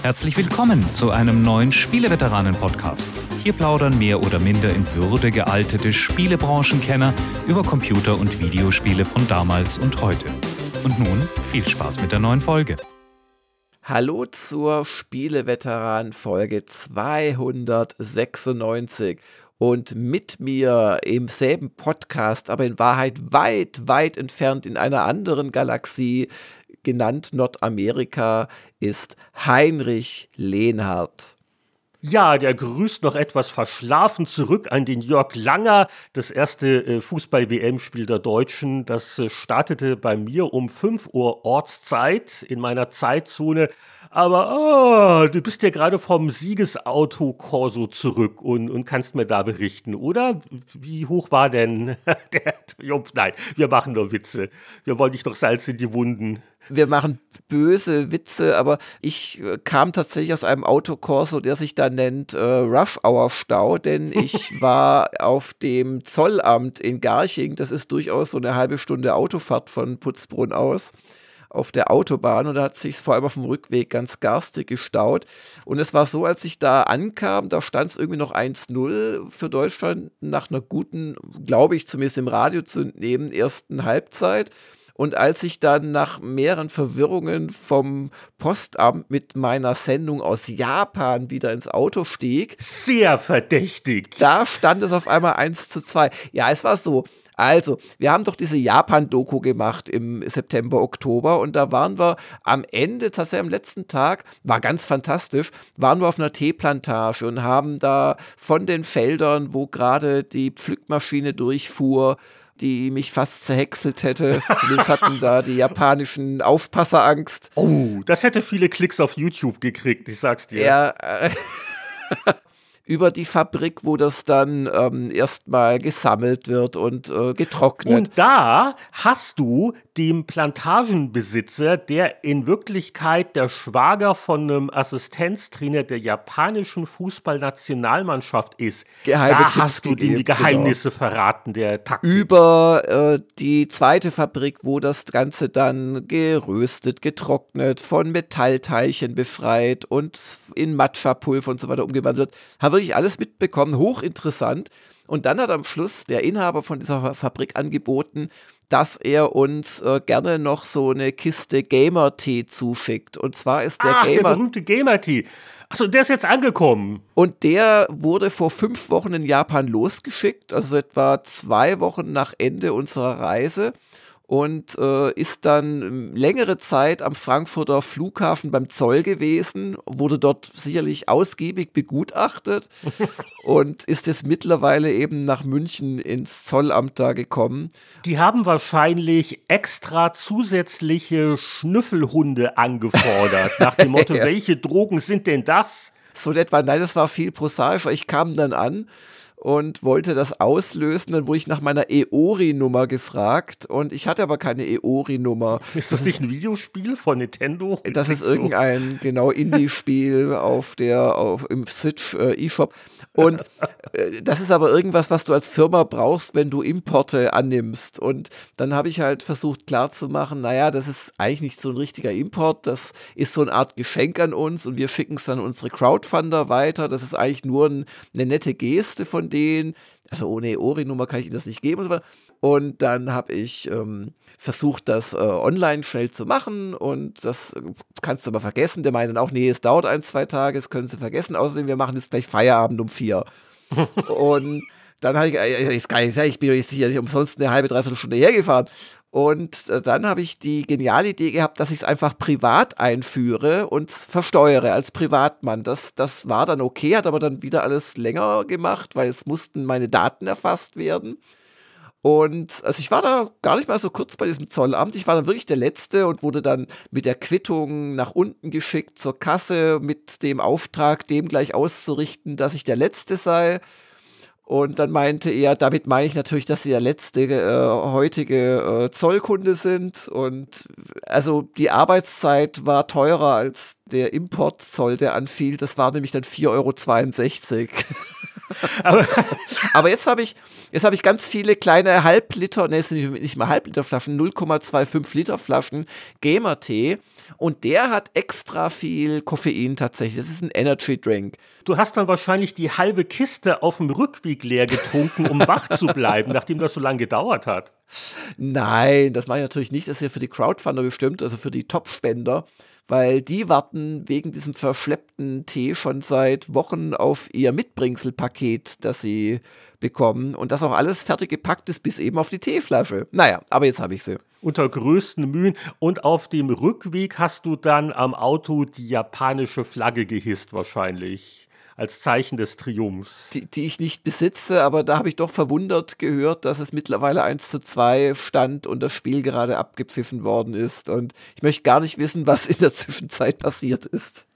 Herzlich willkommen zu einem neuen Spieleveteranen-Podcast. Hier plaudern mehr oder minder in Würde gealtete Spielebranchenkenner über Computer- und Videospiele von damals und heute. Und nun viel Spaß mit der neuen Folge. Hallo zur Spieleveteran-Folge 296. Und mit mir im selben Podcast, aber in Wahrheit weit, weit entfernt in einer anderen Galaxie, genannt Nordamerika, ist Heinrich Lehnhardt. Ja, der grüßt noch etwas verschlafen zurück an den Jörg Langer. Das erste äh, Fußball-WM-Spiel der Deutschen, das äh, startete bei mir um 5 Uhr Ortszeit in meiner Zeitzone. Aber oh, du bist ja gerade vom Siegesauto Corso zurück und, und kannst mir da berichten, oder? Wie hoch war denn der Triumph? Nein, wir machen nur Witze. Wir wollen nicht noch Salz in die Wunden wir machen böse Witze, aber ich äh, kam tatsächlich aus einem Autokorso, der sich da nennt äh, Rush Hour Stau, denn ich war auf dem Zollamt in Garching, das ist durchaus so eine halbe Stunde Autofahrt von Putzbrunn aus auf der Autobahn und da hat sich vor allem auf dem Rückweg ganz garstig gestaut. Und es war so, als ich da ankam, da stand es irgendwie noch 1-0 für Deutschland nach einer guten, glaube ich zumindest im Radio zu entnehmen, ersten Halbzeit. Und als ich dann nach mehreren Verwirrungen vom Postamt mit meiner Sendung aus Japan wieder ins Auto stieg. Sehr verdächtig. Da stand es auf einmal 1 zu 2. Ja, es war so. Also, wir haben doch diese Japan-Doku gemacht im September, Oktober und da waren wir am Ende, tatsächlich am letzten Tag, war ganz fantastisch, waren wir auf einer Teeplantage und haben da von den Feldern, wo gerade die Pflückmaschine durchfuhr, die mich fast zerhäckselt hätte. Zumindest hatten da die japanischen Aufpasser Angst. Oh, das hätte viele Klicks auf YouTube gekriegt, ich sag's dir. Ja, äh, über die Fabrik, wo das dann ähm, erstmal gesammelt wird und äh, getrocknet. Und da hast du dem Plantagenbesitzer, der in Wirklichkeit der Schwager von einem Assistenztrainer der japanischen Fußballnationalmannschaft ist, Geheime da Tipps hast du gegeben, ihm die Geheimnisse genau. verraten der Taktik. Über äh, die zweite Fabrik, wo das Ganze dann geröstet, getrocknet, von Metallteilchen befreit und in Matcha-Pulver und so weiter umgewandelt wird, haben wirklich alles mitbekommen, hochinteressant. Und dann hat am Schluss der Inhaber von dieser Fabrik angeboten, dass er uns äh, gerne noch so eine Kiste Gamer-Tee zuschickt. Und zwar ist der Ach, Gamer. Der berühmte Gamer-Tee. Achso, der ist jetzt angekommen. Und der wurde vor fünf Wochen in Japan losgeschickt, also etwa zwei Wochen nach Ende unserer Reise und äh, ist dann längere Zeit am Frankfurter Flughafen beim Zoll gewesen, wurde dort sicherlich ausgiebig begutachtet und ist jetzt mittlerweile eben nach München ins Zollamt da gekommen. Die haben wahrscheinlich extra zusätzliche Schnüffelhunde angefordert, nach dem Motto, ja. welche Drogen sind denn das? So etwa, nein, das war viel prosaischer. Ich kam dann an und wollte das auslösen. Dann wurde ich nach meiner EORI-Nummer gefragt und ich hatte aber keine EORI-Nummer. Ist das, das nicht ein Videospiel von Nintendo? Das ist irgendein genau Indie-Spiel auf der auf im Switch äh, eShop und äh, das ist aber irgendwas, was du als Firma brauchst, wenn du Importe annimmst. Und dann habe ich halt versucht klarzumachen, naja, das ist eigentlich nicht so ein richtiger Import, das ist so eine Art Geschenk an uns und wir schicken es dann unsere Crowdfunder weiter. Das ist eigentlich nur ein, eine nette Geste von denen. Also ohne Ori-Nummer kann ich Ihnen das nicht geben. Und, so und dann habe ich ähm, versucht, das äh, online schnell zu machen und das äh, kannst du aber vergessen. Der meint dann auch, nee, es dauert ein, zwei Tage, das können Sie vergessen. Außerdem, wir machen jetzt gleich Feierabend um vier. und dann habe ich, äh, ist gar nicht sagen, ich bin jetzt hier nicht umsonst eine halbe, dreiviertel Stunde hergefahren. Und äh, dann habe ich die geniale Idee gehabt, dass ich es einfach privat einführe und versteuere als Privatmann. Das, das war dann okay, hat aber dann wieder alles länger gemacht, weil es mussten meine Daten erfasst werden. Und also ich war da gar nicht mal so kurz bei diesem Zollamt. Ich war dann wirklich der Letzte und wurde dann mit der Quittung nach unten geschickt zur Kasse mit dem Auftrag, dem gleich auszurichten, dass ich der Letzte sei. Und dann meinte er, damit meine ich natürlich, dass sie der letzte äh, heutige äh, Zollkunde sind. Und also die Arbeitszeit war teurer als der Importzoll, der anfiel. Das war nämlich dann 4,62 Euro. aber, aber, jetzt habe ich, jetzt habe ich ganz viele kleine Halbliter, ne, es sind nicht mal Halbliterflaschen, 0,25 Liter Flaschen Gamer-Tee. Und der hat extra viel Koffein tatsächlich. Das ist ein Energy Drink. Du hast dann wahrscheinlich die halbe Kiste auf dem Rückweg leer getrunken, um wach zu bleiben, nachdem das so lange gedauert hat. Nein, das mache ich natürlich nicht. Das ist ja für die Crowdfunder bestimmt, also für die Top-Spender weil die warten wegen diesem verschleppten Tee schon seit Wochen auf ihr Mitbringselpaket, das sie bekommen und das auch alles fertig gepackt ist, bis eben auf die Teeflasche. Naja, aber jetzt habe ich sie. Unter größten Mühen. Und auf dem Rückweg hast du dann am Auto die japanische Flagge gehisst, wahrscheinlich als Zeichen des Triumphs. Die, die ich nicht besitze, aber da habe ich doch verwundert gehört, dass es mittlerweile 1 zu 2 stand und das Spiel gerade abgepfiffen worden ist. Und ich möchte gar nicht wissen, was in der Zwischenzeit passiert ist.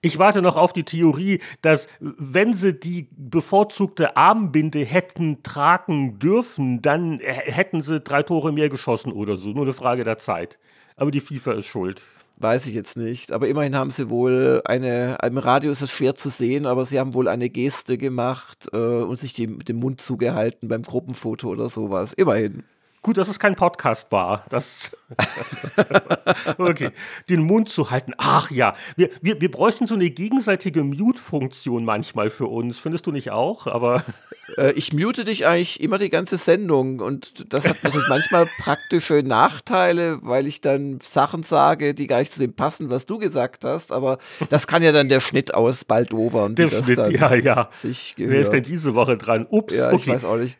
Ich warte noch auf die Theorie, dass wenn sie die bevorzugte Armbinde hätten tragen dürfen, dann hätten sie drei Tore mehr geschossen oder so. Nur eine Frage der Zeit. Aber die FIFA ist schuld. Weiß ich jetzt nicht. Aber immerhin haben sie wohl eine, im Radio ist es schwer zu sehen, aber sie haben wohl eine Geste gemacht äh, und sich die, mit dem Mund zugehalten beim Gruppenfoto oder sowas. Immerhin. Gut, dass es kein Podcast war. Das okay, den Mund zu halten. Ach ja, wir, wir, wir bräuchten so eine gegenseitige Mute-Funktion manchmal für uns. Findest du nicht auch? Aber äh, ich mute dich eigentlich immer die ganze Sendung und das hat natürlich manchmal praktische Nachteile, weil ich dann Sachen sage, die gar nicht zu dem passen, was du gesagt hast. Aber das kann ja dann der Schnitt aus Baldovern. Der Schnitt, ja, ja. Wer ist denn diese Woche dran? Ups, ja, okay. ich weiß auch nicht.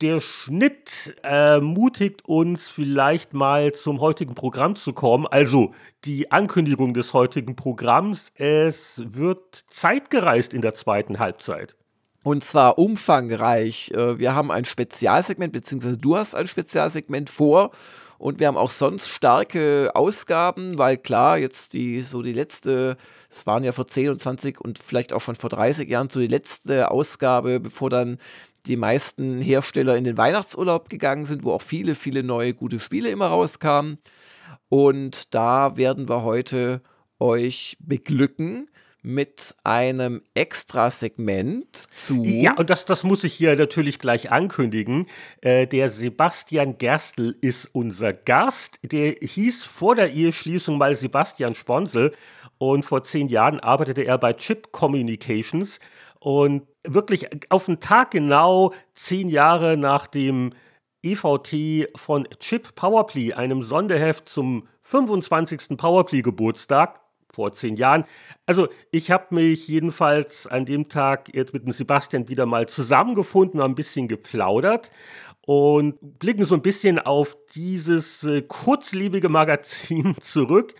Der Schnitt ermutigt uns vielleicht mal zum heutigen Programm zu kommen. Also die Ankündigung des heutigen Programms. Es wird zeitgereist in der zweiten Halbzeit. Und zwar umfangreich. Äh, wir haben ein Spezialsegment, beziehungsweise du hast ein Spezialsegment vor. Und wir haben auch sonst starke Ausgaben, weil klar, jetzt die, so die letzte, es waren ja vor 10 und 20 und vielleicht auch schon vor 30 Jahren so die letzte Ausgabe, bevor dann die meisten Hersteller in den Weihnachtsurlaub gegangen sind, wo auch viele, viele neue gute Spiele immer rauskamen. Und da werden wir heute euch beglücken mit einem Extra-Segment zu. Ja, und das, das muss ich hier natürlich gleich ankündigen. Äh, der Sebastian Gerstl ist unser Gast. Der hieß vor der Eheschließung mal Sebastian Sponsel und vor zehn Jahren arbeitete er bei Chip Communications und wirklich auf den Tag genau zehn Jahre nach dem EVT von Chip Powerplay, einem Sonderheft zum 25. Powerplay-Geburtstag vor zehn Jahren. Also ich habe mich jedenfalls an dem Tag mit dem Sebastian wieder mal zusammengefunden, mal ein bisschen geplaudert und blicken so ein bisschen auf dieses äh, kurzlebige Magazin zurück.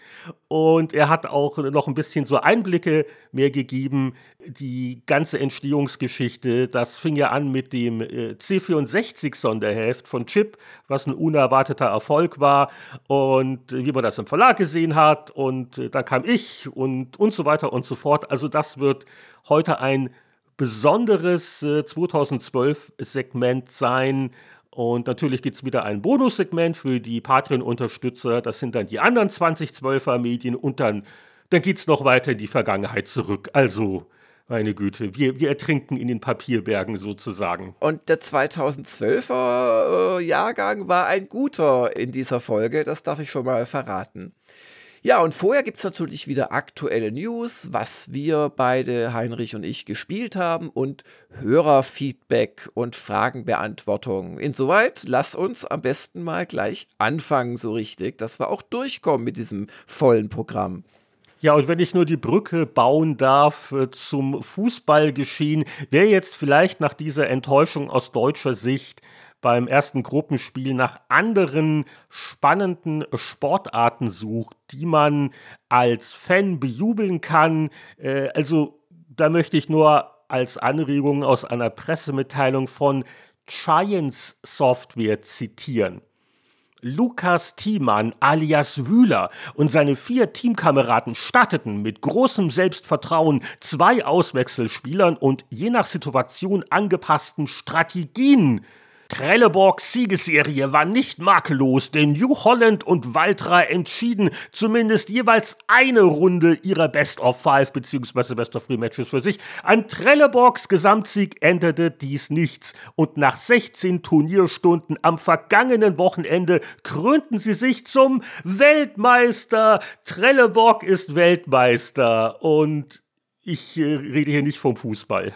Und er hat auch noch ein bisschen so Einblicke mehr gegeben, die ganze Entstehungsgeschichte. Das fing ja an mit dem äh, C64-Sonderheft von Chip, was ein unerwarteter Erfolg war und wie man das im Verlag gesehen hat. Und äh, dann kam ich und, und so weiter und so fort. Also das wird heute ein besonderes äh, 2012-Segment sein und natürlich gibt es wieder ein Bonussegment für die Patreon-Unterstützer. Das sind dann die anderen 2012er Medien. Und dann, dann geht es noch weiter in die Vergangenheit zurück. Also, meine Güte, wir, wir ertrinken in den Papierbergen sozusagen. Und der 2012er Jahrgang war ein guter in dieser Folge. Das darf ich schon mal verraten. Ja, und vorher gibt es natürlich wieder aktuelle News, was wir beide, Heinrich und ich, gespielt haben und Hörerfeedback und Fragenbeantwortung. Insoweit, lass uns am besten mal gleich anfangen, so richtig, dass wir auch durchkommen mit diesem vollen Programm. Ja, und wenn ich nur die Brücke bauen darf äh, zum Fußballgeschehen, wer jetzt vielleicht nach dieser Enttäuschung aus deutscher Sicht beim ersten Gruppenspiel nach anderen spannenden Sportarten sucht, die man als Fan bejubeln kann. Äh, also da möchte ich nur als Anregung aus einer Pressemitteilung von Giants Software zitieren. Lukas Thiemann alias Wühler und seine vier Teamkameraden starteten mit großem Selbstvertrauen zwei Auswechselspielern und je nach Situation angepassten Strategien Trelleborgs Siegesserie war nicht makellos, denn New Holland und Valtra entschieden zumindest jeweils eine Runde ihrer Best of Five bzw. Best of Three Matches für sich. An Trelleborgs Gesamtsieg änderte dies nichts und nach 16 Turnierstunden am vergangenen Wochenende krönten sie sich zum Weltmeister. Trelleborg ist Weltmeister und ich äh, rede hier nicht vom Fußball.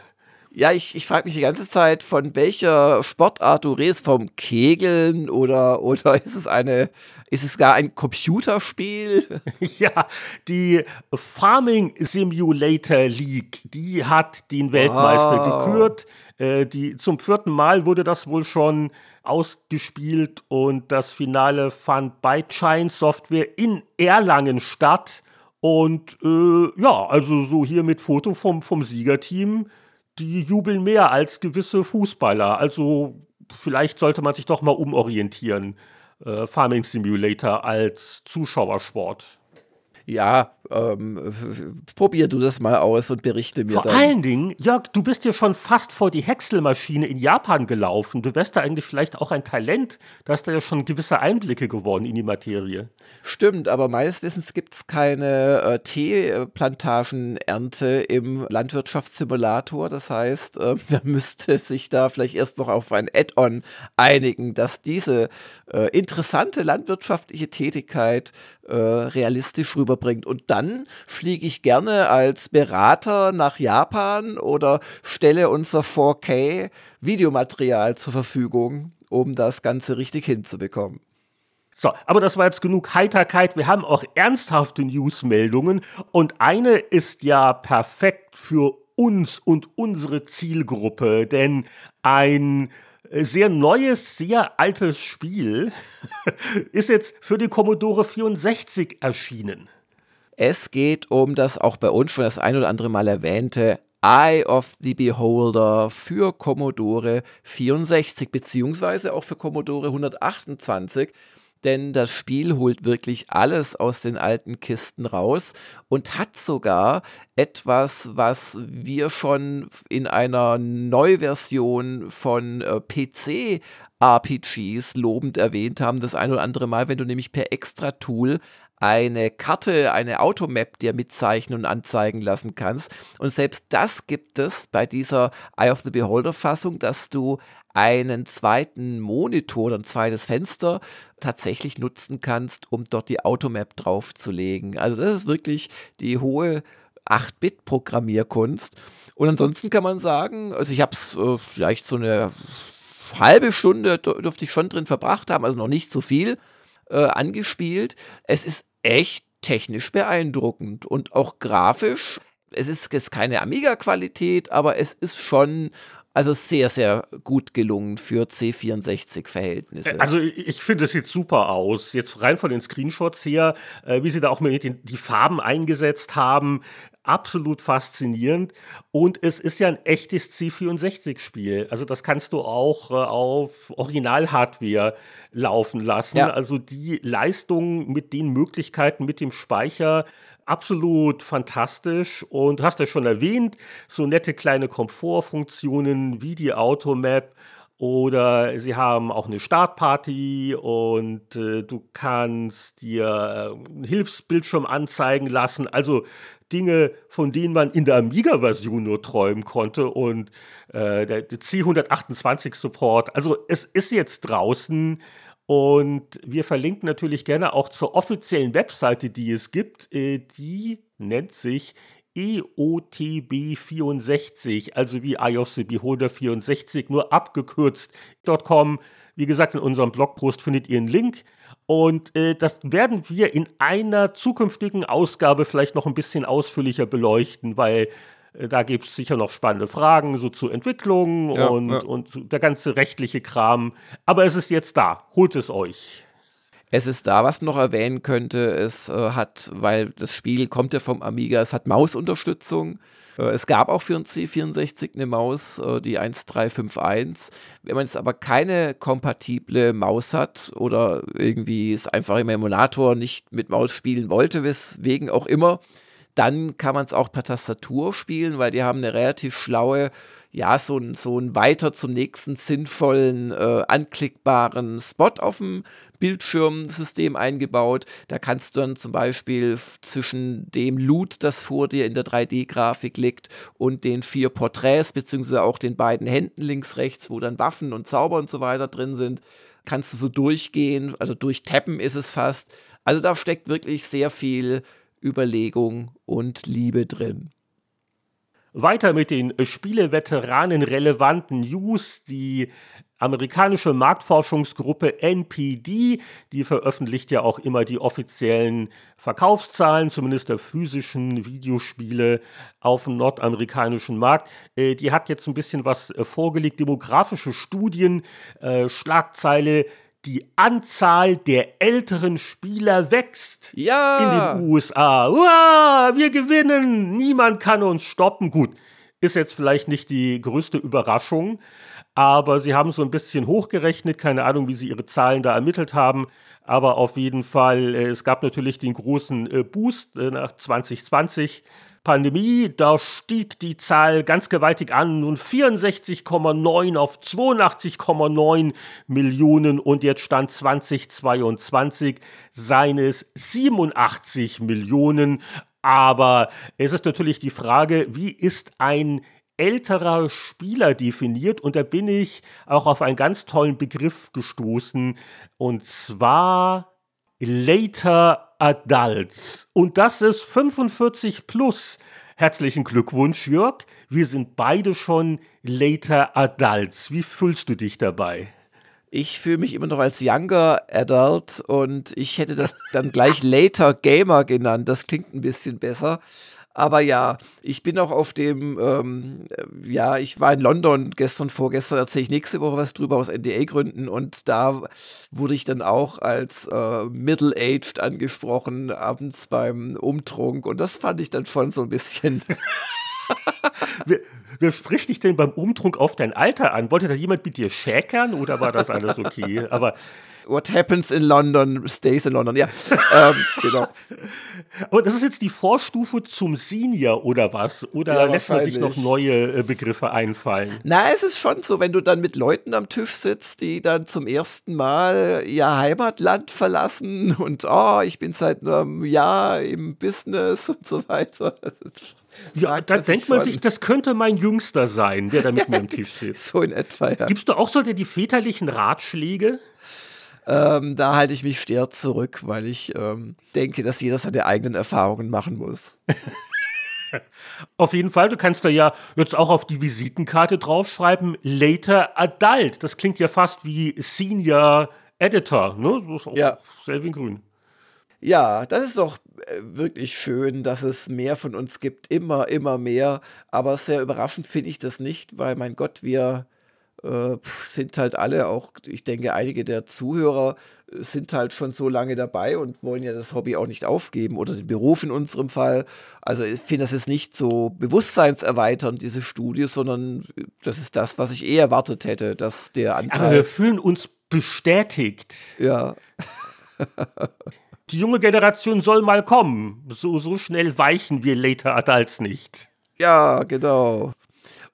Ja, ich, ich frage mich die ganze Zeit, von welcher Sportart du redest, vom Kegeln oder, oder ist es eine, ist es gar ein Computerspiel? Ja, die Farming Simulator League, die hat den Weltmeister wow. gekürt. Äh, die, zum vierten Mal wurde das wohl schon ausgespielt und das Finale fand bei Chine Software in Erlangen statt. Und äh, ja, also so hier mit Foto vom, vom Siegerteam die jubeln mehr als gewisse Fußballer. Also vielleicht sollte man sich doch mal umorientieren. Äh, Farming Simulator als Zuschauersport. Ja, ähm, probier du das mal aus und berichte mir vor dann. Vor allen Dingen, Jörg, du bist ja schon fast vor die Häckselmaschine in Japan gelaufen. Du wärst da eigentlich vielleicht auch ein Talent. Da hast du ja schon gewisse Einblicke gewonnen in die Materie. Stimmt, aber meines Wissens gibt es keine äh, Teeplantagenernte im Landwirtschaftssimulator. Das heißt, äh, man müsste sich da vielleicht erst noch auf ein Add-on einigen, dass diese äh, interessante landwirtschaftliche Tätigkeit äh, realistisch rüberbringt. Und dann fliege ich gerne als Berater nach Japan oder stelle unser 4K Videomaterial zur Verfügung, um das Ganze richtig hinzubekommen. So, aber das war jetzt genug Heiterkeit. Wir haben auch ernsthafte Newsmeldungen und eine ist ja perfekt für uns und unsere Zielgruppe, denn ein sehr neues, sehr altes Spiel ist jetzt für die Commodore 64 erschienen. Es geht um das auch bei uns schon das ein oder andere Mal erwähnte Eye of the Beholder für Commodore 64 beziehungsweise auch für Commodore 128 denn das Spiel holt wirklich alles aus den alten Kisten raus und hat sogar etwas, was wir schon in einer Neuversion von äh, PC RPGs lobend erwähnt haben, das ein oder andere Mal, wenn du nämlich per Extra-Tool eine Karte, eine Automap dir mitzeichnen und anzeigen lassen kannst. Und selbst das gibt es bei dieser Eye of the Beholder Fassung, dass du einen zweiten Monitor oder ein zweites Fenster tatsächlich nutzen kannst, um dort die Automap draufzulegen. Also das ist wirklich die hohe 8-Bit-Programmierkunst. Und ansonsten kann man sagen, also ich habe es äh, vielleicht so eine halbe Stunde dürfte ich schon drin verbracht haben, also noch nicht so viel äh, angespielt. Es ist echt technisch beeindruckend und auch grafisch. Es ist jetzt keine Amiga-Qualität, aber es ist schon also sehr, sehr gut gelungen für C64-Verhältnisse. Also ich finde, es sieht super aus. Jetzt rein von den Screenshots her, äh, wie sie da auch mit den, die Farben eingesetzt haben, absolut faszinierend. Und es ist ja ein echtes C64-Spiel. Also das kannst du auch äh, auf Original-Hardware laufen lassen. Ja. Also die Leistung mit den Möglichkeiten, mit dem Speicher, absolut fantastisch und hast ja schon erwähnt, so nette kleine Komfortfunktionen wie die Automap oder sie haben auch eine Startparty und äh, du kannst dir äh, einen Hilfsbildschirm anzeigen lassen. Also Dinge, von denen man in der Amiga-Version nur träumen konnte und äh, der C128-Support. Also es ist jetzt draußen und wir verlinken natürlich gerne auch zur offiziellen Webseite, die es gibt. Äh, die nennt sich EOTB64, also wie Eye of the Beholder 64, nur abgekürzt.com. Wie gesagt, in unserem Blogpost findet ihr einen Link. Und äh, das werden wir in einer zukünftigen Ausgabe vielleicht noch ein bisschen ausführlicher beleuchten, weil äh, da gibt es sicher noch spannende Fragen, so zur Entwicklung ja, und, ja. und der ganze rechtliche Kram. Aber es ist jetzt da. Holt es euch. Es ist da, was man noch erwähnen könnte. Es äh, hat, weil das Spiel kommt ja vom Amiga, es hat Mausunterstützung. Äh, es gab auch für ein C64 eine Maus, äh, die 1351. Wenn man jetzt aber keine kompatible Maus hat oder irgendwie es einfach im Emulator nicht mit Maus spielen wollte, weswegen auch immer, Dann kann man es auch per Tastatur spielen, weil die haben eine relativ schlaue ja, so ein, so ein weiter zum nächsten sinnvollen, äh, anklickbaren Spot auf dem Bildschirmsystem eingebaut. Da kannst du dann zum Beispiel zwischen dem Loot, das vor dir in der 3D-Grafik liegt, und den vier Porträts, beziehungsweise auch den beiden Händen links, rechts, wo dann Waffen und Zauber und so weiter drin sind, kannst du so durchgehen. Also durchtappen ist es fast. Also da steckt wirklich sehr viel Überlegung und Liebe drin. Weiter mit den Spieleveteranen relevanten News. Die amerikanische Marktforschungsgruppe NPD, die veröffentlicht ja auch immer die offiziellen Verkaufszahlen, zumindest der physischen Videospiele auf dem nordamerikanischen Markt. Äh, die hat jetzt ein bisschen was äh, vorgelegt, demografische Studien, äh, Schlagzeile die Anzahl der älteren Spieler wächst ja. in den USA. Uah, wir gewinnen, niemand kann uns stoppen. Gut, ist jetzt vielleicht nicht die größte Überraschung, aber sie haben so ein bisschen hochgerechnet, keine Ahnung, wie sie ihre Zahlen da ermittelt haben. Aber auf jeden Fall, äh, es gab natürlich den großen äh, Boost äh, nach 2020 Pandemie, da stieg die Zahl ganz gewaltig an, nun 64,9 auf 82,9 Millionen und jetzt stand 2022 seines 87 Millionen. Aber es ist natürlich die Frage, wie ist ein älterer Spieler definiert? Und da bin ich auch auf einen ganz tollen Begriff gestoßen. Und zwar Later Adults. Und das ist 45 plus. Herzlichen Glückwunsch, Jörg. Wir sind beide schon Later Adults. Wie fühlst du dich dabei? Ich fühle mich immer noch als Younger Adult und ich hätte das dann gleich Later Gamer genannt. Das klingt ein bisschen besser. Aber ja, ich bin auch auf dem, ähm, ja, ich war in London gestern, vorgestern, erzähle ich nächste Woche was drüber aus NDA-Gründen und da wurde ich dann auch als äh, Middle-Aged angesprochen, abends beim Umtrunk und das fand ich dann schon so ein bisschen. wer, wer, spricht dich denn beim Umtrunk auf dein Alter an? Wollte da jemand mit dir schäkern oder war das alles okay? Aber What happens in London stays in London. Ja, ähm, genau. Aber das ist jetzt die Vorstufe zum Senior oder was? Oder ja, lässt man sich noch neue äh, Begriffe einfallen? Na, es ist schon so, wenn du dann mit Leuten am Tisch sitzt, die dann zum ersten Mal ihr Heimatland verlassen und oh, ich bin seit einem Jahr im Business und so weiter. Ja, dann denkt man sich, das könnte mein Jüngster sein, der da mit mir am Tisch sitzt. So in etwa, ja. Gibst du auch so die väterlichen Ratschläge? Ähm, da halte ich mich sehr zurück, weil ich ähm, denke, dass jeder seine eigenen Erfahrungen machen muss. Auf jeden Fall, du kannst da ja jetzt auch auf die Visitenkarte draufschreiben, Later Adult. Das klingt ja fast wie Senior Editor, ne? Das ist ja. Selvin Grün. Ja, das ist doch äh, wirklich schön, dass es mehr von uns gibt, immer, immer mehr. Aber sehr überraschend finde ich das nicht, weil mein Gott, wir äh, sind halt alle auch, ich denke, einige der Zuhörer äh, sind halt schon so lange dabei und wollen ja das Hobby auch nicht aufgeben oder den Beruf in unserem Fall. Also ich finde, das ist nicht so bewusstseinserweiternd, diese Studie, sondern äh, das ist das, was ich eher erwartet hätte, dass der Anteil. Aber wir fühlen uns bestätigt. Ja. Die junge Generation soll mal kommen. So, so schnell weichen wir Later Adults nicht. Ja, genau.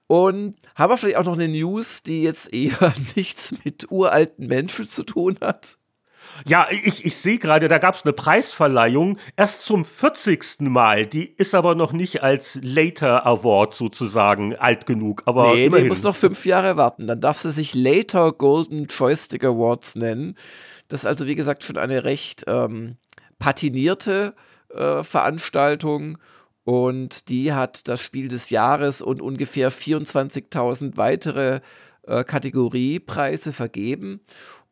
Und haben wir vielleicht auch noch eine News, die jetzt eher nichts mit uralten Menschen zu tun hat? Ja, ich, ich sehe gerade, da gab es eine Preisverleihung, erst zum 40. Mal. Die ist aber noch nicht als Later Award sozusagen alt genug. Aber nee, immerhin. die muss noch fünf Jahre warten. Dann darf sie sich Later Golden Joystick Awards nennen. Das ist also, wie gesagt, schon eine recht ähm, patinierte äh, Veranstaltung. Und die hat das Spiel des Jahres und ungefähr 24.000 weitere äh, Kategoriepreise vergeben.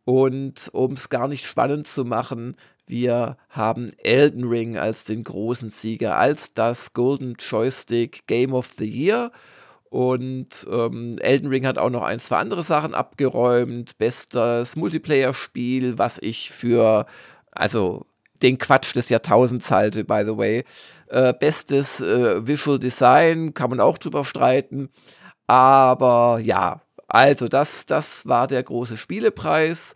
Und um es gar nicht spannend zu machen, wir haben Elden Ring als den großen Sieger, als das Golden Joystick Game of the Year. Und ähm, Elden Ring hat auch noch ein, zwei andere Sachen abgeräumt. Bestes Multiplayer-Spiel, was ich für, also den Quatsch des Jahrtausends halte, by the way. Äh, bestes äh, Visual Design kann man auch drüber streiten. Aber ja, also das, das war der große Spielepreis.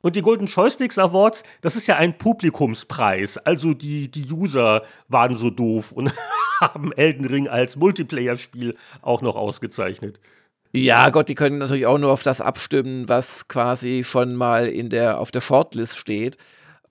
Und die Golden Joysticks Awards, das ist ja ein Publikumspreis. Also die, die User waren so doof und haben Elden Ring als Multiplayer-Spiel auch noch ausgezeichnet. Ja, Gott, die können natürlich auch nur auf das abstimmen, was quasi schon mal in der, auf der Shortlist steht.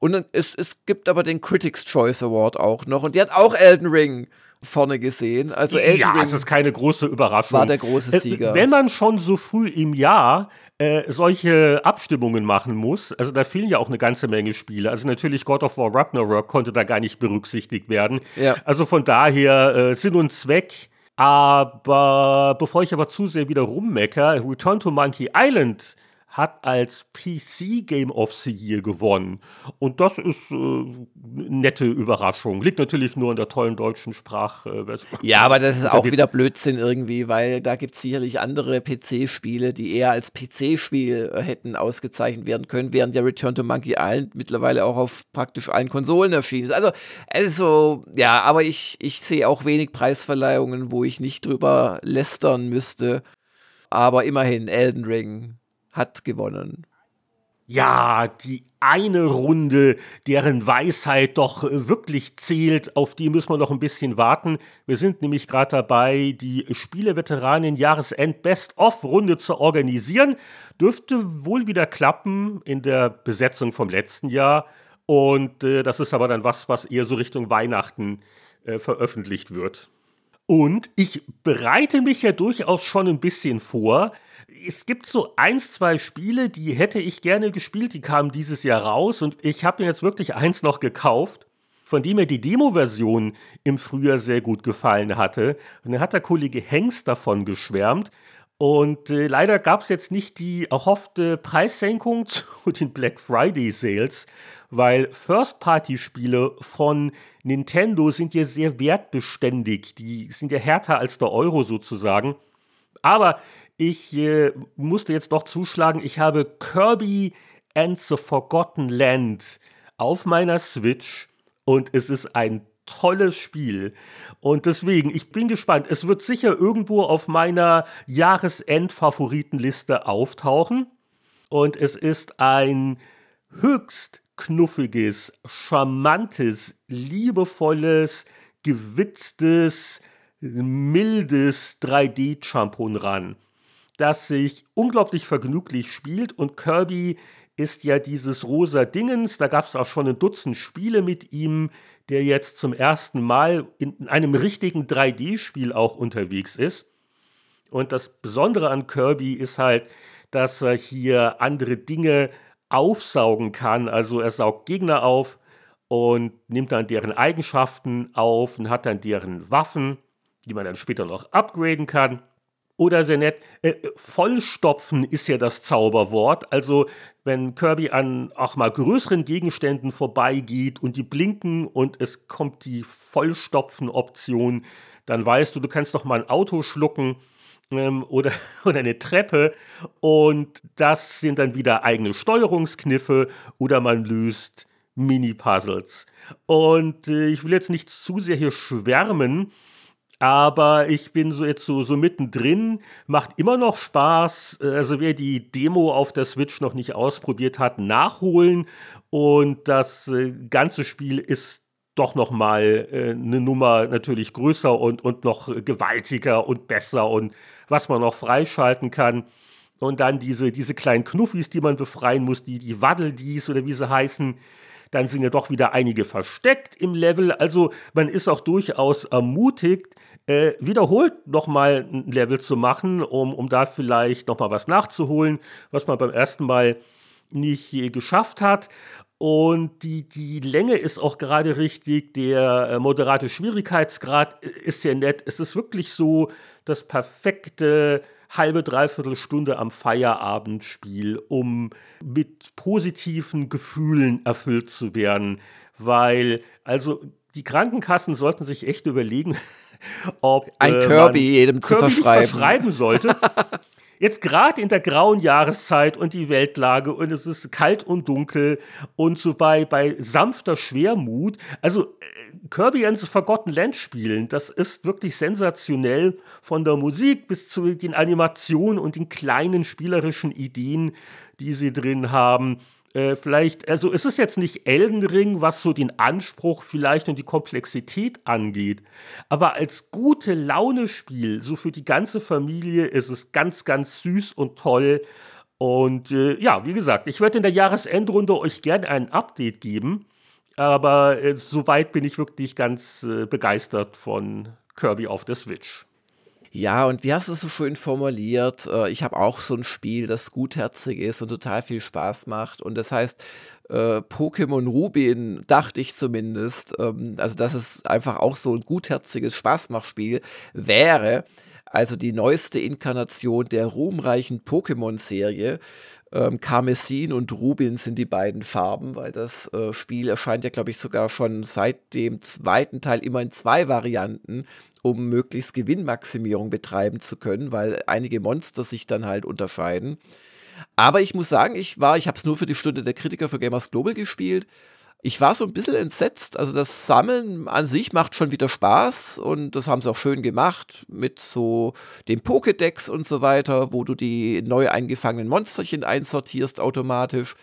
Und es, es gibt aber den Critics' Choice Award auch noch. Und die hat auch Elden Ring vorne gesehen. Also Elden ja, Ring es ist keine große Überraschung. war der große Sieger. Äh, Wenn man schon so früh im Jahr äh, solche Abstimmungen machen muss, also da fehlen ja auch eine ganze Menge Spiele. Also natürlich God of War Ragnarok konnte da gar nicht berücksichtigt werden. Ja. Also von daher äh, Sinn und Zweck. Aber bevor ich aber zu sehr wieder rummecker, Return to Monkey Island hat als PC Game of the Year gewonnen. Und das ist äh, eine nette Überraschung. Liegt natürlich nur an der tollen deutschen Sprachversion. Ja, aber das ist auch wieder Blödsinn irgendwie, weil da gibt es sicherlich andere PC-Spiele, die eher als PC-Spiel äh, hätten ausgezeichnet werden können, während der Return to Monkey Island mittlerweile auch auf praktisch allen Konsolen erschienen ist. Also es ist so, ja, aber ich, ich sehe auch wenig Preisverleihungen, wo ich nicht drüber lästern müsste. Aber immerhin, Elden Ring hat gewonnen. Ja, die eine Runde, deren Weisheit doch wirklich zählt, auf die müssen wir noch ein bisschen warten. Wir sind nämlich gerade dabei, die Spieleveteranen Jahresend Best-of-Runde zu organisieren. Dürfte wohl wieder klappen in der Besetzung vom letzten Jahr. Und äh, das ist aber dann was, was eher so Richtung Weihnachten äh, veröffentlicht wird. Und ich bereite mich ja durchaus schon ein bisschen vor es gibt so eins, zwei Spiele, die hätte ich gerne gespielt, die kamen dieses Jahr raus und ich habe mir jetzt wirklich eins noch gekauft, von dem mir die Demo-Version im Frühjahr sehr gut gefallen hatte. Und dann hat der Kollege Hengst davon geschwärmt. Und äh, leider gab es jetzt nicht die erhoffte Preissenkung zu den Black Friday Sales, weil First-Party-Spiele von Nintendo sind ja sehr wertbeständig. Die sind ja härter als der Euro sozusagen. Aber ich äh, musste jetzt noch zuschlagen, ich habe Kirby and the Forgotten Land auf meiner Switch und es ist ein tolles Spiel. Und deswegen, ich bin gespannt. Es wird sicher irgendwo auf meiner Jahresend-Favoritenliste auftauchen. Und es ist ein höchst knuffiges, charmantes, liebevolles, gewitztes, mildes 3D-Champon ran das sich unglaublich vergnüglich spielt und Kirby ist ja dieses rosa Dingens, da gab es auch schon ein Dutzend Spiele mit ihm, der jetzt zum ersten Mal in einem richtigen 3D-Spiel auch unterwegs ist. Und das Besondere an Kirby ist halt, dass er hier andere Dinge aufsaugen kann. Also er saugt Gegner auf und nimmt dann deren Eigenschaften auf und hat dann deren Waffen, die man dann später noch upgraden kann. Oder sehr nett, äh, vollstopfen ist ja das Zauberwort. Also wenn Kirby an auch mal größeren Gegenständen vorbeigeht und die blinken und es kommt die Vollstopfen-Option, dann weißt du, du kannst doch mal ein Auto schlucken ähm, oder, oder eine Treppe und das sind dann wieder eigene Steuerungskniffe oder man löst Mini-Puzzles. Und äh, ich will jetzt nicht zu sehr hier schwärmen, aber ich bin so jetzt so, so mittendrin, macht immer noch Spaß. Also wer die Demo auf der Switch noch nicht ausprobiert hat, nachholen. Und das äh, ganze Spiel ist doch noch mal äh, eine Nummer natürlich größer und, und noch gewaltiger und besser und was man noch freischalten kann. Und dann diese, diese kleinen Knuffis, die man befreien muss, die, die Waddeldies oder wie sie heißen, dann sind ja doch wieder einige versteckt im Level. Also man ist auch durchaus ermutigt, äh, wiederholt nochmal ein Level zu machen, um, um da vielleicht nochmal was nachzuholen, was man beim ersten Mal nicht geschafft hat. Und die, die Länge ist auch gerade richtig. Der äh, moderate Schwierigkeitsgrad ist sehr nett. Es ist wirklich so das perfekte halbe, dreiviertel Stunde am Feierabendspiel, um mit positiven Gefühlen erfüllt zu werden. Weil, also, die Krankenkassen sollten sich echt überlegen, ob ein äh, Kirby jedem zu Kirby verschreiben. verschreiben sollte. Jetzt gerade in der grauen Jahreszeit und die Weltlage und es ist kalt und dunkel und so bei, bei sanfter Schwermut. Also äh, Kirby and the Forgotten Land spielen, das ist wirklich sensationell von der Musik bis zu den Animationen und den kleinen spielerischen Ideen, die sie drin haben. Äh, vielleicht, also es ist jetzt nicht Elden Ring, was so den Anspruch vielleicht und die Komplexität angeht, aber als gute Laune-Spiel, so für die ganze Familie, ist es ganz, ganz süß und toll. Und äh, ja, wie gesagt, ich werde in der Jahresendrunde euch gerne ein Update geben, aber äh, soweit bin ich wirklich ganz äh, begeistert von Kirby auf der Switch. Ja, und wie hast du es so schön formuliert? Äh, ich habe auch so ein Spiel, das gutherzig ist und total viel Spaß macht. Und das heißt, äh, Pokémon Rubin, dachte ich zumindest, ähm, also dass es einfach auch so ein gutherziges Spaßmachspiel wäre. Also die neueste Inkarnation der ruhmreichen Pokémon-Serie. Ähm, Karmesin und Rubin sind die beiden Farben, weil das äh, Spiel erscheint ja, glaube ich, sogar schon seit dem zweiten Teil immer in zwei Varianten um möglichst Gewinnmaximierung betreiben zu können, weil einige Monster sich dann halt unterscheiden. Aber ich muss sagen, ich war, ich habe es nur für die Stunde der Kritiker für Gamers Global gespielt. Ich war so ein bisschen entsetzt. Also das Sammeln an sich macht schon wieder Spaß und das haben sie auch schön gemacht mit so dem Pokédex und so weiter, wo du die neu eingefangenen Monsterchen einsortierst automatisch.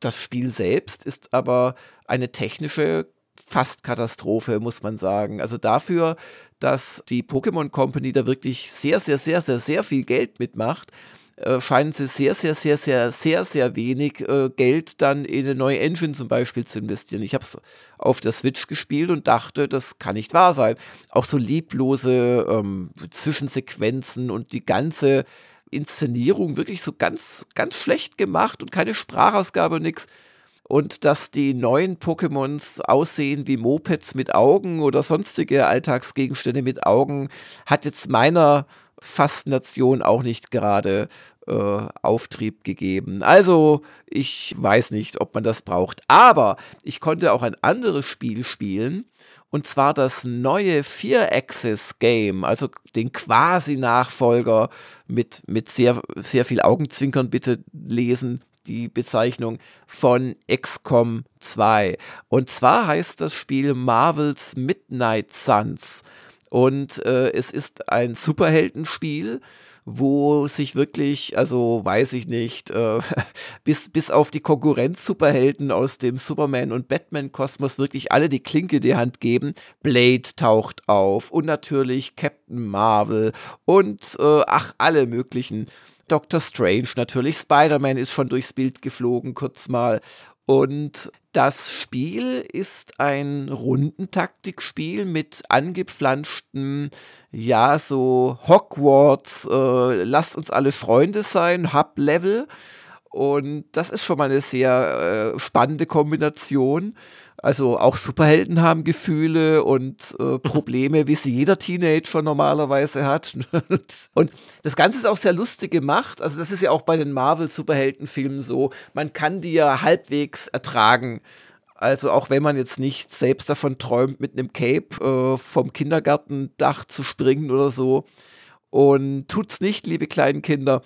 Das Spiel selbst ist aber eine technische fast Katastrophe, muss man sagen. Also dafür, dass die Pokémon Company da wirklich sehr, sehr, sehr, sehr, sehr viel Geld mitmacht, äh, scheinen sie sehr, sehr, sehr, sehr, sehr, sehr wenig äh, Geld dann in eine neue Engine zum Beispiel zu investieren. Ich habe es auf der Switch gespielt und dachte, das kann nicht wahr sein. Auch so lieblose ähm, Zwischensequenzen und die ganze Inszenierung wirklich so ganz, ganz schlecht gemacht und keine Sprachausgabe nichts und dass die neuen Pokémons aussehen wie Mopeds mit Augen oder sonstige Alltagsgegenstände mit Augen, hat jetzt meiner Faszination auch nicht gerade äh, Auftrieb gegeben. Also, ich weiß nicht, ob man das braucht. Aber ich konnte auch ein anderes Spiel spielen. Und zwar das neue Vier-Axis-Game, also den quasi-Nachfolger mit, mit sehr, sehr viel Augenzwinkern bitte lesen die Bezeichnung von XCOM 2. Und zwar heißt das Spiel Marvel's Midnight Suns. Und äh, es ist ein Superheldenspiel, wo sich wirklich, also weiß ich nicht, äh, bis, bis auf die Konkurrenz-Superhelden aus dem Superman- und Batman-Kosmos wirklich alle die Klinke die Hand geben. Blade taucht auf und natürlich Captain Marvel und äh, ach, alle möglichen Doctor Strange natürlich, Spider-Man ist schon durchs Bild geflogen, kurz mal. Und das Spiel ist ein Rundentaktikspiel mit angepflanschten, ja, so Hogwarts, äh, lasst uns alle Freunde sein, Hub-Level. Und das ist schon mal eine sehr äh, spannende Kombination. Also auch Superhelden haben Gefühle und äh, Probleme, wie sie jeder Teenager normalerweise hat. und das Ganze ist auch sehr lustig gemacht. Also das ist ja auch bei den Marvel-Superheldenfilmen so. Man kann die ja halbwegs ertragen. Also auch wenn man jetzt nicht selbst davon träumt, mit einem Cape äh, vom Kindergartendach zu springen oder so. Und tut's nicht, liebe kleinen Kinder.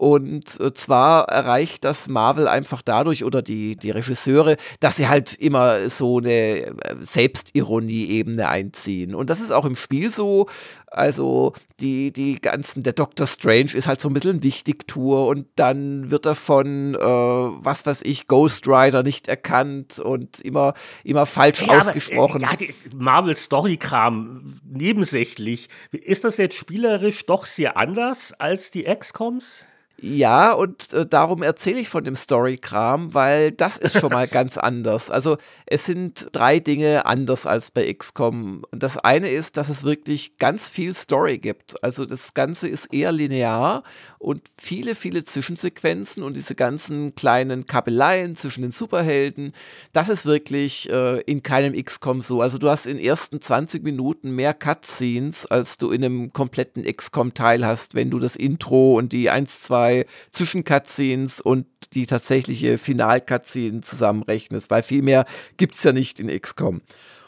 Und äh, zwar erreicht das Marvel einfach dadurch oder die, die Regisseure, dass sie halt immer so eine äh, Selbstironie-Ebene einziehen. Und das ist auch im Spiel so. Also die, die ganzen, der Doctor Strange ist halt so ein bisschen Wichtigtour und dann wird er von, äh, was weiß ich, Ghost Rider nicht erkannt und immer, immer falsch ja, ausgesprochen. Aber, äh, ja, Marvel-Story-Kram, nebensächlich. Ist das jetzt spielerisch doch sehr anders als die XComs? Ja, und äh, darum erzähle ich von dem Story-Kram, weil das ist schon mal ganz anders. Also es sind drei Dinge anders als bei XCOM. Und das eine ist, dass es wirklich ganz viel Story gibt. Also das Ganze ist eher linear und viele, viele Zwischensequenzen und diese ganzen kleinen Kabeleien zwischen den Superhelden, das ist wirklich äh, in keinem XCOM so. Also du hast in den ersten 20 Minuten mehr Cutscenes, als du in einem kompletten XCOM-Teil hast, wenn du das Intro und die 1, 2 zwei Zwischen-Cutscenes und die tatsächliche Final-Cutscene zusammenrechnest, weil viel mehr gibt es ja nicht in XCOM.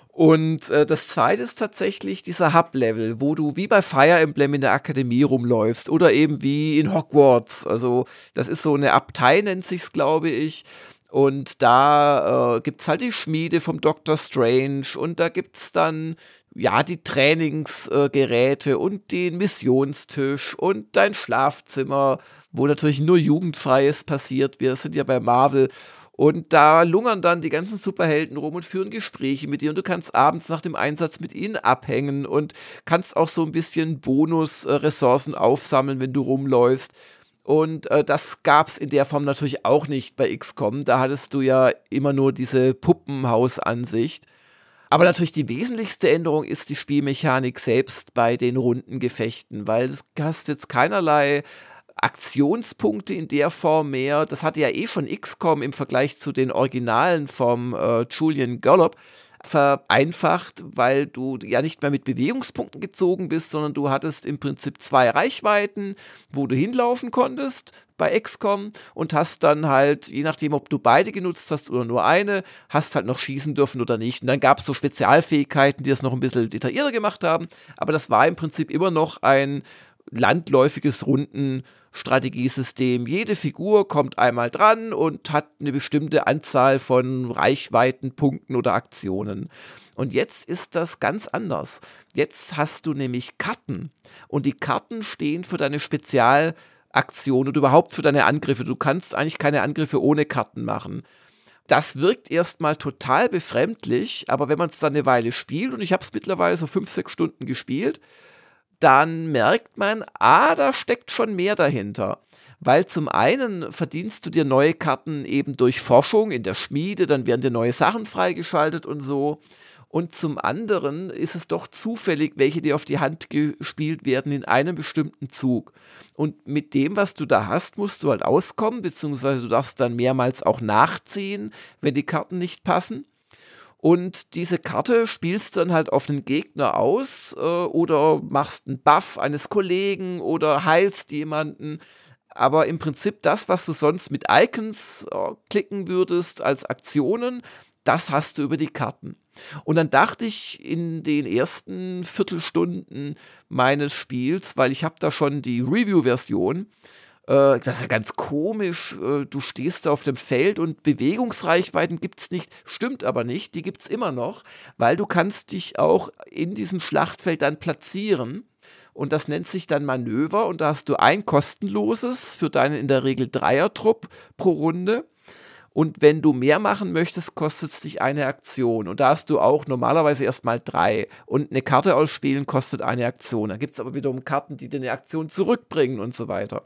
Und äh, das zweite ist tatsächlich dieser Hub-Level, wo du wie bei Fire Emblem in der Akademie rumläufst oder eben wie in Hogwarts. Also das ist so eine Abtei, nennt sich's, glaube ich. Und da äh, gibt es halt die Schmiede vom Doctor Strange und da gibt es dann ja die Trainingsgeräte und den Missionstisch und dein Schlafzimmer, wo natürlich nur Jugendfreies passiert. Wir sind ja bei Marvel Und da lungern dann die ganzen Superhelden rum und führen Gespräche mit dir und du kannst abends nach dem Einsatz mit ihnen abhängen und kannst auch so ein bisschen Bonus-Ressourcen aufsammeln, wenn du rumläufst. Und äh, das gab es in der Form natürlich auch nicht bei XCOM. Da hattest du ja immer nur diese Puppenhausansicht. Aber natürlich die wesentlichste Änderung ist die Spielmechanik selbst bei den Rundengefechten, weil du hast jetzt keinerlei Aktionspunkte in der Form mehr. Das hatte ja eh schon XCOM im Vergleich zu den Originalen vom äh, Julian Gollop vereinfacht, weil du ja nicht mehr mit Bewegungspunkten gezogen bist, sondern du hattest im Prinzip zwei Reichweiten, wo du hinlaufen konntest bei XCOM und hast dann halt, je nachdem, ob du beide genutzt hast oder nur eine, hast halt noch schießen dürfen oder nicht. Und dann gab es so Spezialfähigkeiten, die es noch ein bisschen detaillierter gemacht haben, aber das war im Prinzip immer noch ein landläufiges Runden- Strategiesystem. Jede Figur kommt einmal dran und hat eine bestimmte Anzahl von Reichweitenpunkten oder Aktionen. Und jetzt ist das ganz anders. Jetzt hast du nämlich Karten. Und die Karten stehen für deine Spezialaktion und überhaupt für deine Angriffe. Du kannst eigentlich keine Angriffe ohne Karten machen. Das wirkt erstmal total befremdlich, aber wenn man es dann eine Weile spielt, und ich habe es mittlerweile so fünf, sechs Stunden gespielt, dann merkt man, ah, da steckt schon mehr dahinter. Weil zum einen verdienst du dir neue Karten eben durch Forschung in der Schmiede, dann werden dir neue Sachen freigeschaltet und so. Und zum anderen ist es doch zufällig, welche dir auf die Hand gespielt werden in einem bestimmten Zug. Und mit dem, was du da hast, musst du halt auskommen, beziehungsweise du darfst dann mehrmals auch nachziehen, wenn die Karten nicht passen. Und diese Karte spielst du dann halt auf einen Gegner aus äh, oder machst einen Buff eines Kollegen oder heilst jemanden. Aber im Prinzip das, was du sonst mit Icons äh, klicken würdest als Aktionen, das hast du über die Karten. Und dann dachte ich in den ersten Viertelstunden meines Spiels, weil ich habe da schon die Review-Version, äh, das ist ja ganz komisch. Äh, du stehst da auf dem Feld und Bewegungsreichweiten gibt es nicht. Stimmt aber nicht, die gibt es immer noch, weil du kannst dich auch in diesem Schlachtfeld dann platzieren. Und das nennt sich dann Manöver und da hast du ein kostenloses für deinen in der Regel Dreiertrupp pro Runde. Und wenn du mehr machen möchtest, kostet es dich eine Aktion. Und da hast du auch normalerweise erstmal drei. Und eine Karte ausspielen kostet eine Aktion. Da gibt es aber wiederum Karten, die dir eine Aktion zurückbringen und so weiter.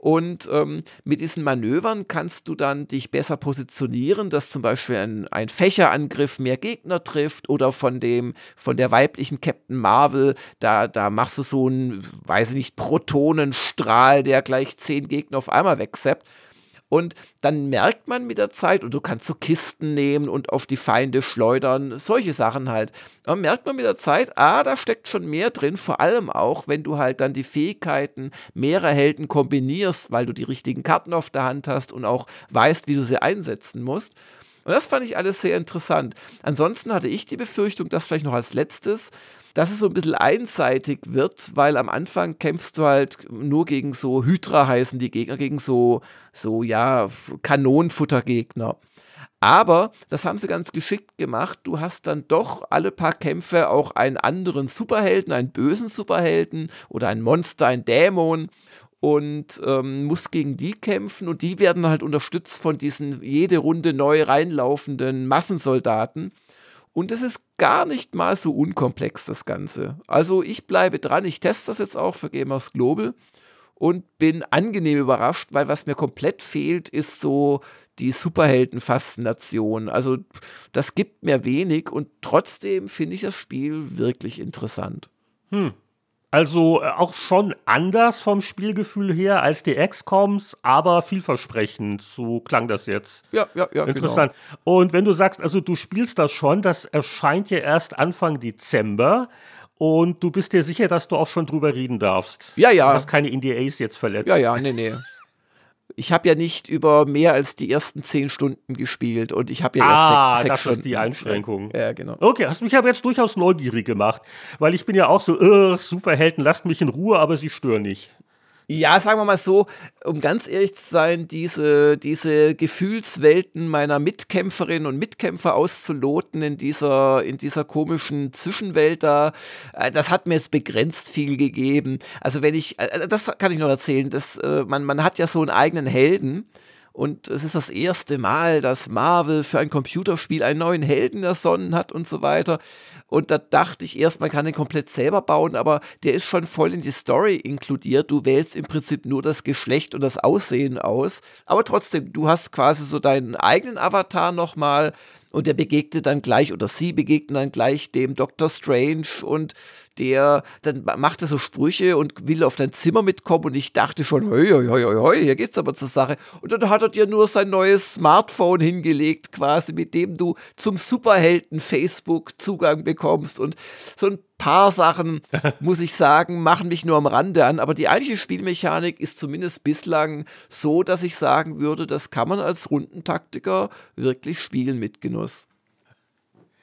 Und ähm, mit diesen Manövern kannst du dann dich besser positionieren, dass zum Beispiel ein, ein Fächerangriff mehr Gegner trifft oder von dem, von der weiblichen Captain Marvel, da, da machst du so einen, weiß ich nicht, Protonenstrahl, der gleich zehn Gegner auf einmal wegzappt. Und dann merkt man mit der Zeit, und du kannst so Kisten nehmen und auf die Feinde schleudern, solche Sachen halt. Dann merkt man mit der Zeit, ah, da steckt schon mehr drin, vor allem auch, wenn du halt dann die Fähigkeiten mehrerer Helden kombinierst, weil du die richtigen Karten auf der Hand hast und auch weißt, wie du sie einsetzen musst. Und das fand ich alles sehr interessant. Ansonsten hatte ich die Befürchtung, dass vielleicht noch als letztes, dass es so ein bisschen einseitig wird, weil am Anfang kämpfst du halt nur gegen so Hydra heißen die Gegner, gegen so, so ja, Kanonenfuttergegner. Aber das haben sie ganz geschickt gemacht. Du hast dann doch alle paar Kämpfe auch einen anderen Superhelden, einen bösen Superhelden oder ein Monster, ein Dämon und ähm, musst gegen die kämpfen und die werden halt unterstützt von diesen jede Runde neu reinlaufenden Massensoldaten. Und es ist gar nicht mal so unkomplex, das Ganze. Also ich bleibe dran, ich teste das jetzt auch für Gamers Global und bin angenehm überrascht, weil was mir komplett fehlt, ist so die Superhelden-Faszination. Also das gibt mir wenig und trotzdem finde ich das Spiel wirklich interessant. Hm. Also äh, auch schon anders vom Spielgefühl her als die XCOMs, aber vielversprechend. So klang das jetzt. Ja, ja, ja. Genau. Interessant. Genau. Und wenn du sagst, also du spielst das schon, das erscheint ja erst Anfang Dezember. Und du bist dir sicher, dass du auch schon drüber reden darfst. Ja, ja. Du hast keine NDAs jetzt verletzt. Ja, ja, nee, nee ich habe ja nicht über mehr als die ersten zehn Stunden gespielt und ich habe ja ah, erst sechs, sechs das Stunden. ist die Einschränkung. Ja, genau. Okay, hast mich aber jetzt durchaus neugierig gemacht, weil ich bin ja auch so, Superhelden, lasst mich in Ruhe, aber sie stören nicht. Ja, sagen wir mal so, um ganz ehrlich zu sein, diese, diese Gefühlswelten meiner Mitkämpferinnen und Mitkämpfer auszuloten in dieser, in dieser komischen Zwischenwelt da, äh, das hat mir jetzt begrenzt viel gegeben. Also wenn ich, äh, das kann ich noch erzählen, das, äh, man, man hat ja so einen eigenen Helden und es ist das erste Mal, dass Marvel für ein Computerspiel einen neuen Helden ersonnen hat und so weiter. Und da dachte ich erst, man kann den komplett selber bauen, aber der ist schon voll in die Story inkludiert. Du wählst im Prinzip nur das Geschlecht und das Aussehen aus. Aber trotzdem, du hast quasi so deinen eigenen Avatar nochmal und der begegnet dann gleich oder sie begegnen dann gleich dem Dr. Strange und der dann macht er so Sprüche und will auf dein Zimmer mitkommen und ich dachte schon, hoi, hoi, hoi, hoi, hier geht's aber zur Sache. Und dann hat er dir nur sein neues Smartphone hingelegt, quasi, mit dem du zum Superhelden Facebook Zugang bekommst und so ein paar Sachen, muss ich sagen, machen mich nur am Rande an, aber die eigentliche Spielmechanik ist zumindest bislang so, dass ich sagen würde, das kann man als Rundentaktiker wirklich spielen mit Genuss.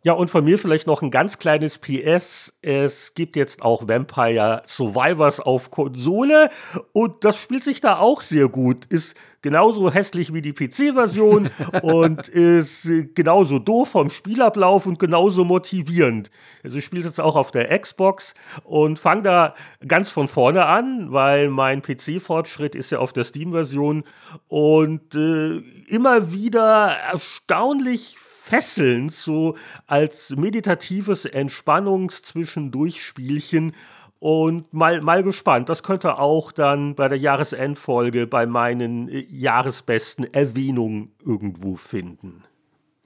Ja, und von mir vielleicht noch ein ganz kleines PS. Es gibt jetzt auch Vampire Survivors auf Konsole und das spielt sich da auch sehr gut. Ist genauso hässlich wie die PC-Version und ist genauso doof vom Spielablauf und genauso motivierend. Also ich spiele jetzt auch auf der Xbox und fange da ganz von vorne an, weil mein PC-Fortschritt ist ja auf der Steam-Version und äh, immer wieder erstaunlich fesselnd, so als meditatives Entspannungs-Zwischendurchspielchen. Und mal, mal gespannt, das könnte auch dann bei der Jahresendfolge bei meinen äh, Jahresbesten Erwähnungen irgendwo finden.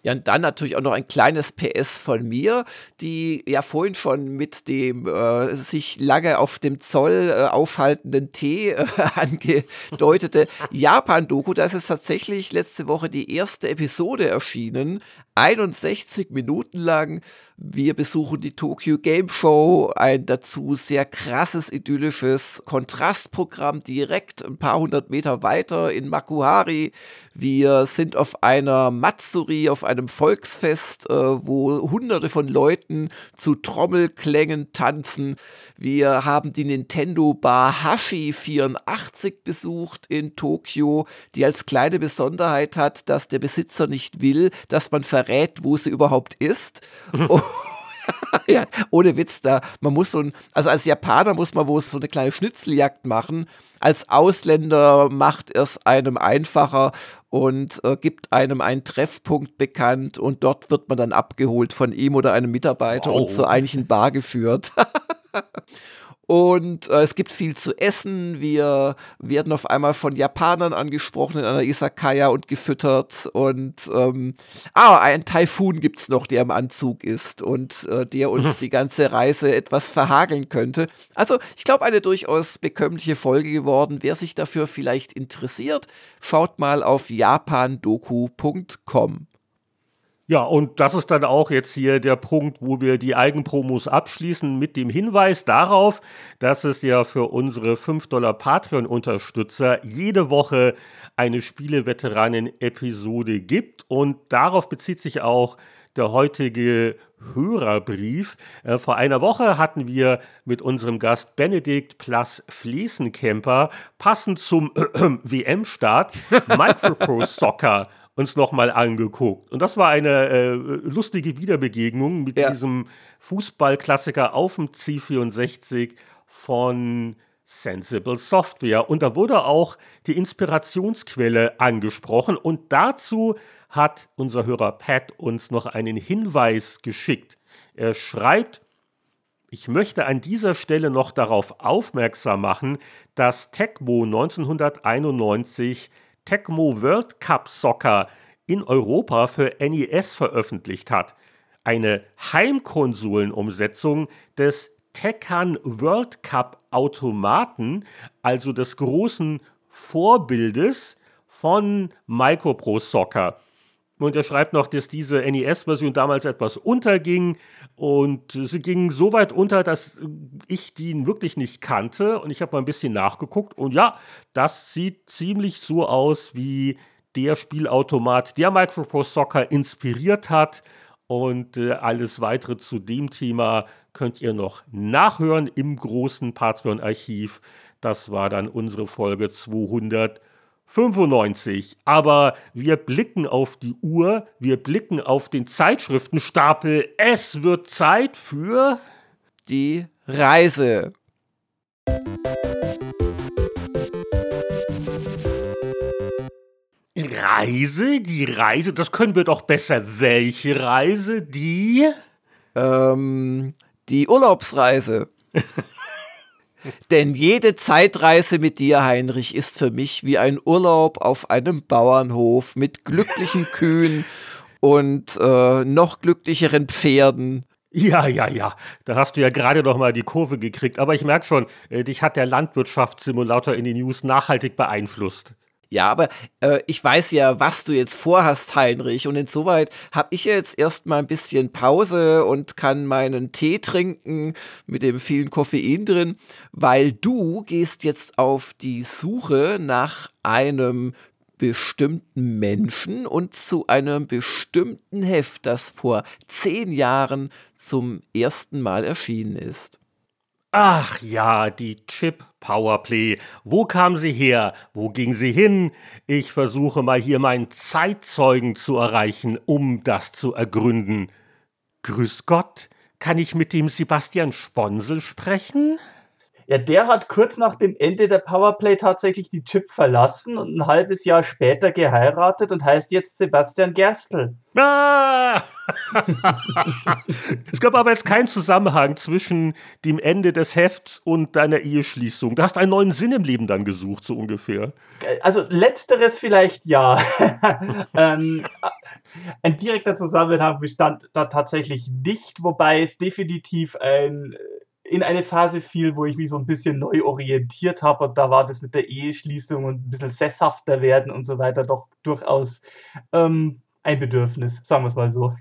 Ja, und dann natürlich auch noch ein kleines PS von mir, die ja vorhin schon mit dem äh, sich lange auf dem Zoll äh, aufhaltenden Tee äh, angedeutete Japan-Doku. Da ist es tatsächlich letzte Woche die erste Episode erschienen. 61 Minuten lang. Wir besuchen die Tokyo Game Show, ein dazu sehr krasses, idyllisches Kontrastprogramm direkt ein paar hundert Meter weiter in Makuhari. Wir sind auf einer Matsuri, auf einem Volksfest, äh, wo hunderte von Leuten zu Trommelklängen tanzen. Wir haben die Nintendo Bar Hashi 84 besucht in Tokio, die als kleine Besonderheit hat, dass der Besitzer nicht will, dass man verrät, wo sie überhaupt ist. ja, ohne Witz da. Man muss so ein, also als Japaner muss man wohl so eine kleine Schnitzeljagd machen. Als Ausländer macht es einem einfacher und äh, gibt einem einen Treffpunkt bekannt und dort wird man dann abgeholt von ihm oder einem Mitarbeiter wow. und zur eigentlichen Bar geführt. Und äh, es gibt viel zu essen. Wir werden auf einmal von Japanern angesprochen in einer Isakaya und gefüttert. Und ähm, ah, ein Taifun gibt es noch, der im Anzug ist und äh, der uns mhm. die ganze Reise etwas verhageln könnte. Also, ich glaube, eine durchaus bekömmliche Folge geworden. Wer sich dafür vielleicht interessiert, schaut mal auf japandoku.com. Ja, und das ist dann auch jetzt hier der Punkt, wo wir die Eigenpromos abschließen mit dem Hinweis darauf, dass es ja für unsere 5 Dollar Patreon-Unterstützer jede Woche eine Spieleveteranen-Episode gibt. Und darauf bezieht sich auch der heutige Hörerbrief. Äh, vor einer Woche hatten wir mit unserem Gast Benedikt Plus Fliesenkemper passend zum äh, äh, WM-Start Micropro Soccer uns nochmal angeguckt. Und das war eine äh, lustige Wiederbegegnung mit ja. diesem Fußballklassiker auf dem C64 von Sensible Software. Und da wurde auch die Inspirationsquelle angesprochen. Und dazu hat unser Hörer Pat uns noch einen Hinweis geschickt. Er schreibt, ich möchte an dieser Stelle noch darauf aufmerksam machen, dass Tecmo 1991 Tecmo World Cup Soccer in Europa für NES veröffentlicht hat. Eine Heimkonsolenumsetzung des Tekken World Cup Automaten, also des großen Vorbildes von Micropro Soccer. Und er schreibt noch, dass diese NES-Version damals etwas unterging und sie ging so weit unter, dass ich die wirklich nicht kannte und ich habe mal ein bisschen nachgeguckt und ja, das sieht ziemlich so aus wie der Spielautomat, der Microprose Soccer inspiriert hat und äh, alles weitere zu dem Thema könnt ihr noch nachhören im großen Patreon-Archiv. Das war dann unsere Folge 200. 95. Aber wir blicken auf die Uhr, wir blicken auf den Zeitschriftenstapel. Es wird Zeit für die Reise. Reise? Die Reise? Das können wir doch besser. Welche Reise? Die? Ähm, die Urlaubsreise. Denn jede Zeitreise mit dir, Heinrich, ist für mich wie ein Urlaub auf einem Bauernhof mit glücklichen Kühen und äh, noch glücklicheren Pferden. Ja, ja, ja. Da hast du ja gerade noch mal die Kurve gekriegt. Aber ich merke schon, äh, dich hat der Landwirtschaftssimulator in den News nachhaltig beeinflusst. Ja, aber äh, ich weiß ja, was du jetzt vorhast, Heinrich. Und insoweit habe ich jetzt erstmal ein bisschen Pause und kann meinen Tee trinken mit dem vielen Koffein drin, weil du gehst jetzt auf die Suche nach einem bestimmten Menschen und zu einem bestimmten Heft, das vor zehn Jahren zum ersten Mal erschienen ist. Ach ja, die Chip Powerplay. Wo kam sie her? Wo ging sie hin? Ich versuche mal hier meinen Zeitzeugen zu erreichen, um das zu ergründen. Grüß Gott, kann ich mit dem Sebastian Sponsel sprechen? Ja, der hat kurz nach dem Ende der Powerplay tatsächlich die Chip verlassen und ein halbes Jahr später geheiratet und heißt jetzt Sebastian Gerstl. Ah! es gab aber jetzt keinen Zusammenhang zwischen dem Ende des Hefts und deiner Eheschließung. Du hast einen neuen Sinn im Leben dann gesucht, so ungefähr. Also letzteres vielleicht ja. ähm, ein direkter Zusammenhang bestand da tatsächlich nicht, wobei es definitiv ein in eine Phase fiel, wo ich mich so ein bisschen neu orientiert habe und da war das mit der Eheschließung und ein bisschen sesshafter werden und so weiter doch durchaus ähm, ein Bedürfnis, sagen wir es mal so.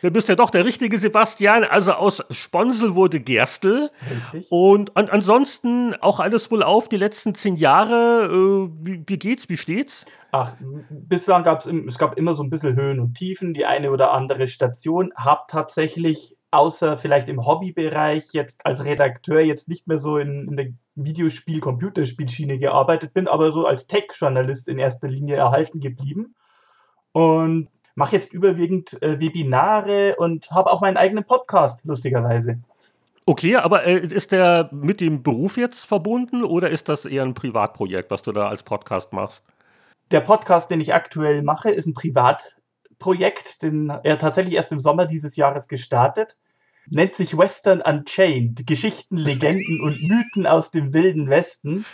Du bist ja doch der richtige Sebastian. Also aus Sponsel wurde Gerstl. Richtig. Und an, ansonsten auch alles wohl auf die letzten zehn Jahre. Äh, wie, wie, geht's? Wie steht's? Ach, bislang gab es es gab immer so ein bisschen Höhen und Tiefen, die eine oder andere Station. Hab tatsächlich außer vielleicht im Hobbybereich jetzt als Redakteur jetzt nicht mehr so in, in der Videospiel-Computerspielschiene gearbeitet bin, aber so als Tech-Journalist in erster Linie erhalten geblieben. Und mache jetzt überwiegend äh, Webinare und habe auch meinen eigenen Podcast, lustigerweise. Okay, aber äh, ist der mit dem Beruf jetzt verbunden oder ist das eher ein Privatprojekt, was du da als Podcast machst? Der Podcast, den ich aktuell mache, ist ein Privat Projekt, den er tatsächlich erst im Sommer dieses Jahres gestartet. Nennt sich Western Unchained. Geschichten, Legenden und Mythen aus dem wilden Westen.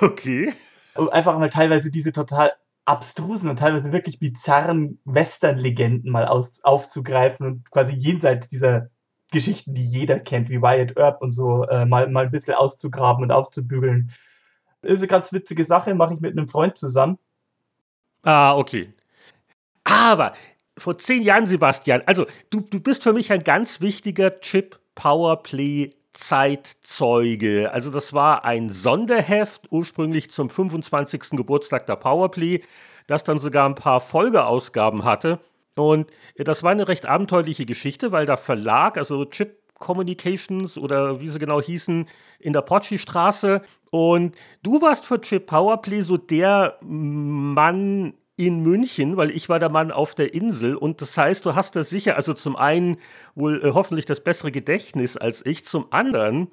Okay. Um einfach mal teilweise diese total abstrusen und teilweise wirklich bizarren Western-Legenden mal aus, aufzugreifen und quasi jenseits dieser Geschichten, die jeder kennt, wie Wyatt Earp und so, äh, mal, mal ein bisschen auszugraben und aufzubügeln. ist eine ganz witzige Sache, mache ich mit einem Freund zusammen. Ah, okay. Aber vor zehn Jahren, Sebastian, also du, du bist für mich ein ganz wichtiger Chip Powerplay Zeitzeuge. Also das war ein Sonderheft, ursprünglich zum 25. Geburtstag der Powerplay, das dann sogar ein paar Folgeausgaben hatte. Und das war eine recht abenteuerliche Geschichte, weil der Verlag, also Chip Communications oder wie sie genau hießen, in der Potschi-Straße. Und du warst für Chip Powerplay so der Mann in München, weil ich war der Mann auf der Insel und das heißt, du hast da sicher, also zum einen wohl äh, hoffentlich das bessere Gedächtnis als ich, zum anderen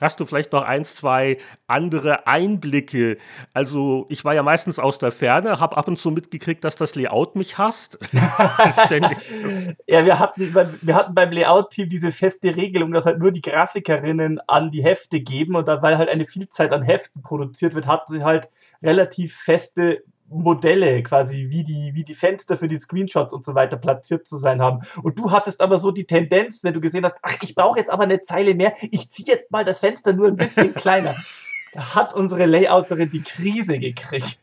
Hast du vielleicht noch eins, zwei andere Einblicke? Also, ich war ja meistens aus der Ferne, habe ab und zu mitgekriegt, dass das Layout mich hasst. Ja, wir hatten, wir hatten beim Layout-Team diese feste Regelung, dass halt nur die Grafikerinnen an die Hefte geben und dann, weil halt eine Vielzahl an Heften produziert wird, hatten sie halt relativ feste Modelle quasi, wie die, wie die Fenster für die Screenshots und so weiter platziert zu sein haben. Und du hattest aber so die Tendenz, wenn du gesehen hast, ach, ich brauche jetzt aber eine Zeile mehr, ich ziehe jetzt mal das Fenster nur ein bisschen kleiner. Da hat unsere Layouterin die Krise gekriegt.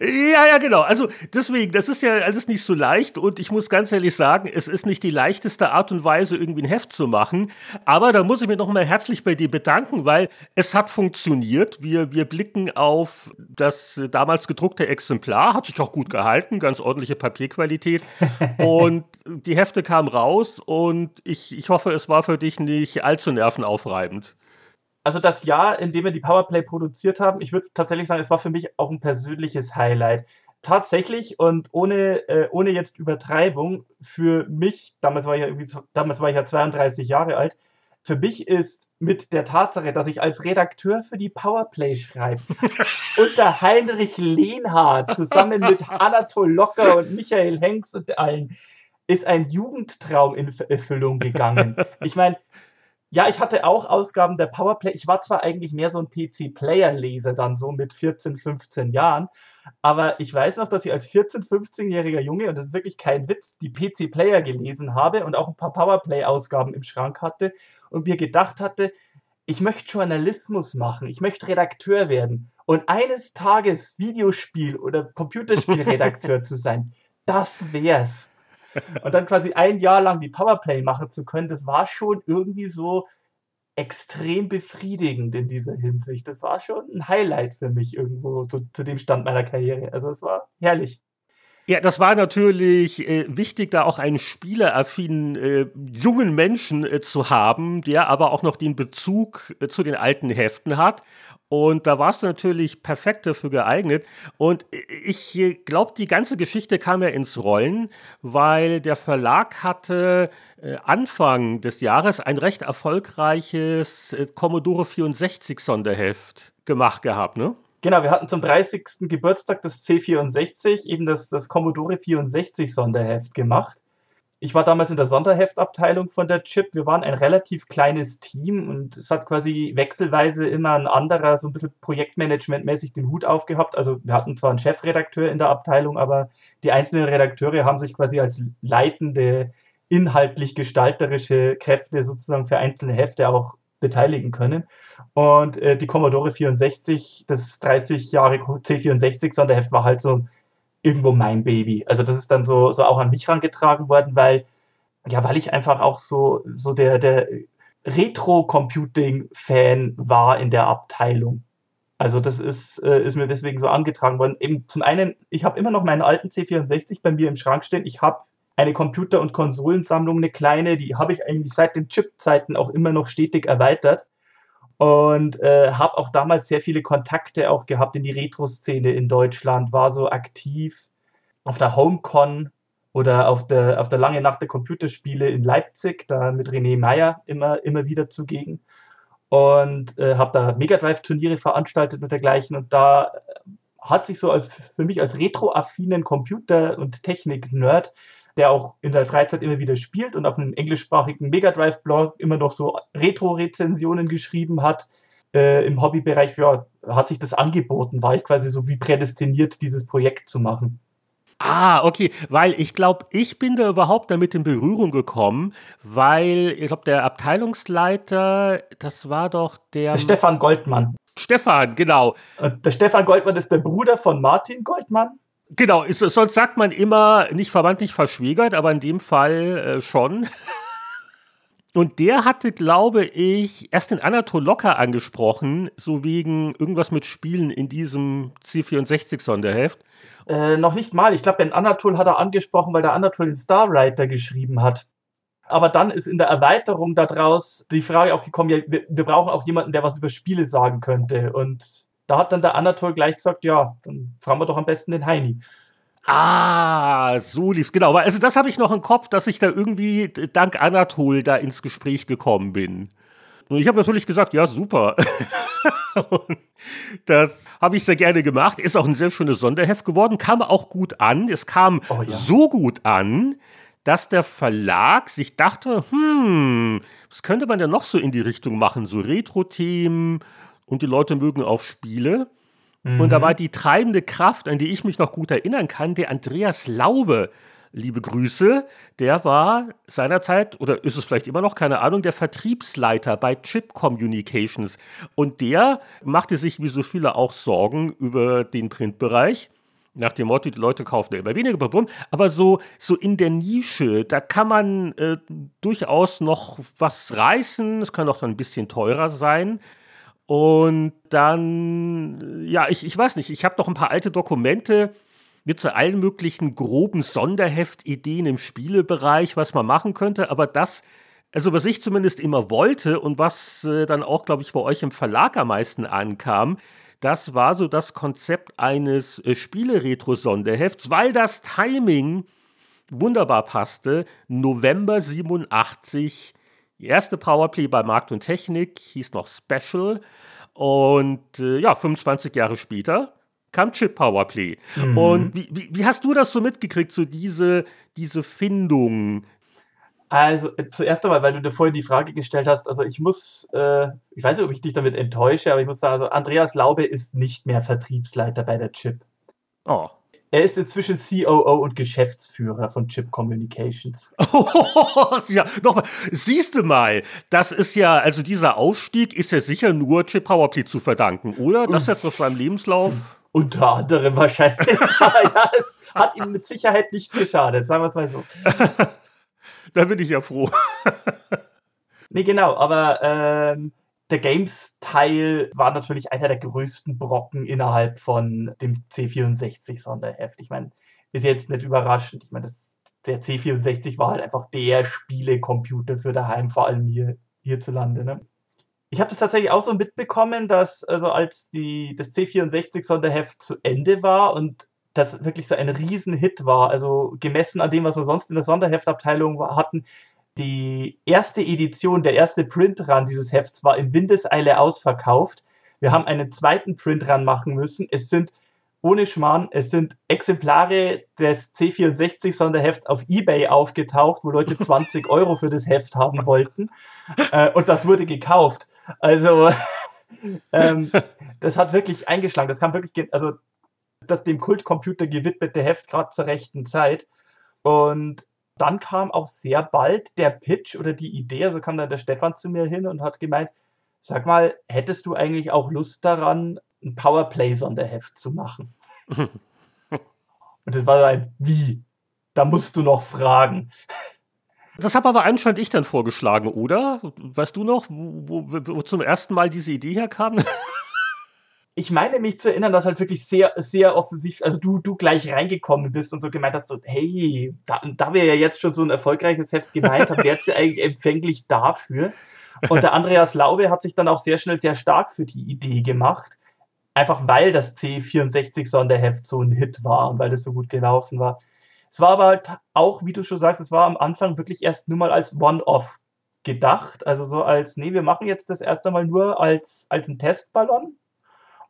Ja, ja, genau. Also deswegen, das ist ja alles nicht so leicht und ich muss ganz ehrlich sagen, es ist nicht die leichteste Art und Weise, irgendwie ein Heft zu machen. Aber da muss ich mich nochmal herzlich bei dir bedanken, weil es hat funktioniert. Wir, wir blicken auf das damals gedruckte Exemplar, hat sich auch gut gehalten, ganz ordentliche Papierqualität. und die Hefte kamen raus und ich, ich hoffe, es war für dich nicht allzu nervenaufreibend also das Jahr, in dem wir die Powerplay produziert haben, ich würde tatsächlich sagen, es war für mich auch ein persönliches Highlight. Tatsächlich und ohne, äh, ohne jetzt Übertreibung, für mich, damals war ich ja irgendwie, damals war ich ja 32 Jahre alt, für mich ist mit der Tatsache, dass ich als Redakteur für die Powerplay schreibe, unter Heinrich Lehnhardt zusammen mit Anatol Locker und Michael Henks und allen, ist ein Jugendtraum in Erfüllung gegangen. Ich meine, ja, ich hatte auch Ausgaben der Powerplay. Ich war zwar eigentlich mehr so ein PC-Player-Leser dann so mit 14, 15 Jahren, aber ich weiß noch, dass ich als 14-, 15-jähriger Junge, und das ist wirklich kein Witz, die PC-Player gelesen habe und auch ein paar Powerplay-Ausgaben im Schrank hatte und mir gedacht hatte, ich möchte Journalismus machen, ich möchte Redakteur werden. Und eines Tages Videospiel- oder Computerspielredakteur zu sein, das wär's. Und dann quasi ein Jahr lang die Powerplay machen zu können, das war schon irgendwie so extrem befriedigend in dieser Hinsicht. Das war schon ein Highlight für mich irgendwo zu, zu dem Stand meiner Karriere. Also es war herrlich. Ja, das war natürlich äh, wichtig, da auch einen spieleraffinen äh, jungen Menschen äh, zu haben, der aber auch noch den Bezug äh, zu den alten Heften hat. Und da warst du natürlich perfekt dafür geeignet. Und ich glaube, die ganze Geschichte kam ja ins Rollen, weil der Verlag hatte äh, Anfang des Jahres ein recht erfolgreiches äh, Commodore 64 Sonderheft gemacht gehabt, ne? Genau, wir hatten zum 30. Geburtstag des C64 eben das, das Commodore 64 Sonderheft gemacht. Ich war damals in der Sonderheftabteilung von der Chip. Wir waren ein relativ kleines Team und es hat quasi wechselweise immer ein anderer so ein bisschen projektmanagementmäßig den Hut aufgehabt. Also wir hatten zwar einen Chefredakteur in der Abteilung, aber die einzelnen Redakteure haben sich quasi als leitende, inhaltlich gestalterische Kräfte sozusagen für einzelne Hefte auch beteiligen können. Und äh, die Commodore 64, das 30 Jahre C64-Sonderheft war halt so irgendwo mein Baby. Also das ist dann so, so auch an mich herangetragen worden, weil, ja, weil ich einfach auch so, so der, der Retro-Computing-Fan war in der Abteilung. Also das ist, äh, ist mir deswegen so angetragen worden. Eben zum einen, ich habe immer noch meinen alten C64 bei mir im Schrank stehen. Ich habe eine Computer- und Konsolensammlung, eine kleine, die habe ich eigentlich seit den Chip-Zeiten auch immer noch stetig erweitert und äh, habe auch damals sehr viele Kontakte auch gehabt in die Retro-Szene in Deutschland, war so aktiv auf der HomeCon oder auf der, auf der Lange Nacht der Computerspiele in Leipzig, da mit René Meyer immer, immer wieder zugegen und äh, habe da Mega Drive-Turniere veranstaltet und dergleichen und da hat sich so als für mich als retro-affinen Computer- und Technik-Nerd der auch in der Freizeit immer wieder spielt und auf einem englischsprachigen Mega Drive-Blog immer noch so Retro-Rezensionen geschrieben hat. Äh, Im Hobbybereich ja, hat sich das angeboten, war ich quasi so wie prädestiniert, dieses Projekt zu machen. Ah, okay, weil ich glaube, ich bin da überhaupt damit in Berührung gekommen, weil ich glaube, der Abteilungsleiter, das war doch der. der Stefan Goldmann. Stefan, genau. Und der Stefan Goldmann ist der Bruder von Martin Goldmann. Genau, ist, sonst sagt man immer nicht verwandt, nicht verschwägert, aber in dem Fall äh, schon. Und der hatte, glaube ich, erst den Anatol Locker angesprochen, so wegen irgendwas mit Spielen in diesem C64-Sonderheft. Äh, noch nicht mal. Ich glaube, den Anatol hat er angesprochen, weil der Anatol den Starwriter geschrieben hat. Aber dann ist in der Erweiterung daraus die Frage auch gekommen, ja, wir, wir brauchen auch jemanden, der was über Spiele sagen könnte. Und da hat dann der Anatol gleich gesagt, ja, dann fragen wir doch am besten den Heini. Ah, so lief genau. Also das habe ich noch im Kopf, dass ich da irgendwie dank Anatol da ins Gespräch gekommen bin. Und ich habe natürlich gesagt, ja, super. das habe ich sehr gerne gemacht. Ist auch ein sehr schönes Sonderheft geworden. Kam auch gut an. Es kam oh, ja. so gut an, dass der Verlag sich dachte, hm, was könnte man denn noch so in die Richtung machen? So Retro-Themen und die Leute mögen auch Spiele. Mhm. Und da war die treibende Kraft, an die ich mich noch gut erinnern kann, der Andreas Laube. Liebe Grüße, der war seinerzeit, oder ist es vielleicht immer noch, keine Ahnung, der Vertriebsleiter bei Chip Communications. Und der machte sich wie so viele auch Sorgen über den Printbereich nach dem Motto, die Leute kaufen ja immer weniger, aber so, so in der Nische, da kann man äh, durchaus noch was reißen, es kann auch dann ein bisschen teurer sein. Und dann, ja, ich, ich weiß nicht, ich habe noch ein paar alte Dokumente mit so allen möglichen groben Sonderheftideen im Spielebereich, was man machen könnte, aber das, also was ich zumindest immer wollte und was äh, dann auch, glaube ich, bei euch im Verlag am meisten ankam, das war so das Konzept eines äh, Spiele-Retro-Sonderhefts, weil das Timing wunderbar passte. November 87 Die erste Powerplay bei Markt und Technik hieß noch Special. Und äh, ja, 25 Jahre später kam Chip Powerplay. Mhm. Und wie, wie, wie, hast du das so mitgekriegt, so diese, diese Findung? Also äh, zuerst einmal, weil du dir vorhin die Frage gestellt hast, also ich muss, äh, ich weiß nicht, ob ich dich damit enttäusche, aber ich muss sagen, also Andreas Laube ist nicht mehr Vertriebsleiter bei der Chip. Oh. Er ist inzwischen COO und Geschäftsführer von Chip Communications. ja, nochmal, siehst du mal, das ist ja, also dieser Aufstieg ist ja sicher nur Chip Powerplay zu verdanken, oder? Das jetzt auf seinem Lebenslauf. Unter anderem wahrscheinlich. Ja, es hat ihm mit Sicherheit nicht geschadet, sagen wir es mal so. da bin ich ja froh. nee, genau, aber ähm, der Games-Teil war natürlich einer der größten Brocken innerhalb von dem C64-Sonderheft. Ich meine, ist jetzt nicht überraschend. Ich meine, der C64 war halt einfach der Spielecomputer für daheim, vor allem hier hierzulande. Ne? Ich habe das tatsächlich auch so mitbekommen, dass also als die, das C64-Sonderheft zu Ende war und das wirklich so ein Riesenhit war, also gemessen an dem, was wir sonst in der Sonderheftabteilung hatten, die erste Edition, der erste Print-Run dieses Hefts war in Windeseile ausverkauft. Wir haben einen zweiten Print-Run machen müssen. Es sind, ohne Schmarrn, es sind Exemplare des C64-Sonderhefts auf Ebay aufgetaucht, wo Leute 20 Euro für das Heft haben wollten. Äh, und das wurde gekauft. Also, ähm, das hat wirklich eingeschlagen. Das kam wirklich, also, das dem Kultcomputer gewidmete Heft gerade zur rechten Zeit. Und dann kam auch sehr bald der Pitch oder die Idee, also kam dann der Stefan zu mir hin und hat gemeint, sag mal, hättest du eigentlich auch Lust daran, ein Powerplay-Sonderheft zu machen? und das war ein, wie? Da musst du noch fragen. Das habe aber anscheinend ich dann vorgeschlagen, oder? Weißt du noch, wo, wo, wo zum ersten Mal diese Idee herkam? Ich meine mich zu erinnern, dass halt wirklich sehr, sehr offensiv, also du, du gleich reingekommen bist und so gemeint hast, so, hey, da, da wir ja jetzt schon so ein erfolgreiches Heft gemeint haben, wärt ihr eigentlich empfänglich dafür. Und der Andreas Laube hat sich dann auch sehr schnell sehr stark für die Idee gemacht. Einfach weil das C64-Sonderheft so ein Hit war und weil das so gut gelaufen war. Es war aber halt auch, wie du schon sagst, es war am Anfang wirklich erst nur mal als One-Off gedacht. Also so als, nee, wir machen jetzt das erst einmal nur als, als ein Testballon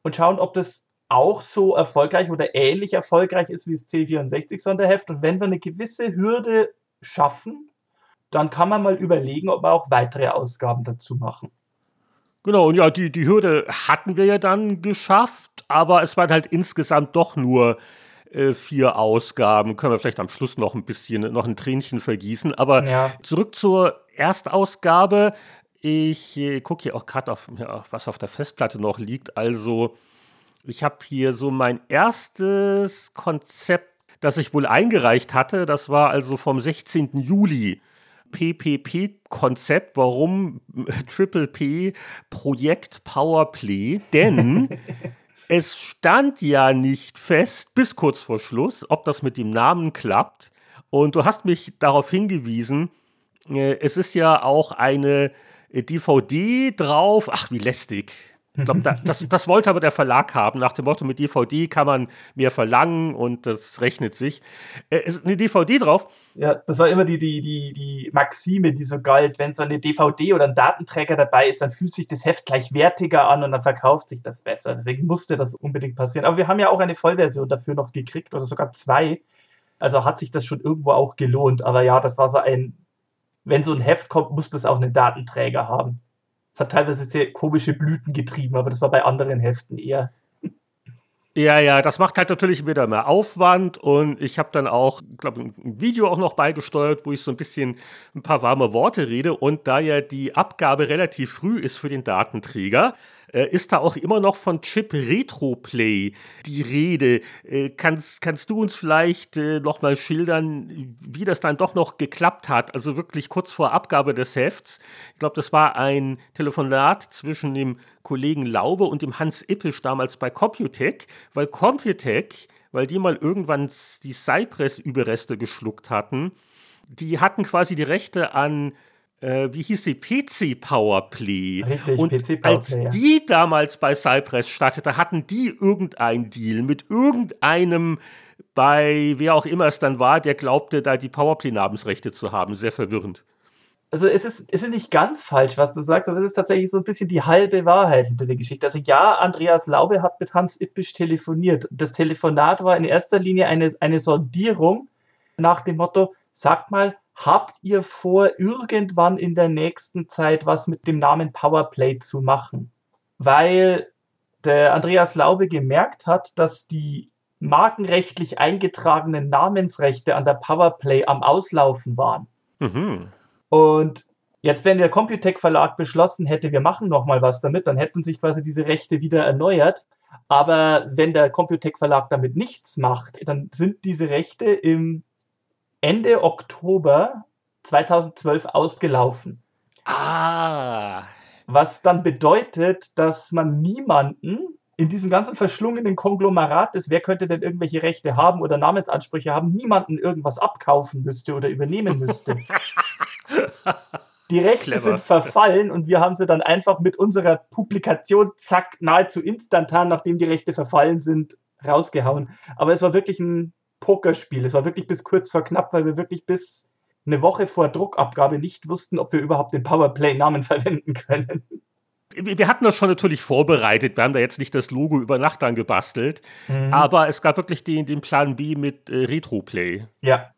und schauen, ob das auch so erfolgreich oder ähnlich erfolgreich ist wie das C64-Sonderheft. Und wenn wir eine gewisse Hürde schaffen, dann kann man mal überlegen, ob wir auch weitere Ausgaben dazu machen. Genau, und ja, die, die Hürde hatten wir ja dann geschafft, aber es waren halt insgesamt doch nur äh, vier Ausgaben. Können wir vielleicht am Schluss noch ein bisschen, noch ein Tränchen vergießen. Aber ja. zurück zur Erstausgabe. Ich äh, gucke hier auch gerade auf, ja, was auf der Festplatte noch liegt. Also, ich habe hier so mein erstes Konzept, das ich wohl eingereicht hatte. Das war also vom 16. Juli. PPP-Konzept, warum Triple P Projekt Powerplay, denn es stand ja nicht fest bis kurz vor Schluss, ob das mit dem Namen klappt. Und du hast mich darauf hingewiesen, äh, es ist ja auch eine DVD drauf. Ach, wie lästig. Ich glaube, das, das wollte aber der Verlag haben, nach dem Motto, mit DVD kann man mehr verlangen und das rechnet sich. Äh, ist eine DVD drauf. Ja, das war immer die, die, die, die Maxime, die so galt. Wenn so eine DVD oder ein Datenträger dabei ist, dann fühlt sich das Heft gleich wertiger an und dann verkauft sich das besser. Deswegen musste das unbedingt passieren. Aber wir haben ja auch eine Vollversion dafür noch gekriegt oder sogar zwei. Also hat sich das schon irgendwo auch gelohnt. Aber ja, das war so ein wenn so ein Heft kommt, muss das auch einen Datenträger haben. Es hat teilweise sehr komische Blüten getrieben, aber das war bei anderen Heften eher. Ja, ja, das macht halt natürlich wieder mehr Aufwand und ich habe dann auch, glaube ein Video auch noch beigesteuert, wo ich so ein bisschen ein paar warme Worte rede und da ja die Abgabe relativ früh ist für den Datenträger, äh, ist da auch immer noch von Chip Retroplay die Rede. Äh, kannst, kannst du uns vielleicht äh, noch mal schildern, wie das dann doch noch geklappt hat? Also wirklich kurz vor Abgabe des Hefts. Ich glaube, das war ein Telefonat zwischen dem Kollegen Laube und dem Hans Ippisch damals bei Computec, weil Computec, weil die mal irgendwann die Cypress-Überreste geschluckt hatten, die hatten quasi die Rechte an äh, wie hieß sie, PC Powerplay. Richtig, und PC Powerplay, als ja. die damals bei Cypress startete, hatten die irgendein Deal mit irgendeinem bei wer auch immer es dann war, der glaubte, da die Powerplay-Namensrechte zu haben. Sehr verwirrend. also es ist, es ist nicht ganz falsch, was du sagst, aber es ist tatsächlich so ein bisschen die halbe Wahrheit hinter der Geschichte. Also ja, Andreas Laube hat mit Hans Ippisch telefoniert. Das Telefonat war in erster Linie eine, eine Sondierung nach dem Motto, sagt mal, habt ihr vor, irgendwann in der nächsten Zeit was mit dem Namen Powerplay zu machen? Weil der Andreas Laube gemerkt hat, dass die markenrechtlich eingetragenen Namensrechte an der Powerplay am Auslaufen waren. Mhm. Und jetzt, wenn der Computec Verlag beschlossen hätte, wir machen noch mal was damit, dann hätten sich quasi diese Rechte wieder erneuert. Aber wenn der Computec Verlag damit nichts macht, dann sind diese Rechte im Ende Oktober 2012 ausgelaufen. Ah. Was dann bedeutet, dass man niemanden in diesem ganzen verschlungenen Konglomerat des, wer könnte denn irgendwelche Rechte haben oder Namensansprüche haben, niemanden irgendwas abkaufen müsste oder übernehmen müsste. Die Rechte Clever. sind verfallen und wir haben sie dann einfach mit unserer Publikation, zack, nahezu instantan, nachdem die Rechte verfallen sind, rausgehauen. Aber es war wirklich ein Pokerspiel. Es war wirklich bis kurz vor knapp, weil wir wirklich bis eine Woche vor Druckabgabe nicht wussten, ob wir überhaupt den Powerplay-Namen verwenden können wir hatten das schon natürlich vorbereitet. Wir haben da jetzt nicht das Logo über Nacht dann gebastelt. Mhm. Aber es gab wirklich den, den Plan B mit äh, Retroplay. Ja.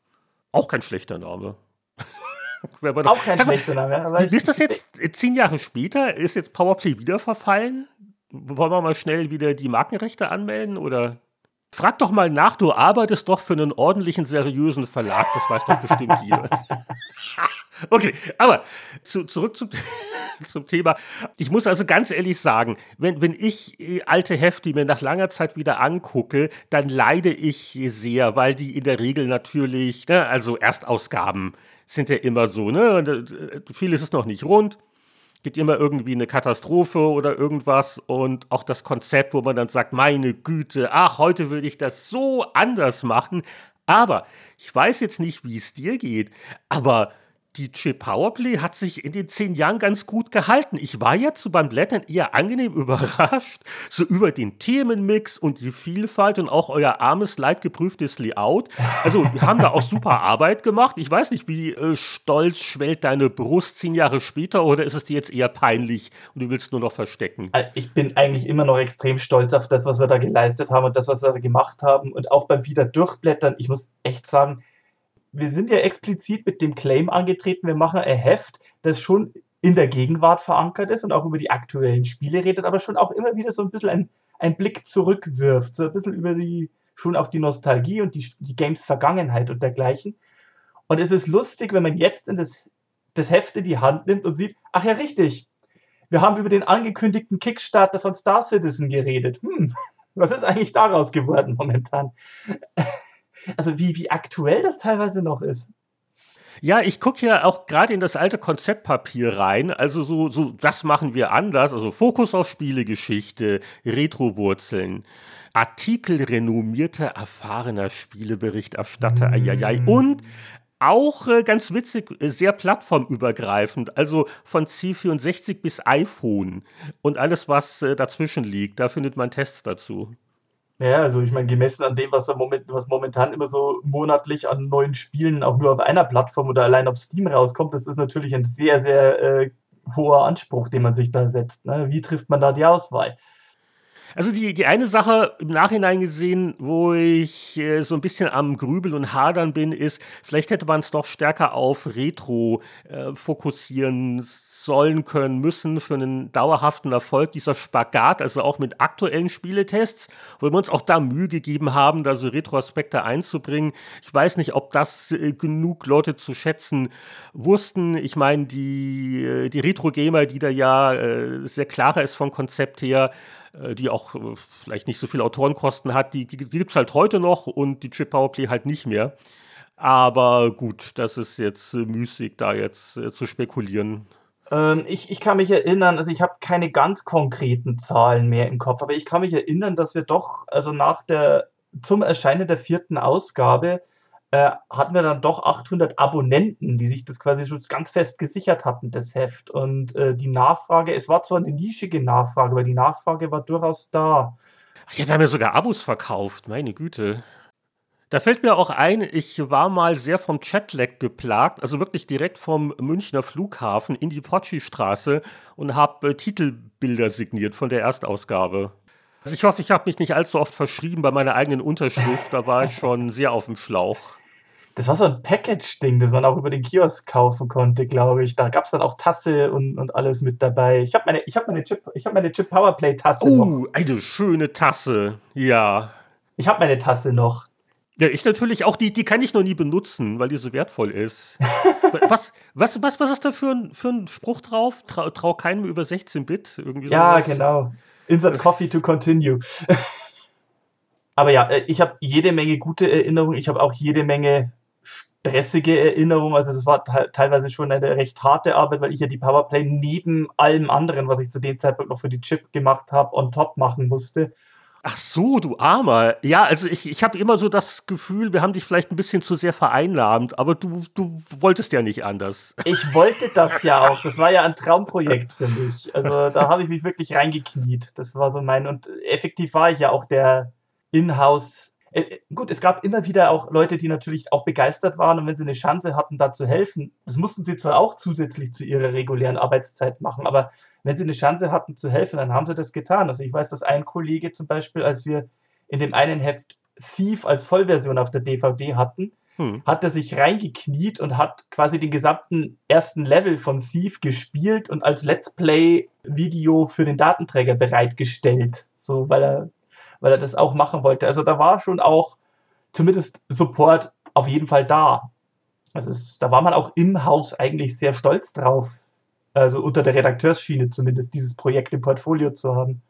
Auch kein schlechter Name. Auch kein schlechter Name. Ist das jetzt zehn Jahre später? Ist jetzt Powerplay wieder verfallen? Wollen wir mal schnell wieder die Markenrechte anmelden oder? Frag doch mal nach, du arbeitest doch für einen ordentlichen, seriösen Verlag. Das weiß doch bestimmt jeder. okay, aber zu, zurück zum, zum Thema. Ich muss also ganz ehrlich sagen, wenn, wenn ich äh, alte Hefte mir nach langer Zeit wieder angucke, dann leide ich sehr, weil die in der Regel natürlich, ne, also Erstausgaben sind ja immer so, ne? Äh, vieles ist noch nicht rund gibt immer irgendwie eine Katastrophe oder irgendwas und auch das Konzept, wo man dann sagt, meine Güte, ach, heute würde ich das so anders machen. Aber ich weiß jetzt nicht, wie es dir geht, aber DJ Powerplay hat sich in den zehn Jahren ganz gut gehalten. Ich war jetzt so beim Blättern eher angenehm überrascht, so über den Themenmix und die Vielfalt und auch euer armes, leidgeprüftes Layout. Also, wir haben da auch super Arbeit gemacht. Ich weiß nicht, wie äh, stolz schwellt deine Brust zehn Jahre später oder ist es dir jetzt eher peinlich und du willst nur noch verstecken? Äh, ich bin eigentlich immer noch extrem stolz auf das, was wir da geleistet haben und das, was wir da gemacht haben und auch beim Wieder durchblättern. Ich muss echt sagen, wir sind ja explizit mit dem Claim angetreten, wir machen ein Heft, das schon in der Gegenwart verankert ist und auch über die aktuellen Spiele redet, aber schon auch immer wieder so ein bisschen ein, ein Blick zurückwirft, so ein bisschen über die, schon auch die Nostalgie und die, die Games Vergangenheit und dergleichen. Und es ist lustig, wenn man jetzt in das, das Heft in die Hand nimmt und sieht, ach ja, richtig, wir haben über den angekündigten Kickstarter von Star Citizen geredet. Hm, was ist eigentlich daraus geworden momentan? Also wie, wie aktuell das teilweise noch ist. Ja, ich gucke ja auch gerade in das alte Konzeptpapier rein. Also so, so, das machen wir anders. Also Fokus auf Spielegeschichte, Retrowurzeln, Artikel renommierter, erfahrener Spieleberichterstatter, mm. und auch äh, ganz witzig, äh, sehr plattformübergreifend, also von C64 bis iPhone und alles, was äh, dazwischen liegt. Da findet man Tests dazu. Ja, also ich meine, gemessen an dem, was, moment, was momentan immer so monatlich an neuen Spielen auch nur auf einer Plattform oder allein auf Steam rauskommt, das ist natürlich ein sehr, sehr äh, hoher Anspruch, den man sich da setzt. Ne? Wie trifft man da die Auswahl? Also die, die eine Sache im Nachhinein gesehen, wo ich äh, so ein bisschen am Grübeln und Hadern bin, ist, vielleicht hätte man es doch stärker auf Retro äh, fokussieren sollen können müssen für einen dauerhaften Erfolg dieser Spagat, also auch mit aktuellen Spieletests, wo wir uns auch da Mühe gegeben haben, da so Retroaspekte einzubringen. Ich weiß nicht, ob das äh, genug Leute zu schätzen wussten. Ich meine, die, äh, die Retro-Gamer, die da ja äh, sehr klarer ist vom Konzept her, äh, die auch äh, vielleicht nicht so viele Autorenkosten hat, die, die, gibt es halt heute noch und die Chip Powerplay halt nicht mehr. Aber gut, das ist jetzt müßig, da jetzt zu spekulieren. Ähm, ich, ich kann mich erinnern, also ich habe keine ganz konkreten Zahlen mehr im Kopf, aber ich kann mich erinnern, dass wir doch, also nach der, zum Erscheinen der vierten Ausgabe, äh, hatten wir dann doch 800 Abonnenten, die sich das quasi schon ganz fest gesichert hatten, das Heft. Und äh, die Nachfrage, es war zwar eine nischige Nachfrage, aber die Nachfrage war durchaus da. Ach ja, wir haben ja sogar Abos verkauft, meine Güte. Da fällt mir auch ein, ich war mal sehr vom Chatlag geplagt, also wirklich direkt vom Münchner Flughafen in die Potschi-Straße und habe äh, Titelbilder signiert von der Erstausgabe. Also ich hoffe, ich habe mich nicht allzu oft verschrieben bei meiner eigenen Unterschrift, da war ich schon sehr auf dem Schlauch. Das war so ein Package-Ding, das man auch über den Kiosk kaufen konnte, glaube ich. Da gab es dann auch Tasse und, und alles mit dabei. Ich habe meine, ich hab meine Chip, hab meine Chip Powerplay-Tasse oh, noch. eine schöne Tasse, ja. Ich habe meine Tasse noch. Ja, ich natürlich auch. Die, die kann ich noch nie benutzen, weil die so wertvoll ist. was, was, was, was ist da für ein, für ein Spruch drauf? Trau, trau keinem über 16-Bit? Ja, sowas. genau. Insert Coffee to continue. Aber ja, äh, ich habe jede Menge gute Erinnerungen. Ich habe auch jede Menge stressige Erinnerungen. Also das war teilweise schon eine recht harte Arbeit, weil ich ja die Powerplay neben allem anderen, was ich zu dem Zeitpunkt noch für die Chip gemacht habe, on top machen musste. Ach so, du Armer. Ja, also ich, ich habe immer so das Gefühl, wir haben dich vielleicht ein bisschen zu sehr vereinnahmt, aber du, du wolltest ja nicht anders. Ich wollte das ja auch. Das war ja ein Traumprojekt für mich. Also da habe ich mich wirklich reingekniet. Das war so mein. Und effektiv war ich ja auch der Inhouse. Äh, gut, es gab immer wieder auch Leute, die natürlich auch begeistert waren und wenn sie eine Chance hatten, da zu helfen, das mussten sie zwar auch zusätzlich zu ihrer regulären Arbeitszeit machen, aber wenn sie eine Chance hatten zu helfen, dann haben sie das getan. Also ich weiß, dass ein Kollege zum Beispiel, als wir in dem einen Heft Thief als Vollversion auf der DVD hatten, hm. hat er sich reingekniet und hat quasi den gesamten ersten Level von Thief gespielt und als Let's Play-Video für den Datenträger bereitgestellt. So, weil er, weil er das auch machen wollte. Also da war schon auch zumindest Support auf jeden Fall da. Also es, da war man auch im Haus eigentlich sehr stolz drauf, also unter der Redakteursschiene zumindest, dieses Projekt im Portfolio zu haben.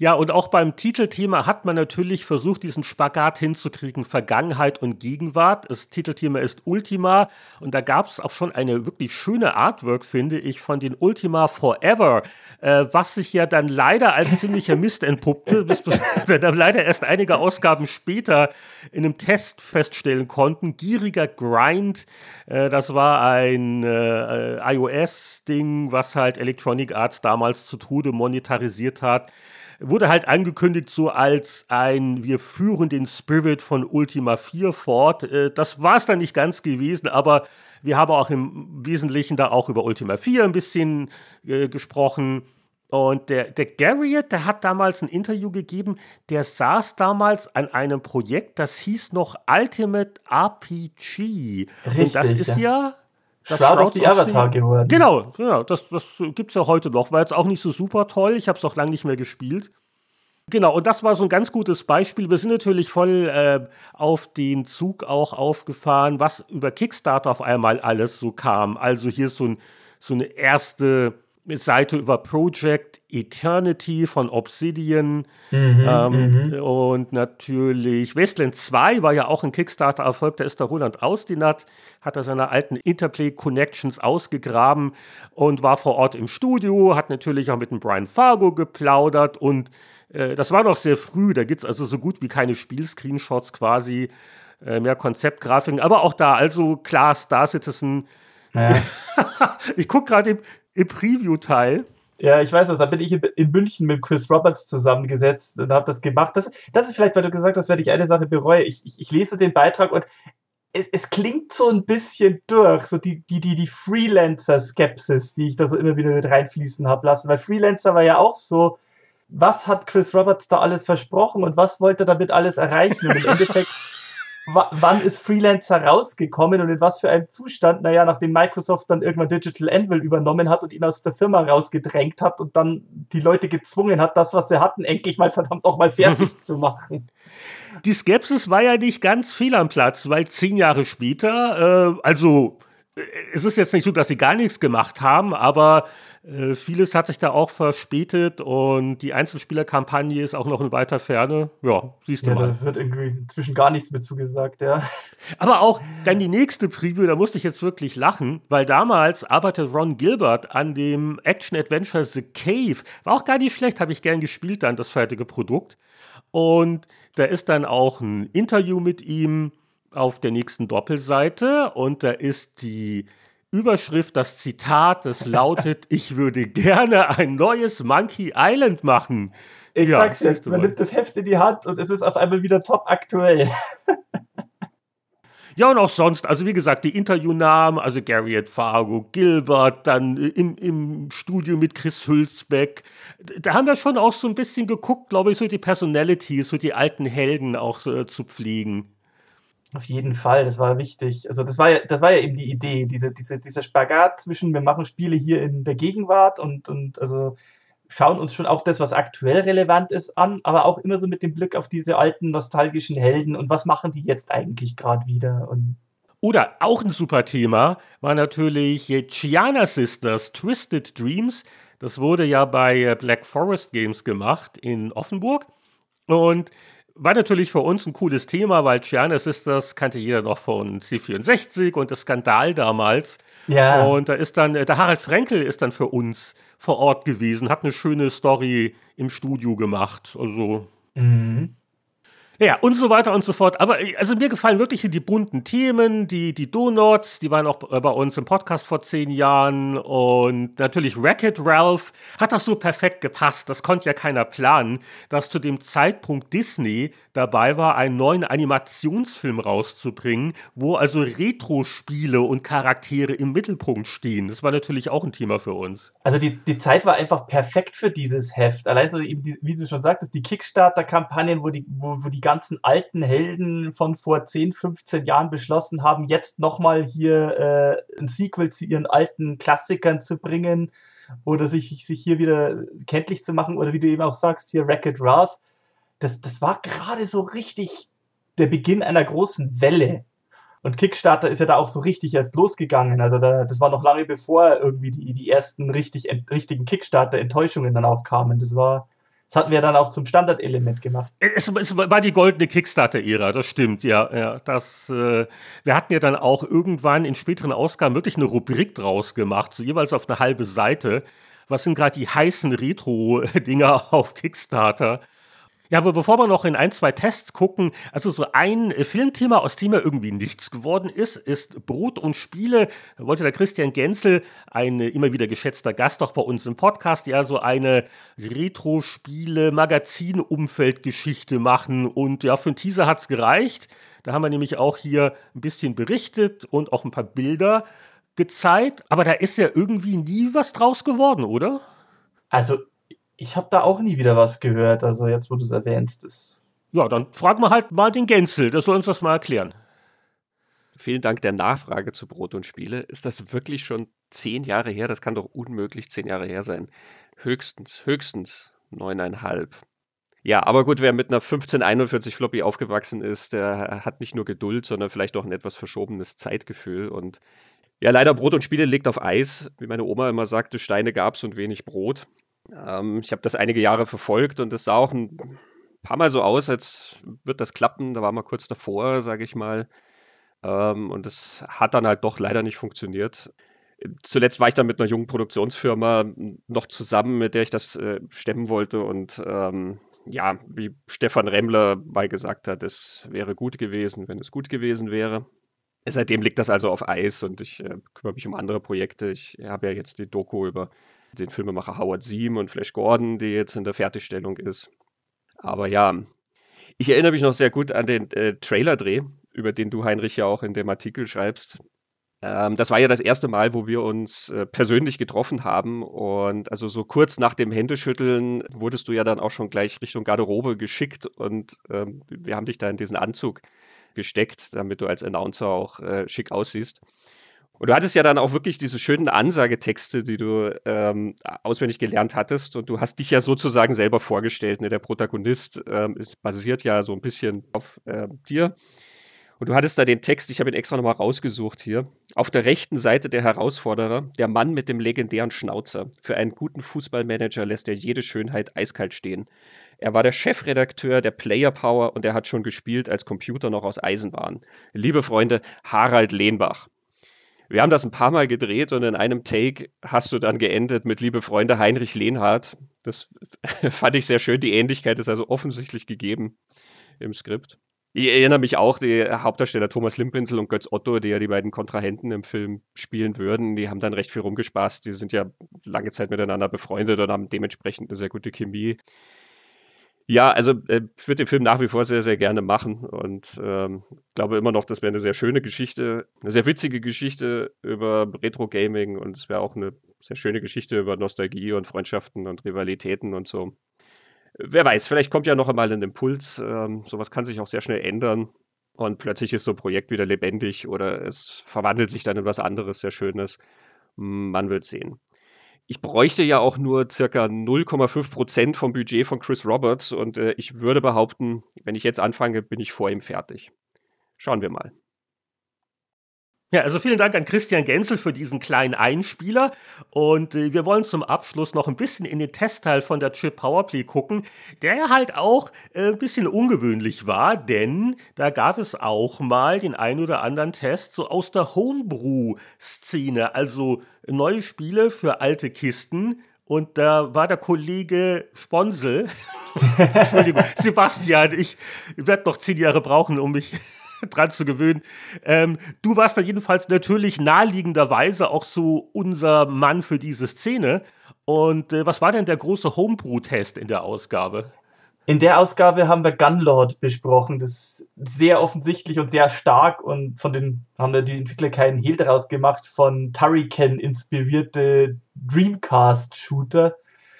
Ja, und auch beim Titelthema hat man natürlich versucht, diesen Spagat hinzukriegen, Vergangenheit und Gegenwart. Das Titelthema ist Ultima und da gab es auch schon eine wirklich schöne Artwork, finde ich, von den Ultima Forever, äh, was sich ja dann leider als ziemlicher Mist entpuppte, bis wir dann leider erst einige Ausgaben später in einem Test feststellen konnten. Gieriger Grind, äh, das war ein äh, iOS-Ding, was halt Electronic Arts damals zu Tode monetarisiert hat wurde halt angekündigt so als ein, wir führen den Spirit von Ultima 4 fort. Äh, das war es dann nicht ganz gewesen, aber wir haben auch im Wesentlichen da auch über Ultima 4 ein bisschen äh, gesprochen. Und der, der Garriott, der hat damals ein Interview gegeben, der saß damals an einem Projekt, das hieß noch Ultimate RPG. Richtig, Und das ist ja, ja das Shroud of the Avatar geworden. Genau, genau das, das gibt es ja heute noch. War jetzt auch nicht so super toll. Ich habe es auch lange nicht mehr gespielt. Genau, und das war so ein ganz gutes Beispiel. Wir sind natürlich voll äh, auf den Zug auch aufgefahren, was über Kickstarter auf einmal alles so kam. Also hier so, ein, so eine erste Seite über Project Eternity von Obsidian mhm, ähm, mhm. und natürlich Wasteland 2 war ja auch ein Kickstarter-Erfolg, da ist der Roland Austinat, hat er seine alten Interplay-Connections ausgegraben und war vor Ort im Studio, hat natürlich auch mit dem Brian Fargo geplaudert und äh, das war noch sehr früh, da gibt es also so gut wie keine Spielscreenshots quasi, äh, mehr Konzeptgrafiken, aber auch da, also klar, Star Citizen ja. ich gucke gerade im, Preview-Teil. Ja, ich weiß noch, da bin ich in München mit Chris Roberts zusammengesetzt und habe das gemacht. Das, das ist vielleicht, weil du gesagt hast, werde ich eine Sache bereue. Ich, ich, ich lese den Beitrag und es, es, klingt so ein bisschen durch, so die, die, die, die Freelancer-Skepsis, die ich da so immer wieder mit reinfließen habe lassen. Weil Freelancer war ja auch so, was hat Chris Roberts da alles versprochen und was wollte er damit alles erreichen? Und im Endeffekt wann ist Freelancer rausgekommen und in was für einem Zustand? Naja, nachdem Microsoft dann irgendwann Digital Anvil übernommen hat und ihn aus der Firma rausgedrängt hat und dann die Leute gezwungen hat, das, was sie hatten, endlich mal verdammt auch mal fertig zu machen. Die Skepsis war ja nicht ganz fehl am Platz, weil zehn Jahre später, äh, also äh, es ist jetzt nicht so, dass sie gar nichts gemacht haben, aber äh, vieles hat sich da auch verspätet und die Einzelspielerkampagne ist auch noch in weiter Ferne. Ja, siehst du ja, mal. Da wird irgendwie inzwischen gar nichts mehr zugesagt, ja. Aber auch dann die nächste Preview, da musste ich jetzt wirklich lachen, weil damals arbeitet Ron Gilbert an dem Action-Adventure The Cave. War auch gar nicht schlecht, habe ich gern gespielt dann, das fertige Produkt. Und da ist dann auch ein Interview mit ihm auf der nächsten Doppelseite und da ist die Überschrift, das Zitat, das lautet, ich würde gerne ein neues Monkey Island machen. Ich ja, sag's jetzt, man nimmt das Heft in die Hand und es ist auf einmal wieder top aktuell. Ja, und auch sonst, also wie gesagt, die Interviewnamen, also Garriott Fargo, Gilbert, dann im, im Studio mit Chris Hülsbeck. Da haben wir schon auch so ein bisschen geguckt, glaube ich, so die Personalities, so die alten Helden auch äh, zu pflegen. Auf jeden Fall, das war wichtig. Also das war ja, das war ja eben die Idee, diese, diese, dieser Spagat zwischen, wir machen Spiele hier in der Gegenwart und, und also schauen uns schon auch das, was aktuell relevant ist, an, aber auch immer so mit dem Blick auf diese alten nostalgischen Helden und was machen die jetzt eigentlich gerade wieder und oder auch ein super Thema war natürlich Chiana Sisters Twisted Dreams. Das wurde ja bei Black Forest Games gemacht in Offenburg. Und war natürlich für uns ein cooles Thema, weil Chiana Sisters kannte jeder noch von C64 und das Skandal damals. Ja. Und da ist dann, der Harald Frenkel ist dann für uns vor Ort gewesen, hat eine schöne Story im Studio gemacht. Also. Mhm. Ja, und so weiter und so fort. Aber äh, also mir gefallen wirklich die bunten Themen, die, die Donuts, die waren auch bei uns im Podcast vor zehn Jahren. Und natürlich Racket Ralph hat das so perfekt gepasst. Das konnte ja keiner planen, dass zu dem Zeitpunkt Disney dabei war, einen neuen Animationsfilm rauszubringen, wo also Retro-Spiele und Charaktere im Mittelpunkt stehen. Das war natürlich auch ein Thema für uns. Also die, die Zeit war einfach perfekt für dieses Heft. Allein so, wie du schon sagtest, die Kickstarter-Kampagnen, wo die, wo, wo die ganzen alten Helden von vor 10, 15 Jahren beschlossen haben, jetzt nochmal hier äh, ein Sequel zu ihren alten Klassikern zu bringen oder sich, sich hier wieder kenntlich zu machen oder wie du eben auch sagst, hier Wreck-It Ralph. Das, das war gerade so richtig der Beginn einer großen Welle. Und Kickstarter ist ja da auch so richtig erst losgegangen. Also da, das war noch lange bevor irgendwie die, die ersten richtig, richtigen Kickstarter-Enttäuschungen dann aufkamen. Das war, das hatten wir dann auch zum Standardelement gemacht. Es, es war die goldene Kickstarter-Ära, das stimmt, ja. ja das, äh, wir hatten ja dann auch irgendwann in späteren Ausgaben wirklich eine Rubrik draus gemacht, so jeweils auf eine halbe Seite. Was sind gerade die heißen Retro-Dinger auf Kickstarter? Ja, aber bevor wir noch in ein, zwei Tests gucken, also so ein äh, Filmthema, aus dem ja irgendwie nichts geworden ist, ist Brot und Spiele. Da wollte der Christian Genzel, ein äh, immer wieder geschätzter Gast auch bei uns im Podcast, ja so eine Retro-Spiele-Magazin-Umfeldgeschichte machen. Und ja, für einen Teaser hat's gereicht. Da haben wir nämlich auch hier ein bisschen berichtet und auch ein paar Bilder gezeigt. Aber da ist ja irgendwie nie was draus geworden, oder? Also ich habe da auch nie wieder was gehört. Also jetzt, wo du es erwähnst, ist. Ja, dann fragen wir halt mal den Gänzel, der soll uns das mal erklären. Vielen Dank der Nachfrage zu Brot und Spiele. Ist das wirklich schon zehn Jahre her? Das kann doch unmöglich zehn Jahre her sein. Höchstens, höchstens neuneinhalb. Ja, aber gut, wer mit einer 1541 Floppy aufgewachsen ist, der hat nicht nur Geduld, sondern vielleicht auch ein etwas verschobenes Zeitgefühl. Und ja, leider Brot und Spiele liegt auf Eis. Wie meine Oma immer sagte, Steine gab's und wenig Brot. Ähm, ich habe das einige Jahre verfolgt und es sah auch ein paar Mal so aus, als wird das klappen. Da war mal kurz davor, sage ich mal. Ähm, und es hat dann halt doch leider nicht funktioniert. Zuletzt war ich dann mit einer jungen Produktionsfirma noch zusammen, mit der ich das äh, stemmen wollte. Und ähm, ja, wie Stefan Remmler mal gesagt hat, es wäre gut gewesen, wenn es gut gewesen wäre. Seitdem liegt das also auf Eis und ich äh, kümmere mich um andere Projekte. Ich habe ja jetzt die Doku über den Filmemacher Howard Seam und Flash Gordon, die jetzt in der Fertigstellung ist. Aber ja, ich erinnere mich noch sehr gut an den äh, Trailer-Dreh, über den du, Heinrich, ja auch in dem Artikel schreibst. Ähm, das war ja das erste Mal, wo wir uns äh, persönlich getroffen haben. Und also so kurz nach dem Händeschütteln wurdest du ja dann auch schon gleich Richtung Garderobe geschickt und ähm, wir haben dich da in diesen Anzug gesteckt, damit du als Announcer auch äh, schick aussiehst. Und du hattest ja dann auch wirklich diese schönen Ansagetexte, die du ähm, auswendig gelernt hattest. Und du hast dich ja sozusagen selber vorgestellt. Ne? Der Protagonist ähm, ist basiert ja so ein bisschen auf äh, dir. Und du hattest da den Text, ich habe ihn extra nochmal rausgesucht hier. Auf der rechten Seite der Herausforderer, der Mann mit dem legendären Schnauzer. Für einen guten Fußballmanager lässt er jede Schönheit eiskalt stehen. Er war der Chefredakteur der Player Power und er hat schon gespielt, als Computer noch aus Eisen waren. Liebe Freunde, Harald Lehnbach. Wir haben das ein paar Mal gedreht und in einem Take hast du dann geendet mit liebe Freunde Heinrich Lehnhardt. Das fand ich sehr schön. Die Ähnlichkeit ist also offensichtlich gegeben im Skript. Ich erinnere mich auch, die Hauptdarsteller Thomas Limpinsel und Götz Otto, die ja die beiden Kontrahenten im Film spielen würden, die haben dann recht viel rumgespaßt. Die sind ja lange Zeit miteinander befreundet und haben dementsprechend eine sehr gute Chemie. Ja, also äh, ich würde den Film nach wie vor sehr, sehr gerne machen und ähm, glaube immer noch, das wäre eine sehr schöne Geschichte, eine sehr witzige Geschichte über Retro-Gaming und es wäre auch eine sehr schöne Geschichte über Nostalgie und Freundschaften und Rivalitäten und so. Wer weiß, vielleicht kommt ja noch einmal ein Impuls. Ähm, sowas kann sich auch sehr schnell ändern und plötzlich ist so ein Projekt wieder lebendig oder es verwandelt sich dann in was anderes, sehr Schönes. Man wird sehen ich bräuchte ja auch nur circa 0,5 Prozent vom Budget von Chris Roberts und äh, ich würde behaupten, wenn ich jetzt anfange, bin ich vor ihm fertig. Schauen wir mal. Ja, also vielen Dank an Christian Genzel für diesen kleinen Einspieler. Und äh, wir wollen zum Abschluss noch ein bisschen in den Testteil von der Chip Powerplay gucken, der halt auch äh, ein bisschen ungewöhnlich war, denn da gab es auch mal den ein oder anderen Test so aus der Homebrew-Szene, also neue Spiele für alte Kisten. Und da war der Kollege Sponsel, Entschuldigung, Sebastian, ich werde noch zehn Jahre brauchen, um mich dran zu gewöhnen. Ähm, du warst da jedenfalls natürlich naheliegenderweise auch so unser Mann für diese Szene. Und äh, was war denn der große Homebrew-Test in der Ausgabe? In der Ausgabe haben wir Gunlord besprochen. Das ist sehr offensichtlich und sehr stark und von den haben da die Entwickler keinen Hehl daraus gemacht von Turrican inspirierte Dreamcast-Shooter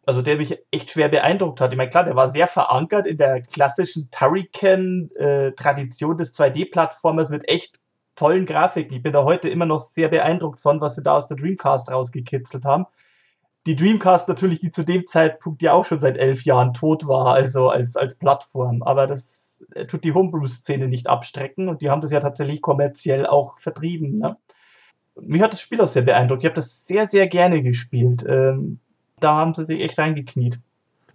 also der mich echt schwer beeindruckt hat. Ich meine, klar, der war sehr verankert in der klassischen Turrican-Tradition des 2D-Plattformers mit echt tollen Grafiken. Ich bin da heute immer noch sehr beeindruckt von, was sie da aus der Dreamcast rausgekitzelt haben. Die Dreamcast natürlich, die zu dem Zeitpunkt ja auch schon seit elf Jahren tot war, also als, als Plattform. Aber das äh, tut die Homebrew-Szene nicht abstrecken und die haben das ja tatsächlich kommerziell auch vertrieben. Ne? Mich hat das Spiel auch sehr beeindruckt. Ich habe das sehr, sehr gerne gespielt. Ähm, da haben sie sich echt reingekniet.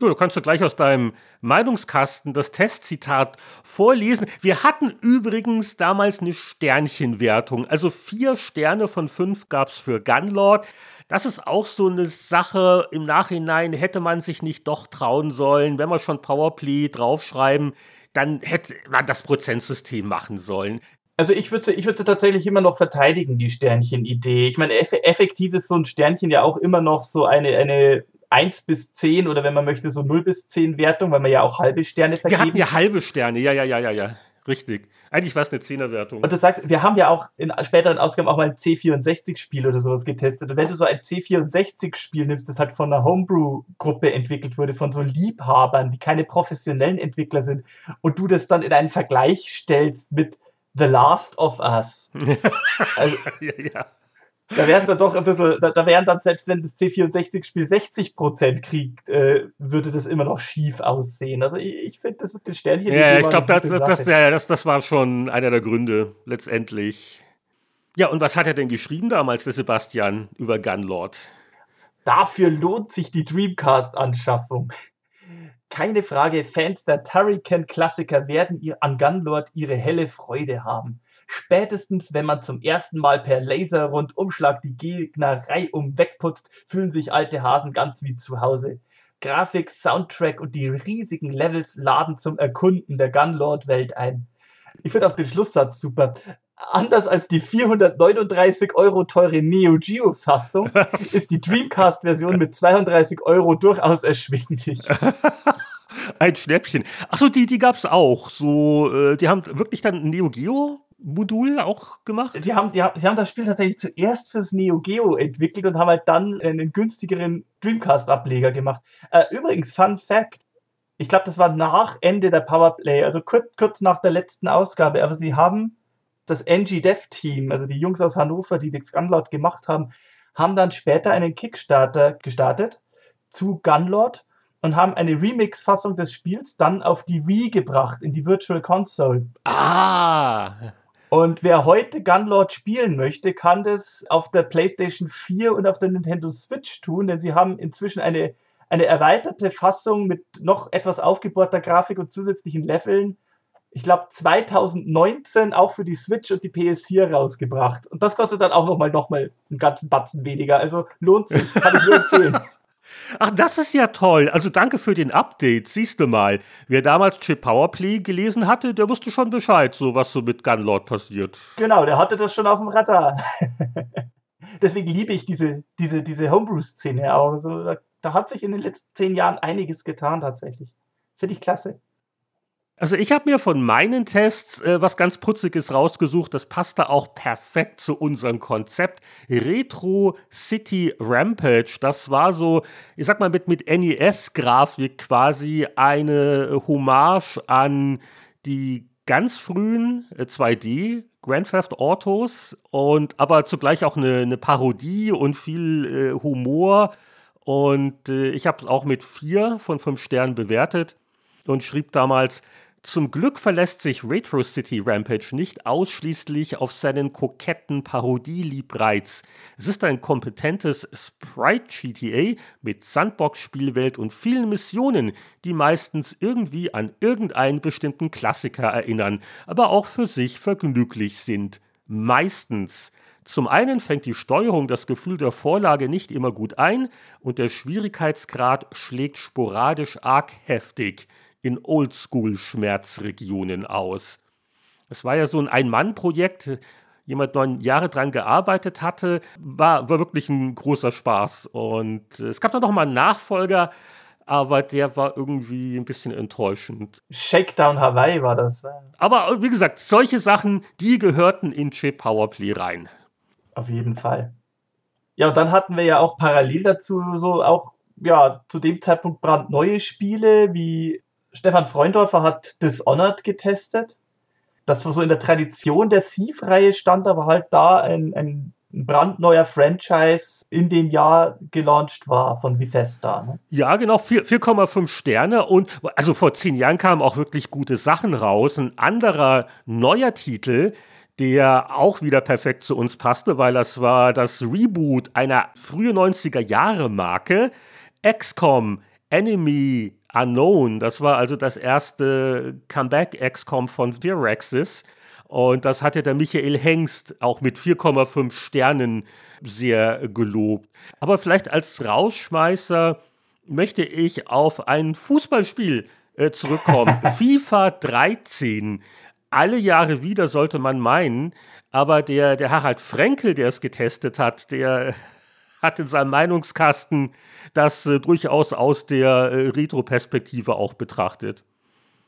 Ja, du kannst du gleich aus deinem Meinungskasten das Testzitat vorlesen. Wir hatten übrigens damals eine Sternchenwertung. Also vier Sterne von fünf gab es für Gunlord. Das ist auch so eine Sache. Im Nachhinein hätte man sich nicht doch trauen sollen, wenn wir schon Powerplay draufschreiben, dann hätte man das Prozentsystem machen sollen. Also ich würde sie, ich würde tatsächlich immer noch verteidigen, die Sternchen-Idee. Ich meine, eff effektiv ist so ein Sternchen ja auch immer noch so eine, eine 1 bis 10 oder wenn man möchte, so 0 bis 10 Wertung, weil man ja auch halbe Sterne vergeben. Wir hatten ja halbe Sterne, ja, ja, ja, ja, ja. Richtig. Eigentlich war es eine 10er-Wertung. Und du sagst, wir haben ja auch in späteren Ausgaben auch mal ein C64-Spiel oder sowas getestet. Und wenn du so ein C64-Spiel nimmst, das halt von einer Homebrew-Gruppe entwickelt wurde, von so Liebhabern, die keine professionellen Entwickler sind, und du das dann in einen Vergleich stellst mit The Last of Us. Also, ja, ja. Da wäre es dann doch ein bisschen, da, da wären dann, selbst wenn das C64-Spiel 60% kriegt, äh, würde das immer noch schief aussehen. Also ich, ich finde, das mit den Sternchen. Ja, ich glaube, das, das, ja, das, das war schon einer der Gründe, letztendlich. Ja, und was hat er denn geschrieben damals, der Sebastian, über Gunlord? Dafür lohnt sich die Dreamcast-Anschaffung keine Frage, Fans der Turrican-Klassiker werden ihr, an Gunlord ihre helle Freude haben. Spätestens, wenn man zum ersten Mal per Laser-Rundumschlag die Gegner reihum wegputzt, fühlen sich alte Hasen ganz wie zu Hause. Grafik, Soundtrack und die riesigen Levels laden zum Erkunden der Gunlord-Welt ein. Ich finde auch den Schlusssatz super anders als die 439 Euro teure Neo Geo Fassung ist die Dreamcast-Version mit 32 Euro durchaus erschwinglich. Ein Schnäppchen. Achso, die, die gab es auch. So, äh, die haben wirklich dann ein Neo Geo Modul auch gemacht? Sie haben, die, sie haben das Spiel tatsächlich zuerst fürs Neo Geo entwickelt und haben halt dann einen günstigeren Dreamcast-Ableger gemacht. Äh, übrigens, Fun Fact: Ich glaube, das war nach Ende der Powerplay, also kurz, kurz nach der letzten Ausgabe, aber sie haben das NG Dev Team, also die Jungs aus Hannover, die das Gunlord gemacht haben, haben dann später einen Kickstarter gestartet zu Gunlord und haben eine Remix-Fassung des Spiels dann auf die Wii gebracht, in die Virtual Console. Ah! Und wer heute Gunlord spielen möchte, kann das auf der PlayStation 4 und auf der Nintendo Switch tun, denn sie haben inzwischen eine, eine erweiterte Fassung mit noch etwas aufgebohrter Grafik und zusätzlichen Leveln ich glaube, 2019 auch für die Switch und die PS4 rausgebracht. Und das kostet dann auch nochmal noch mal einen ganzen Batzen weniger. Also lohnt sich, kann ich nur empfehlen. Ach, das ist ja toll. Also danke für den Update. Siehst du mal, wer damals Chip Powerplay gelesen hatte, der wusste schon Bescheid, so was so mit Gunlord passiert. Genau, der hatte das schon auf dem Radar. Deswegen liebe ich diese, diese, diese Homebrew-Szene auch. Also, da, da hat sich in den letzten zehn Jahren einiges getan tatsächlich. Finde ich klasse. Also ich habe mir von meinen Tests äh, was ganz Putziges rausgesucht. Das passte auch perfekt zu unserem Konzept. Retro City Rampage. Das war so, ich sag mal, mit, mit NES-Grafik quasi eine Hommage an die ganz frühen äh, 2D Grand Theft Autos und aber zugleich auch eine, eine Parodie und viel äh, Humor. Und äh, ich habe es auch mit vier von fünf Sternen bewertet und schrieb damals, zum Glück verlässt sich Retro City Rampage nicht ausschließlich auf seinen koketten Parodieliebreiz. Es ist ein kompetentes Sprite-GTA mit Sandbox-Spielwelt und vielen Missionen, die meistens irgendwie an irgendeinen bestimmten Klassiker erinnern, aber auch für sich vergnüglich sind. Meistens. Zum einen fängt die Steuerung das Gefühl der Vorlage nicht immer gut ein und der Schwierigkeitsgrad schlägt sporadisch arg heftig in Oldschool-Schmerzregionen aus. Es war ja so ein Ein-Mann-Projekt, jemand neun Jahre dran gearbeitet hatte, war, war wirklich ein großer Spaß. Und es gab dann noch mal einen Nachfolger, aber der war irgendwie ein bisschen enttäuschend. Shakedown Hawaii war das. Aber wie gesagt, solche Sachen, die gehörten in Chip Powerplay rein. Auf jeden Fall. Ja, und dann hatten wir ja auch parallel dazu so auch ja zu dem Zeitpunkt brandneue Spiele wie Stefan Freundorfer hat Dishonored getestet. Das war so in der Tradition der Thief-Reihe stand, aber halt da ein, ein brandneuer Franchise in dem Jahr gelauncht war von Bethesda. Ne? Ja, genau, 4,5 Sterne und also vor zehn Jahren kamen auch wirklich gute Sachen raus. Ein anderer neuer Titel, der auch wieder perfekt zu uns passte, weil das war das Reboot einer frühen 90er Jahre Marke, XCOM Enemy Unknown. Das war also das erste Comeback-XCOM von Firaxis. Und das hatte der Michael Hengst auch mit 4,5 Sternen sehr gelobt. Aber vielleicht als Rausschmeißer möchte ich auf ein Fußballspiel äh, zurückkommen. FIFA 13. Alle Jahre wieder sollte man meinen. Aber der, der Harald Frenkel, der es getestet hat, der hat in seinem Meinungskasten das äh, durchaus aus der äh, Retro-Perspektive auch betrachtet.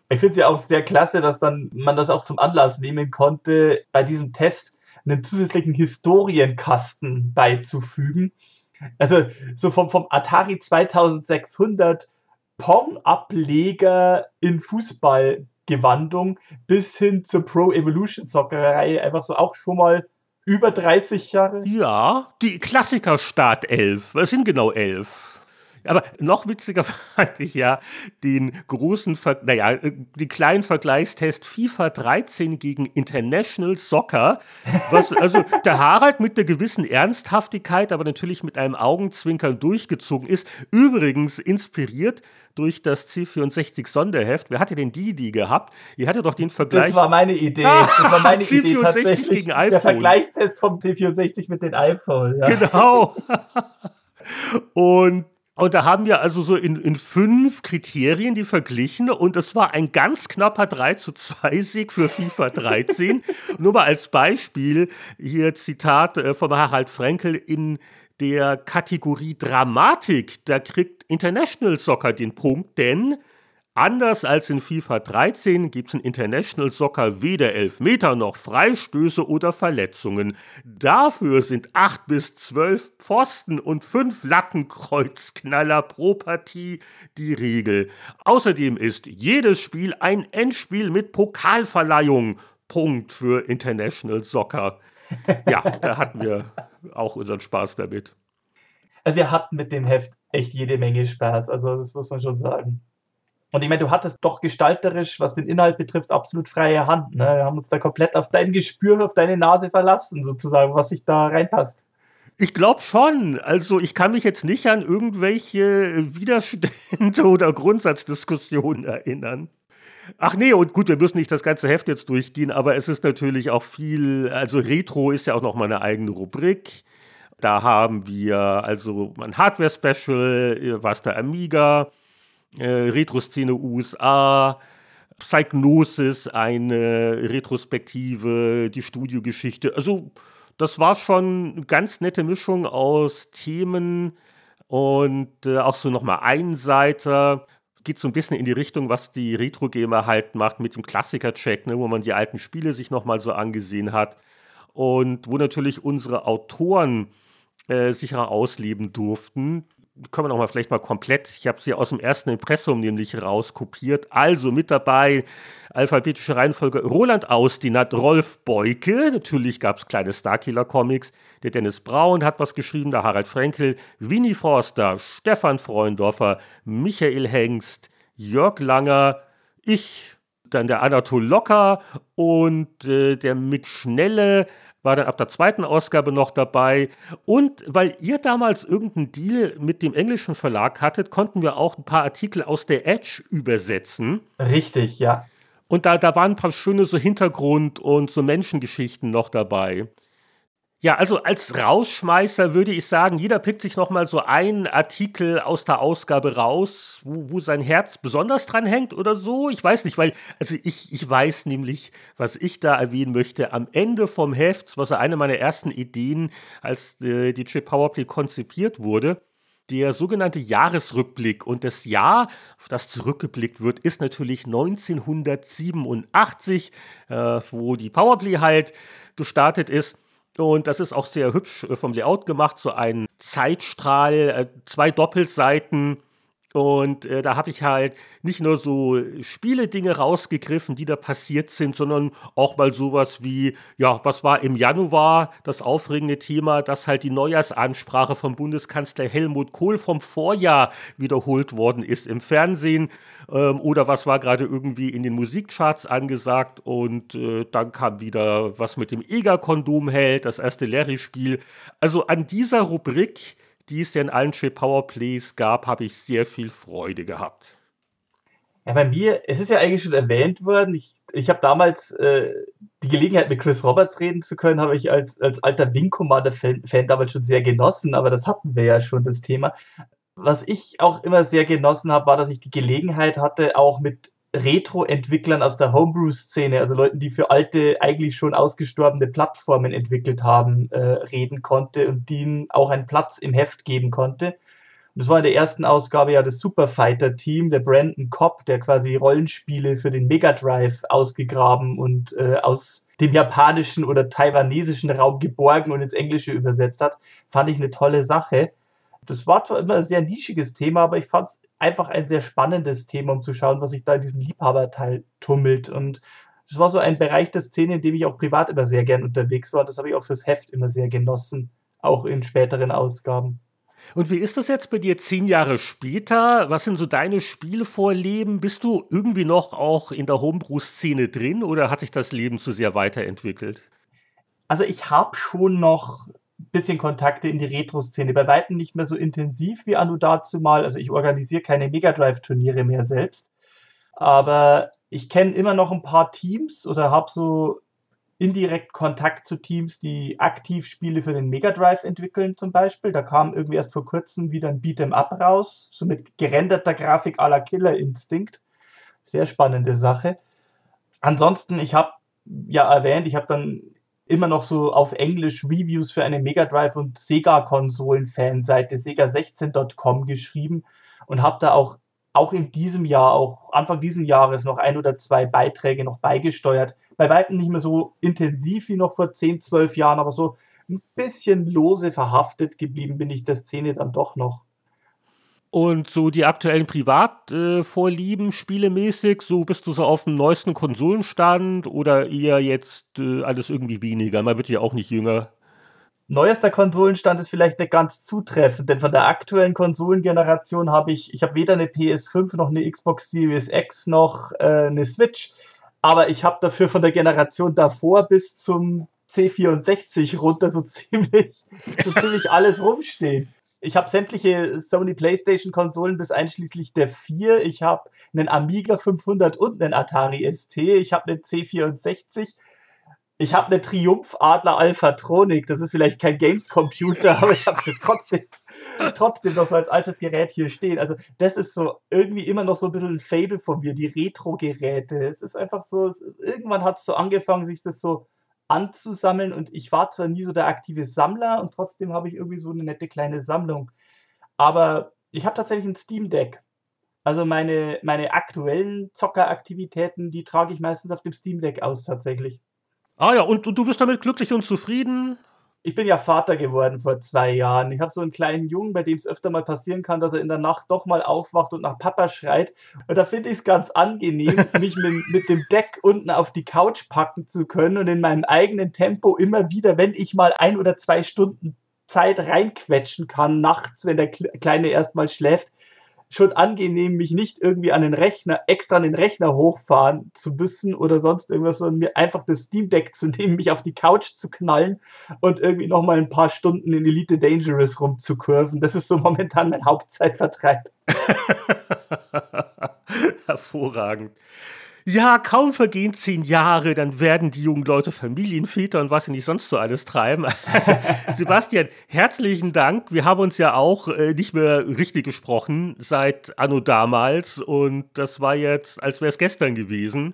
Ich finde es ja auch sehr klasse, dass dann man das auch zum Anlass nehmen konnte, bei diesem Test einen zusätzlichen Historienkasten beizufügen. Also so vom, vom Atari 2600 Pong-Ableger in Fußballgewandung bis hin zur Pro Evolution Soccer-Reihe einfach so auch schon mal über 30 Jahre? Ja, die Klassiker Start 11. Was sind genau 11? Aber noch witziger fand ich ja den großen, Ver naja, äh, den kleinen Vergleichstest FIFA 13 gegen International Soccer. Was, also der Harald mit einer gewissen Ernsthaftigkeit, aber natürlich mit einem Augenzwinkern durchgezogen ist. Übrigens inspiriert durch das C64 Sonderheft. Wer hatte denn die Idee gehabt? Ihr hattet doch den Vergleich. Das war meine Idee. Das war meine C64 Idee tatsächlich. gegen iPhone. Der Vergleichstest vom C64 mit den iPhone. Ja. Genau. Und und da haben wir also so in, in fünf Kriterien die verglichen und es war ein ganz knapper 3 zu 2 Sieg für FIFA 13. Nur mal als Beispiel, hier Zitat äh, von Harald Frenkel in der Kategorie Dramatik, da kriegt International Soccer den Punkt, denn Anders als in FIFA 13 gibt es in International Soccer weder Elfmeter noch Freistöße oder Verletzungen. Dafür sind 8 bis 12 Pfosten und 5 Lattenkreuzknaller pro Partie die Regel. Außerdem ist jedes Spiel ein Endspiel mit Pokalverleihung. Punkt für International Soccer. Ja, da hatten wir auch unseren Spaß damit. Wir hatten mit dem Heft echt jede Menge Spaß, also das muss man schon sagen. Und ich meine, du hattest doch gestalterisch, was den Inhalt betrifft, absolut freie Hand. Ne? Wir haben uns da komplett auf dein Gespür, auf deine Nase verlassen, sozusagen, was sich da reinpasst. Ich glaube schon. Also ich kann mich jetzt nicht an irgendwelche Widerstände oder Grundsatzdiskussionen erinnern. Ach nee, und gut, wir müssen nicht das ganze Heft jetzt durchgehen, aber es ist natürlich auch viel, also Retro ist ja auch noch mal eine eigene Rubrik. Da haben wir also ein Hardware-Special, was der Amiga, äh, Retro-Szene USA, Psychnosis, eine Retrospektive, die Studiogeschichte. Also, das war schon eine ganz nette Mischung aus Themen und äh, auch so nochmal Einseiter. geht so ein bisschen in die Richtung, was die Retro-Gamer halt macht mit dem Klassiker-Check, ne, wo man die alten Spiele sich nochmal so angesehen hat und wo natürlich unsere Autoren äh, sich ausleben durften können wir noch mal vielleicht mal komplett, ich habe sie aus dem ersten Impressum nämlich rauskopiert. Also mit dabei alphabetische Reihenfolge Roland Austinat, Rolf Beuke, natürlich gab es kleine Starkiller-Comics, der Dennis Braun hat was geschrieben, der Harald Frenkel, Winnie Forster, Stefan Freundorfer, Michael Hengst, Jörg Langer, ich, dann der Anatol Locker und äh, der Mick Schnelle, war dann ab der zweiten Ausgabe noch dabei. Und weil ihr damals irgendeinen Deal mit dem englischen Verlag hattet, konnten wir auch ein paar Artikel aus der Edge übersetzen. Richtig, ja. Und da, da waren ein paar schöne so Hintergrund- und so Menschengeschichten noch dabei. Ja, also als Rausschmeißer würde ich sagen, jeder pickt sich nochmal so einen Artikel aus der Ausgabe raus, wo, wo, sein Herz besonders dran hängt oder so. Ich weiß nicht, weil, also ich, ich weiß nämlich, was ich da erwähnen möchte. Am Ende vom Heft, so eine meiner ersten Ideen, als äh, die Chip Powerplay konzipiert wurde, der sogenannte Jahresrückblick. Und das Jahr, auf das zurückgeblickt wird, ist natürlich 1987, äh, wo die Powerplay halt gestartet ist. Und das ist auch sehr hübsch äh, vom Layout gemacht, so ein Zeitstrahl, äh, zwei Doppelseiten und äh, da habe ich halt nicht nur so Spiele-Dinge rausgegriffen, die da passiert sind, sondern auch mal sowas wie, ja, was war im Januar das aufregende Thema, dass halt die Neujahrsansprache vom Bundeskanzler Helmut Kohl vom Vorjahr wiederholt worden ist im Fernsehen. Ähm, oder was war gerade irgendwie in den Musikcharts angesagt. Und äh, dann kam wieder was mit dem Eger-Kondom hält, das erste Larry-Spiel. Also an dieser Rubrik die es ja in allen Chill Powerplays gab, habe ich sehr viel Freude gehabt. Ja, bei mir, es ist ja eigentlich schon erwähnt worden, ich, ich habe damals äh, die Gelegenheit mit Chris Roberts reden zu können, habe ich als, als alter Wing Commander-Fan damals schon sehr genossen, aber das hatten wir ja schon, das Thema. Was ich auch immer sehr genossen habe, war, dass ich die Gelegenheit hatte, auch mit Retro-Entwicklern aus der Homebrew-Szene, also Leuten, die für alte, eigentlich schon ausgestorbene Plattformen entwickelt haben, äh, reden konnte und denen auch einen Platz im Heft geben konnte. Und das war in der ersten Ausgabe ja das Superfighter-Team, der Brandon Cobb, der quasi Rollenspiele für den Mega Drive ausgegraben und äh, aus dem japanischen oder taiwanesischen Raum geborgen und ins Englische übersetzt hat. Fand ich eine tolle Sache das war zwar immer ein sehr nischiges Thema, aber ich fand es einfach ein sehr spannendes Thema, um zu schauen, was sich da in diesem Liebhaberteil tummelt. Und das war so ein Bereich der Szene, in dem ich auch privat immer sehr gern unterwegs war. Das habe ich auch fürs Heft immer sehr genossen, auch in späteren Ausgaben. Und wie ist das jetzt bei dir zehn Jahre später? Was sind so deine Spielvorleben? Bist du irgendwie noch auch in der Homebrew-Szene drin oder hat sich das Leben zu sehr weiterentwickelt? Also ich habe schon noch bisschen Kontakte in die Retro-Szene. Bei weitem nicht mehr so intensiv wie Anno dazu mal. Also ich organisiere keine Mega Drive-Turniere mehr selbst. Aber ich kenne immer noch ein paar Teams oder habe so indirekt Kontakt zu Teams, die aktiv Spiele für den Mega Drive entwickeln zum Beispiel. Da kam irgendwie erst vor kurzem wieder ein Beat'em Up raus, so mit gerenderter Grafik à la Killer Instinct. Sehr spannende Sache. Ansonsten, ich habe ja erwähnt, ich habe dann immer noch so auf Englisch Reviews für eine Mega Drive und Sega Konsolen-Fanseite sega16.com geschrieben und habe da auch, auch in diesem Jahr, auch Anfang dieses Jahres noch ein oder zwei Beiträge noch beigesteuert. Bei weitem nicht mehr so intensiv wie noch vor 10, 12 Jahren, aber so ein bisschen lose verhaftet geblieben bin ich der Szene dann doch noch. Und so die aktuellen Privatvorlieben, äh, spielemäßig, so bist du so auf dem neuesten Konsolenstand oder eher jetzt äh, alles irgendwie weniger? Man wird ja auch nicht jünger. Neuester Konsolenstand ist vielleicht nicht ganz zutreffend, denn von der aktuellen Konsolengeneration habe ich, ich habe weder eine PS5 noch eine Xbox Series X noch äh, eine Switch, aber ich habe dafür von der Generation davor bis zum C64 runter so ziemlich, so ziemlich alles rumstehen ich habe sämtliche Sony PlayStation Konsolen bis einschließlich der 4. Ich habe einen Amiga 500 und einen Atari ST. Ich habe einen C64. Ich habe eine Triumph Adler Alphatronic. Das ist vielleicht kein Games Computer, aber ich habe es trotzdem, trotzdem noch so als altes Gerät hier stehen. Also das ist so irgendwie immer noch so ein bisschen ein Fable von mir, die Retro-Geräte. Es ist einfach so, es, irgendwann hat es so angefangen, sich das so anzusammeln. Und ich war zwar nie so der aktive Sammler und trotzdem habe ich irgendwie so eine nette kleine Sammlung. Aber ich habe tatsächlich ein Steam Deck. Also meine, meine aktuellen Zockeraktivitäten, die trage ich meistens auf dem Steam Deck aus tatsächlich. Ah ja, und, und du bist damit glücklich und zufrieden? Ich bin ja Vater geworden vor zwei Jahren. Ich habe so einen kleinen Jungen, bei dem es öfter mal passieren kann, dass er in der Nacht doch mal aufwacht und nach Papa schreit. Und da finde ich es ganz angenehm, mich mit, mit, dem Deck unten auf die Couch packen zu können und in meinem eigenen Tempo immer wieder, wenn ich mal ein oder zwei Stunden Zeit reinquetschen kann, nachts, wenn der Kleine erstmal schläft, schon angenehm, mich nicht irgendwie an den Rechner, extra an den Rechner hochfahren zu müssen oder sonst irgendwas, sondern mir einfach das Steam Deck zu nehmen, mich auf die Couch zu knallen und irgendwie nochmal ein paar Stunden in Elite Dangerous rumzukurven. Das ist so momentan mein Hauptzeitvertreib. Hervorragend. Ja, kaum vergehen zehn Jahre, dann werden die jungen Leute Familienväter und was sie nicht sonst so alles treiben. Also, Sebastian, herzlichen Dank. Wir haben uns ja auch äh, nicht mehr richtig gesprochen seit Anno damals und das war jetzt, als wäre es gestern gewesen.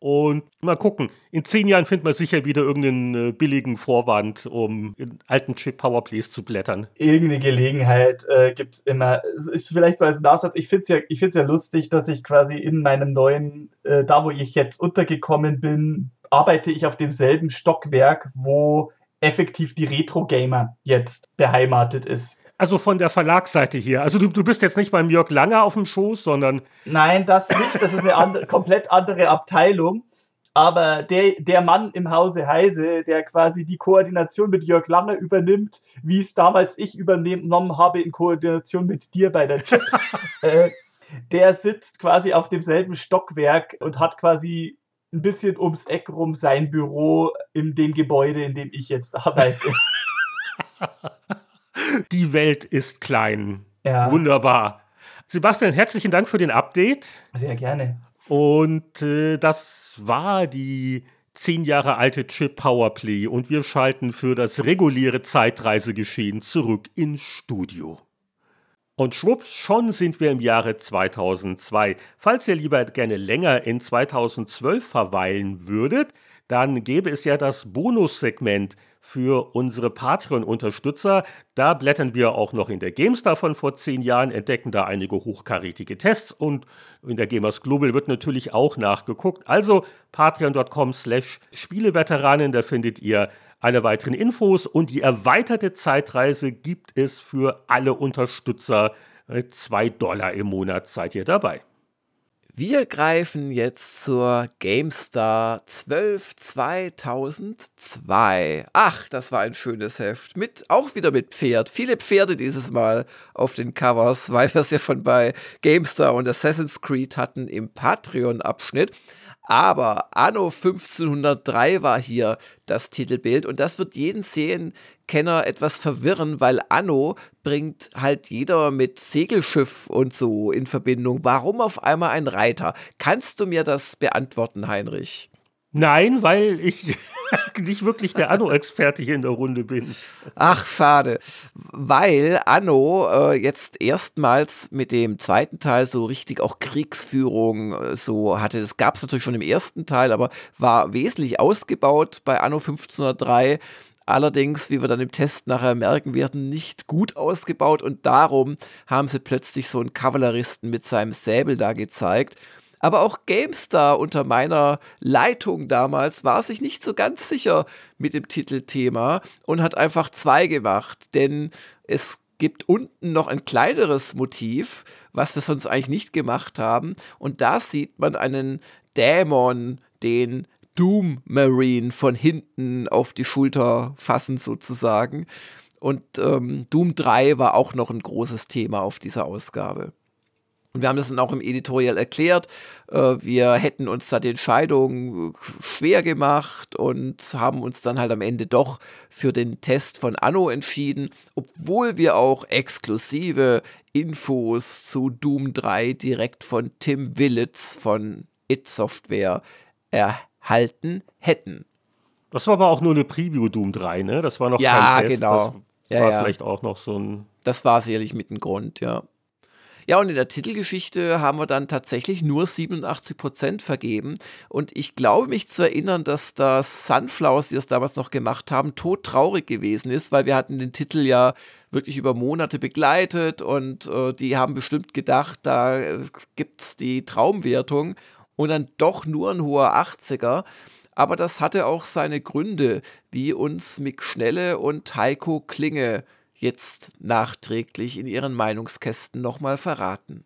Und mal gucken, in zehn Jahren findet man sicher wieder irgendeinen äh, billigen Vorwand, um in alten Chip-Powerplays zu blättern. Irgendeine Gelegenheit äh, gibt es immer. Es ist vielleicht so als Nachsatz, ich finde es ja, ja lustig, dass ich quasi in meinem neuen, äh, da wo ich jetzt untergekommen bin, arbeite ich auf demselben Stockwerk, wo effektiv die Retro-Gamer jetzt beheimatet ist. Also von der Verlagsseite hier. Also du, du bist jetzt nicht beim Jörg Langer auf dem Schoß, sondern. Nein, das nicht. Das ist eine andere, komplett andere Abteilung. Aber der, der Mann im Hause Heise, der quasi die Koordination mit Jörg Langer übernimmt, wie es damals ich übernommen habe in Koordination mit dir bei der Chip, äh, der sitzt quasi auf demselben Stockwerk und hat quasi ein bisschen ums Eck rum sein Büro in dem Gebäude, in dem ich jetzt arbeite. Die Welt ist klein. Ja. Wunderbar. Sebastian, herzlichen Dank für den Update. Sehr gerne. Und äh, das war die zehn Jahre alte Chip Powerplay und wir schalten für das reguläre Zeitreisegeschehen zurück ins Studio. Und schwupps, schon sind wir im Jahre 2002. Falls ihr lieber gerne länger in 2012 verweilen würdet, dann gäbe es ja das Bonussegment für unsere Patreon-Unterstützer. Da blättern wir auch noch in der GameStar von vor zehn Jahren, entdecken da einige hochkarätige Tests und in der Gamers Global wird natürlich auch nachgeguckt. Also patreon.com slash Spieleveteranen, da findet ihr alle weiteren Infos und die erweiterte Zeitreise gibt es für alle Unterstützer. Zwei Dollar im Monat seid ihr dabei. Wir greifen jetzt zur GameStar 12 2002. Ach, das war ein schönes Heft. Mit, auch wieder mit Pferd. Viele Pferde dieses Mal auf den Covers, weil wir es ja schon bei GameStar und Assassin's Creed hatten im Patreon-Abschnitt. Aber Anno 1503 war hier das Titelbild und das wird jeden Serienkenner etwas verwirren, weil Anno bringt halt jeder mit Segelschiff und so in Verbindung. Warum auf einmal ein Reiter? Kannst du mir das beantworten, Heinrich? Nein, weil ich nicht wirklich der Anno-Experte hier in der Runde bin. Ach, schade. Weil Anno äh, jetzt erstmals mit dem zweiten Teil so richtig auch Kriegsführung äh, so hatte. Das gab es natürlich schon im ersten Teil, aber war wesentlich ausgebaut bei Anno 1503. Allerdings, wie wir dann im Test nachher merken werden, nicht gut ausgebaut und darum haben sie plötzlich so einen Kavalleristen mit seinem Säbel da gezeigt. Aber auch GameStar unter meiner Leitung damals war sich nicht so ganz sicher mit dem Titelthema und hat einfach zwei gemacht, denn es gibt unten noch ein kleineres Motiv, was wir sonst eigentlich nicht gemacht haben. Und da sieht man einen Dämon, den Doom Marine von hinten auf die Schulter fassen sozusagen. Und ähm, Doom 3 war auch noch ein großes Thema auf dieser Ausgabe. Und wir haben das dann auch im Editorial erklärt. Äh, wir hätten uns da die Entscheidung schwer gemacht und haben uns dann halt am Ende doch für den Test von Anno entschieden, obwohl wir auch exklusive Infos zu Doom 3 direkt von Tim Willits von It Software erhalten hätten. Das war aber auch nur eine Preview Doom 3, ne? Das war noch ja, kein Test. Genau. Das ja, war ja. vielleicht auch noch so ein. Das war sicherlich mit dem Grund, ja. Ja, und in der Titelgeschichte haben wir dann tatsächlich nur 87 Prozent vergeben. Und ich glaube mich zu erinnern, dass das Sunflowers, die das damals noch gemacht haben, todtraurig gewesen ist, weil wir hatten den Titel ja wirklich über Monate begleitet und äh, die haben bestimmt gedacht, da äh, gibt es die Traumwertung und dann doch nur ein hoher 80er. Aber das hatte auch seine Gründe, wie uns Mick Schnelle und Heiko Klinge jetzt nachträglich in ihren Meinungskästen nochmal verraten.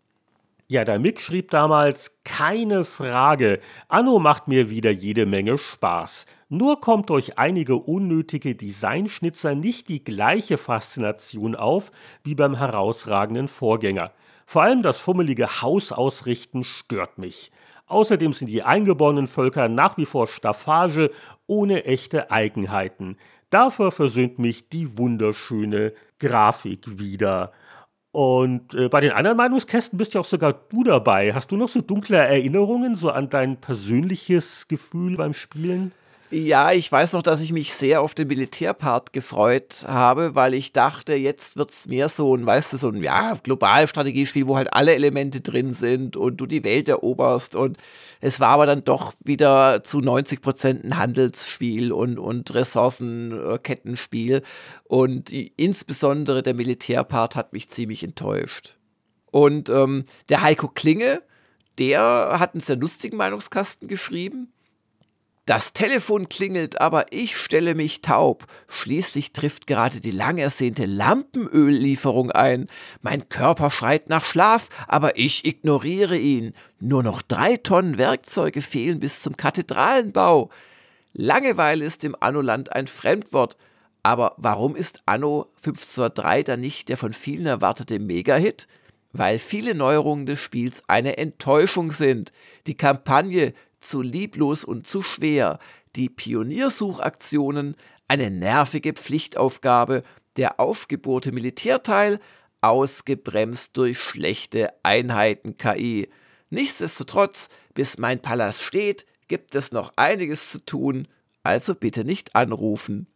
Ja, der Mick schrieb damals, keine Frage, Anno macht mir wieder jede Menge Spaß. Nur kommt durch einige unnötige Designschnitzer nicht die gleiche Faszination auf wie beim herausragenden Vorgänger. Vor allem das fummelige Hausausrichten stört mich. Außerdem sind die eingeborenen Völker nach wie vor Staffage ohne echte Eigenheiten. Dafür versöhnt mich die wunderschöne Grafik wieder. Und äh, bei den anderen Meinungskästen bist ja auch sogar du dabei. Hast du noch so dunkle Erinnerungen, so an dein persönliches Gefühl beim Spielen? Ja, ich weiß noch, dass ich mich sehr auf den Militärpart gefreut habe, weil ich dachte, jetzt wird es mehr so ein, weißt du, so ein ja, Globalstrategiespiel, wo halt alle Elemente drin sind und du die Welt eroberst. Und es war aber dann doch wieder zu 90 Prozent ein Handelsspiel und, und Ressourcenkettenspiel. Und insbesondere der Militärpart hat mich ziemlich enttäuscht. Und ähm, der Heiko Klinge, der hat einen sehr lustigen Meinungskasten geschrieben das Telefon klingelt, aber ich stelle mich taub. Schließlich trifft gerade die lang ersehnte Lampenöllieferung ein. Mein Körper schreit nach Schlaf, aber ich ignoriere ihn. Nur noch drei Tonnen Werkzeuge fehlen bis zum Kathedralenbau. Langeweile ist im Anno-Land ein Fremdwort. Aber warum ist Anno 1503 dann nicht der von vielen erwartete Megahit? Weil viele Neuerungen des Spiels eine Enttäuschung sind. Die Kampagne zu lieblos und zu schwer, die Pioniersuchaktionen eine nervige Pflichtaufgabe, der aufgebohrte Militärteil ausgebremst durch schlechte Einheiten-KI. Nichtsdestotrotz, bis mein Palast steht, gibt es noch einiges zu tun, also bitte nicht anrufen.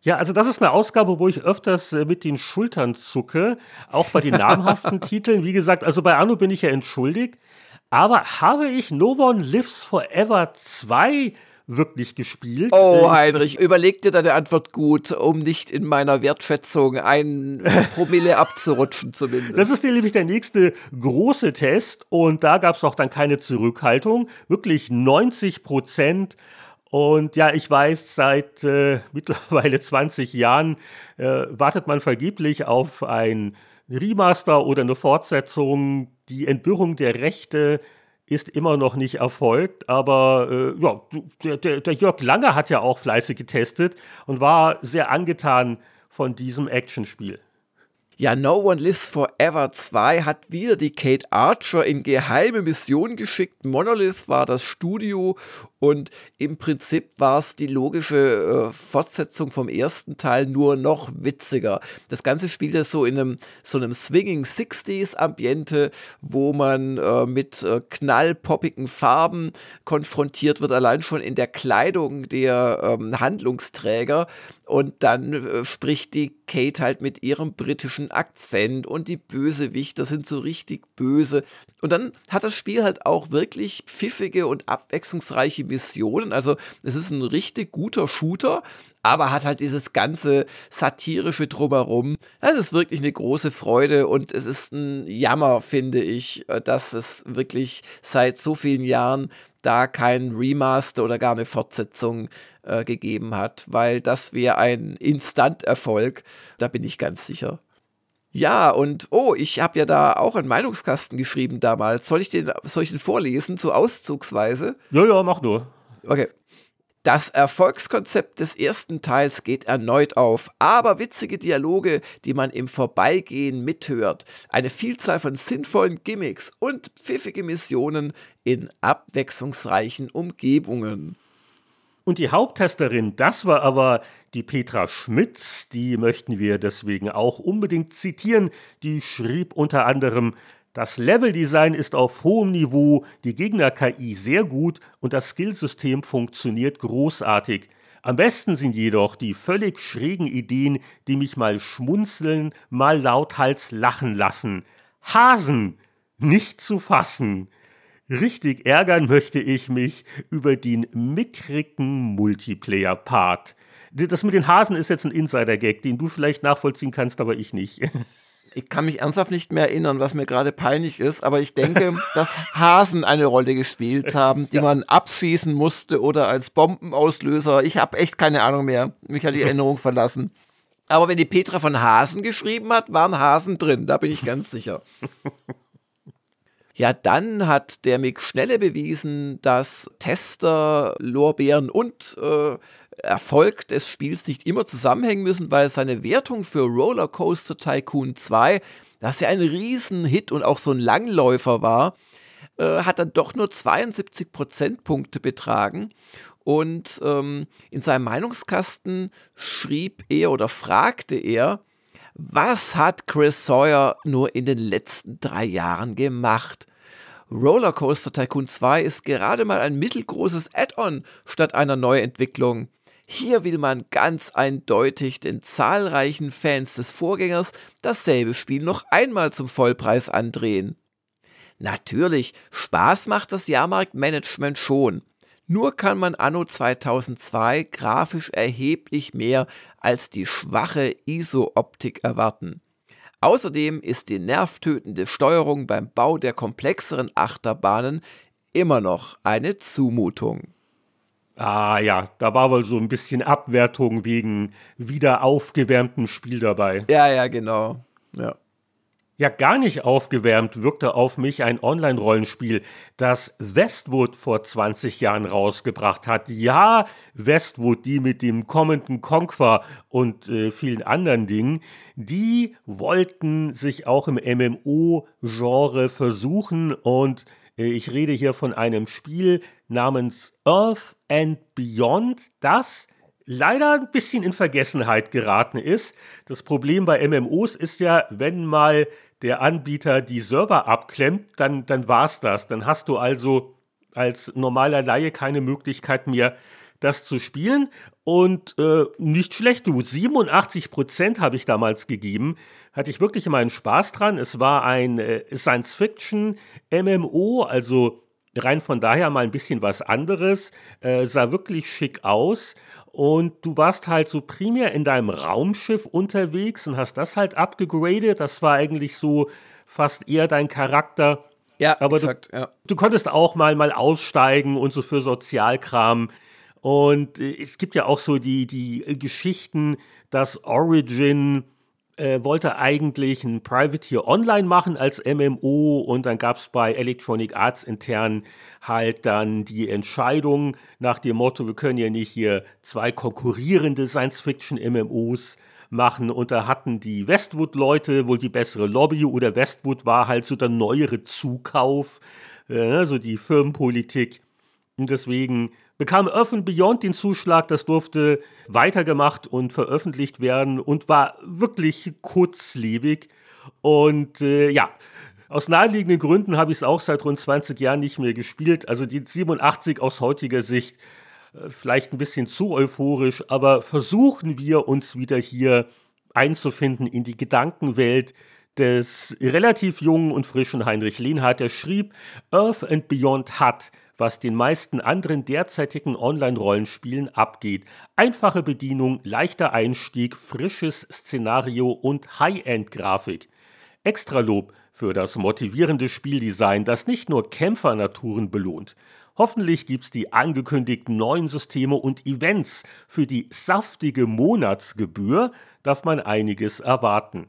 Ja, also das ist eine Ausgabe, wo ich öfters äh, mit den Schultern zucke, auch bei den namhaften Titeln. Wie gesagt, also bei Anno bin ich ja entschuldigt. Aber habe ich No One Lives Forever 2 wirklich gespielt? Oh, Heinrich, überleg dir deine Antwort gut, um nicht in meiner Wertschätzung ein Promille abzurutschen zumindest. Das ist nämlich der nächste große Test und da gab es auch dann keine Zurückhaltung. Wirklich 90 Prozent. Und ja, ich weiß, seit äh, mittlerweile 20 Jahren äh, wartet man vergeblich auf ein Remaster oder eine Fortsetzung die Entbürrung der Rechte ist immer noch nicht erfolgt, aber äh, ja, der, der, der Jörg Langer hat ja auch fleißig getestet und war sehr angetan von diesem Actionspiel. Ja, No One Lives Forever 2 hat wieder die Kate Archer in geheime Mission geschickt. Monolith war das Studio und im Prinzip war es die logische äh, Fortsetzung vom ersten Teil, nur noch witziger. Das Ganze spielt ja so in einem, so einem Swinging 60s Ambiente, wo man äh, mit äh, knallpoppigen Farben konfrontiert wird, allein schon in der Kleidung der ähm, Handlungsträger. Und dann äh, spricht die Kate halt mit ihrem britischen Akzent und die Bösewichter sind so richtig böse. Und dann hat das Spiel halt auch wirklich pfiffige und abwechslungsreiche Missionen. Also es ist ein richtig guter Shooter, aber hat halt dieses ganze satirische drumherum. Das ist wirklich eine große Freude und es ist ein Jammer, finde ich, dass es wirklich seit so vielen Jahren da kein Remaster oder gar eine Fortsetzung äh, gegeben hat, weil das wäre ein Instant-Erfolg, da bin ich ganz sicher. Ja, und oh, ich habe ja da auch einen Meinungskasten geschrieben damals. Soll ich den, soll ich den vorlesen, so auszugsweise? Ja, ja, mach nur. Okay. Das Erfolgskonzept des ersten Teils geht erneut auf, aber witzige Dialoge, die man im Vorbeigehen mithört, eine Vielzahl von sinnvollen Gimmicks und pfiffige Missionen in abwechslungsreichen Umgebungen. Und die Haupttesterin, das war aber die Petra Schmitz, die möchten wir deswegen auch unbedingt zitieren. Die schrieb unter anderem, das Leveldesign ist auf hohem Niveau, die Gegner-KI sehr gut und das Skillsystem funktioniert großartig. Am besten sind jedoch die völlig schrägen Ideen, die mich mal schmunzeln, mal lauthals lachen lassen. Hasen nicht zu fassen. Richtig ärgern möchte ich mich über den mickrigen Multiplayer-Part. Das mit den Hasen ist jetzt ein Insider-Gag, den du vielleicht nachvollziehen kannst, aber ich nicht. Ich kann mich ernsthaft nicht mehr erinnern, was mir gerade peinlich ist, aber ich denke, dass Hasen eine Rolle gespielt haben, die ja. man abschießen musste oder als Bombenauslöser. Ich habe echt keine Ahnung mehr. Mich hat die Erinnerung verlassen. Aber wenn die Petra von Hasen geschrieben hat, waren Hasen drin, da bin ich ganz sicher. Ja, dann hat der Mick Schnelle bewiesen, dass Tester, Lorbeeren und äh, Erfolg des Spiels nicht immer zusammenhängen müssen, weil seine Wertung für Rollercoaster Tycoon 2, das ja ein Riesenhit und auch so ein Langläufer war, äh, hat dann doch nur 72 Prozentpunkte betragen. Und ähm, in seinem Meinungskasten schrieb er oder fragte er, was hat Chris Sawyer nur in den letzten drei Jahren gemacht? Rollercoaster Tycoon 2 ist gerade mal ein mittelgroßes Add-on statt einer Neuentwicklung. Hier will man ganz eindeutig den zahlreichen Fans des Vorgängers dasselbe Spiel noch einmal zum Vollpreis andrehen. Natürlich, Spaß macht das Jahrmarktmanagement schon. Nur kann man Anno 2002 grafisch erheblich mehr als die schwache ISO-Optik erwarten. Außerdem ist die nervtötende Steuerung beim Bau der komplexeren Achterbahnen immer noch eine Zumutung. Ah ja, da war wohl so ein bisschen Abwertung wegen wieder aufgewärmtem Spiel dabei. Ja, ja, genau. Ja. Ja, gar nicht aufgewärmt wirkte auf mich ein Online-Rollenspiel, das Westwood vor 20 Jahren rausgebracht hat. Ja, Westwood, die mit dem kommenden Conquer und äh, vielen anderen Dingen, die wollten sich auch im MMO-Genre versuchen und äh, ich rede hier von einem Spiel namens Earth and Beyond, das leider ein bisschen in Vergessenheit geraten ist. Das Problem bei MMOs ist ja, wenn mal der Anbieter die Server abklemmt, dann, dann war's das. Dann hast du also als normaler Laie keine Möglichkeit mehr, das zu spielen. Und äh, nicht schlecht, du. 87 Prozent habe ich damals gegeben. Hatte ich wirklich immer einen Spaß dran. Es war ein äh, Science-Fiction-MMO, also rein von daher mal ein bisschen was anderes. Äh, sah wirklich schick aus. Und du warst halt so primär in deinem Raumschiff unterwegs und hast das halt abgegradet. Das war eigentlich so fast eher dein Charakter. Ja, aber exakt, du, ja. du konntest auch mal mal aussteigen und so für Sozialkram. Und äh, es gibt ja auch so die, die Geschichten, dass Origin äh, wollte eigentlich ein Privateer Online machen als MMO und dann gab es bei Electronic Arts intern halt dann die Entscheidung nach dem Motto, wir können ja nicht hier zwei konkurrierende Science-Fiction-MMOs machen. Und da hatten die Westwood-Leute wohl die bessere Lobby oder Westwood war halt so der neuere Zukauf, äh, also die Firmenpolitik. Und deswegen bekam Earth Beyond den Zuschlag, das durfte weitergemacht und veröffentlicht werden und war wirklich kurzlebig. Und äh, ja, aus naheliegenden Gründen habe ich es auch seit rund 20 Jahren nicht mehr gespielt. Also die 87 aus heutiger Sicht äh, vielleicht ein bisschen zu euphorisch, aber versuchen wir uns wieder hier einzufinden in die Gedankenwelt des relativ jungen und frischen Heinrich Lehnhardt, der schrieb, Earth and Beyond hat was den meisten anderen derzeitigen Online-Rollenspielen abgeht. Einfache Bedienung, leichter Einstieg, frisches Szenario und High-End-Grafik. Extralob für das motivierende Spieldesign, das nicht nur Kämpfernaturen belohnt. Hoffentlich gibt's die angekündigten neuen Systeme und Events. Für die saftige Monatsgebühr darf man einiges erwarten.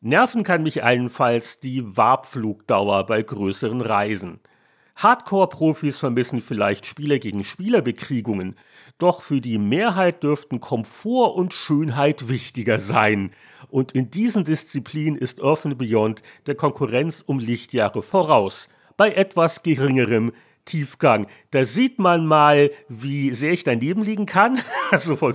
Nerven kann mich allenfalls die Warpflugdauer bei größeren Reisen. Hardcore-Profis vermissen vielleicht Spieler gegen Spieler-Bekriegungen, doch für die Mehrheit dürften Komfort und Schönheit wichtiger sein. Und in diesen Disziplinen ist Earth Beyond der Konkurrenz um Lichtjahre voraus, bei etwas geringerem Tiefgang. Da sieht man mal, wie sehr ich daneben liegen kann. Also von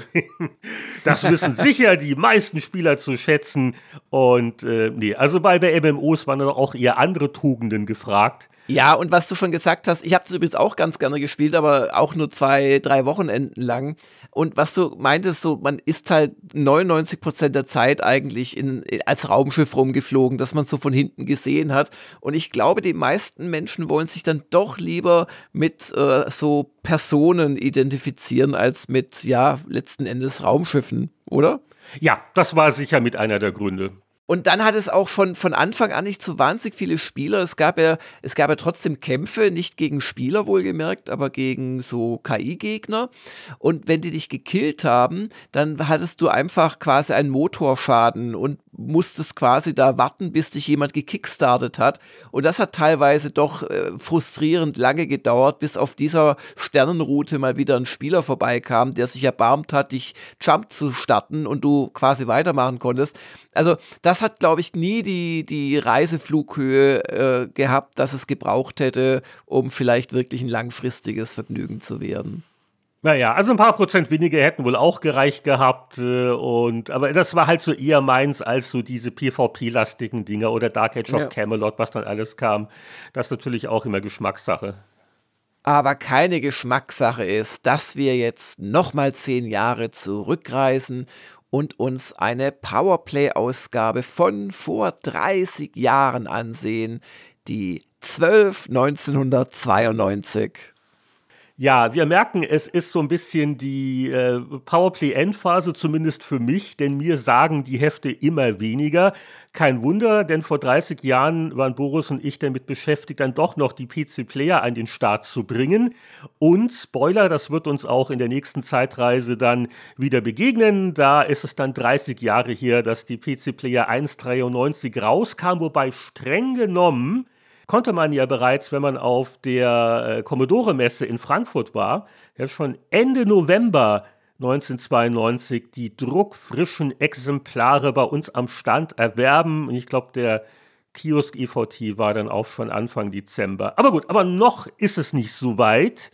das wissen sicher die meisten Spieler zu schätzen. Und äh, nee, also bei, bei MMOs waren dann auch eher andere Tugenden gefragt. Ja, und was du schon gesagt hast, ich habe das übrigens auch ganz gerne gespielt, aber auch nur zwei, drei Wochenenden lang. Und was du meintest, so man ist halt 99 Prozent der Zeit eigentlich in, als Raumschiff rumgeflogen, dass man so von hinten gesehen hat. Und ich glaube, die meisten Menschen wollen sich dann doch lieber mit äh, so Personen identifizieren als mit, ja, letzten Endes Raumschiffen, oder? Ja, das war sicher mit einer der Gründe. Und dann hat es auch von, von Anfang an nicht so wahnsinnig viele Spieler. Es gab ja, es gab ja trotzdem Kämpfe, nicht gegen Spieler wohlgemerkt, aber gegen so KI-Gegner. Und wenn die dich gekillt haben, dann hattest du einfach quasi einen Motorschaden und musstest quasi da warten, bis dich jemand gekickstartet hat. Und das hat teilweise doch äh, frustrierend lange gedauert, bis auf dieser Sternenroute mal wieder ein Spieler vorbeikam, der sich erbarmt hat, dich Jump zu starten und du quasi weitermachen konntest. Also das hat, glaube ich, nie die, die Reiseflughöhe äh, gehabt, dass es gebraucht hätte, um vielleicht wirklich ein langfristiges Vergnügen zu werden. Naja, also ein paar Prozent weniger hätten wohl auch gereicht gehabt. Äh, und, aber das war halt so eher meins als so diese PvP-lastigen Dinge oder Dark Age ja. of Camelot, was dann alles kam. Das ist natürlich auch immer Geschmackssache. Aber keine Geschmackssache ist, dass wir jetzt nochmal zehn Jahre zurückreisen und uns eine Powerplay-Ausgabe von vor 30 Jahren ansehen, die 12 1992. Ja, wir merken, es ist so ein bisschen die äh, Powerplay-Endphase, zumindest für mich, denn mir sagen die Hefte immer weniger. Kein Wunder, denn vor 30 Jahren waren Boris und ich damit beschäftigt, dann doch noch die PC-Player an den Start zu bringen. Und Spoiler, das wird uns auch in der nächsten Zeitreise dann wieder begegnen. Da ist es dann 30 Jahre her, dass die PC-Player 1.93 rauskam, wobei streng genommen konnte man ja bereits, wenn man auf der äh, Commodore-Messe in Frankfurt war, ja schon Ende November 1992 die druckfrischen Exemplare bei uns am Stand erwerben. Und ich glaube, der Kiosk EVT war dann auch schon Anfang Dezember. Aber gut, aber noch ist es nicht so weit.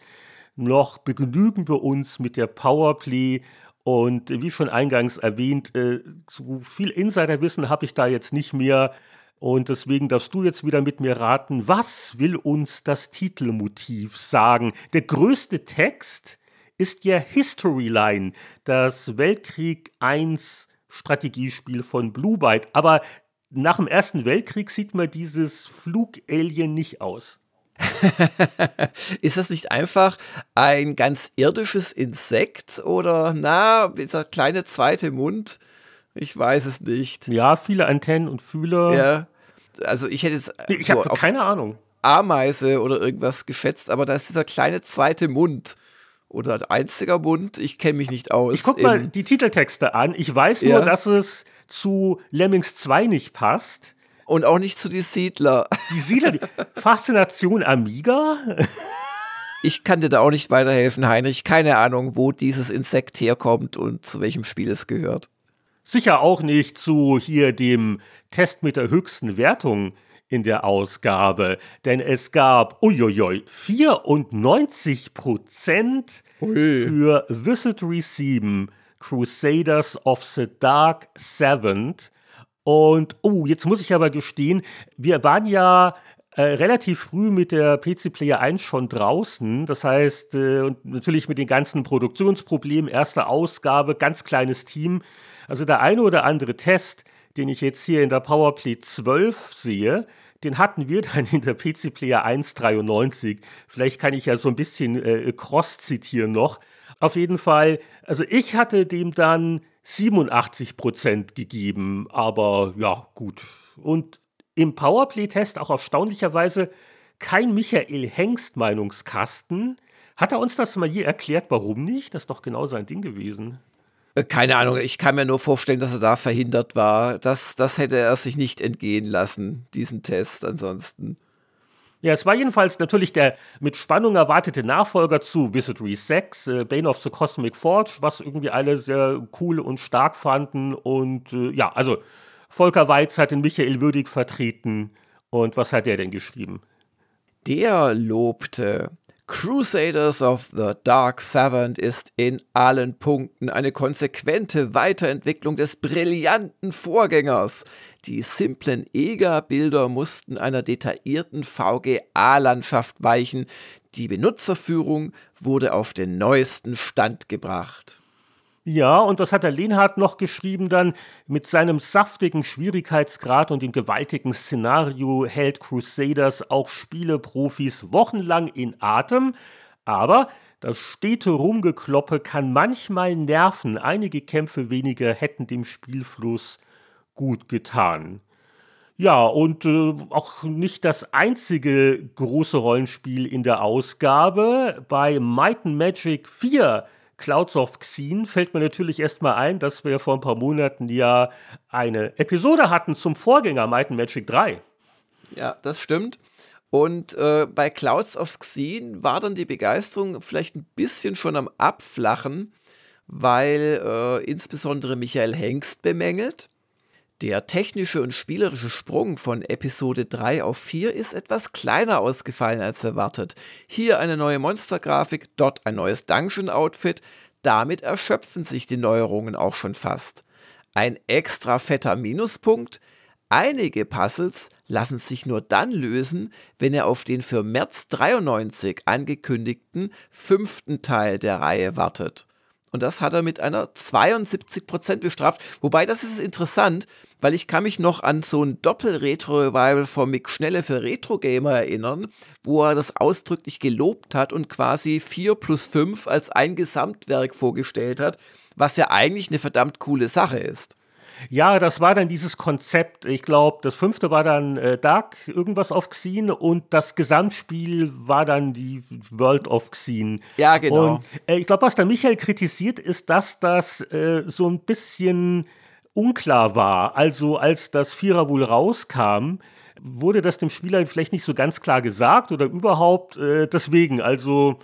Noch begnügen wir uns mit der Powerplay. Und wie schon eingangs erwähnt, äh, so viel Insiderwissen habe ich da jetzt nicht mehr. Und deswegen darfst du jetzt wieder mit mir raten, was will uns das Titelmotiv sagen? Der größte Text ist ja Historyline, das Weltkrieg I Strategiespiel von Blue Byte. Aber nach dem Ersten Weltkrieg sieht man dieses Flugalien nicht aus. ist das nicht einfach ein ganz irdisches Insekt oder na, dieser kleine zweite Mund? Ich weiß es nicht. Ja, viele Antennen und Fühler. Ja also ich hätte jetzt ich so habe keine Ahnung. Ameise oder irgendwas geschätzt, aber da ist dieser kleine zweite Mund oder einziger Mund, ich kenne mich nicht aus. Ich guck mal die Titeltexte an. Ich weiß nur, ja. dass es zu Lemmings 2 nicht passt. Und auch nicht zu die Siedler. Die Siedler, die Faszination Amiga? Ich kann dir da auch nicht weiterhelfen, Heinrich. Keine Ahnung, wo dieses Insekt herkommt und zu welchem Spiel es gehört. Sicher auch nicht zu hier dem Test mit der höchsten Wertung in der Ausgabe, denn es gab uiuiui 94 Prozent für Wizardry 7 Crusaders of the Dark Seventh. Und oh, jetzt muss ich aber gestehen, wir waren ja äh, relativ früh mit der PC Player 1 schon draußen. Das heißt, äh, und natürlich mit den ganzen Produktionsproblemen, erste Ausgabe, ganz kleines Team. Also der eine oder andere Test, den ich jetzt hier in der PowerPlay 12 sehe, den hatten wir dann in der PC Player 1.93. Vielleicht kann ich ja so ein bisschen äh, cross zitieren noch. Auf jeden Fall, also ich hatte dem dann 87 Prozent gegeben, aber ja, gut. Und im Powerplay-Test auch erstaunlicherweise kein Michael Hengst Meinungskasten. Hat er uns das mal je erklärt, warum nicht? Das ist doch genau sein Ding gewesen. Äh, keine Ahnung, ich kann mir nur vorstellen, dass er da verhindert war. Das, das hätte er sich nicht entgehen lassen, diesen Test ansonsten. Ja, es war jedenfalls natürlich der mit Spannung erwartete Nachfolger zu Wizardry 6, äh, Bane of the Cosmic Forge, was irgendwie alle sehr cool und stark fanden. Und äh, ja, also Volker Weiz hat den Michael Würdig vertreten. Und was hat er denn geschrieben? Der lobte Crusaders of the Dark Savant ist in allen Punkten eine konsequente Weiterentwicklung des brillanten Vorgängers. Die simplen EGA-Bilder mussten einer detaillierten VGA-Landschaft weichen. Die Benutzerführung wurde auf den neuesten Stand gebracht. Ja, und das hat der Lenhardt noch geschrieben dann, mit seinem saftigen Schwierigkeitsgrad und dem gewaltigen Szenario hält Crusaders auch Spieleprofis wochenlang in Atem, aber das stete Rumgekloppe kann manchmal nerven. Einige Kämpfe weniger hätten dem Spielfluss gut getan. Ja, und äh, auch nicht das einzige große Rollenspiel in der Ausgabe. Bei Might and Magic 4 Clouds of Xen fällt mir natürlich erstmal ein, dass wir vor ein paar Monaten ja eine Episode hatten zum Vorgänger Might and Magic 3. Ja, das stimmt. Und äh, bei Clouds of Xen war dann die Begeisterung vielleicht ein bisschen schon am Abflachen, weil äh, insbesondere Michael Hengst bemängelt, der technische und spielerische Sprung von Episode 3 auf 4 ist etwas kleiner ausgefallen als erwartet. Hier eine neue Monstergrafik, dort ein neues Dungeon-Outfit. Damit erschöpfen sich die Neuerungen auch schon fast. Ein extra fetter Minuspunkt. Einige Puzzles lassen sich nur dann lösen, wenn er auf den für März 93 angekündigten fünften Teil der Reihe wartet. Und das hat er mit einer 72% bestraft. Wobei, das ist interessant, weil ich kann mich noch an so ein Doppel-Retro-Revival von Mick Schnelle für Retro-Gamer erinnern, wo er das ausdrücklich gelobt hat und quasi 4 plus 5 als ein Gesamtwerk vorgestellt hat, was ja eigentlich eine verdammt coole Sache ist. Ja, das war dann dieses Konzept. Ich glaube, das fünfte war dann äh, Dark, irgendwas auf Xen und das Gesamtspiel war dann die World of Xen. Ja, genau. Und äh, ich glaube, was der Michael kritisiert, ist, dass das äh, so ein bisschen unklar war. Also, als das Vierer wohl rauskam, wurde das dem Spieler vielleicht nicht so ganz klar gesagt oder überhaupt äh, deswegen. Also,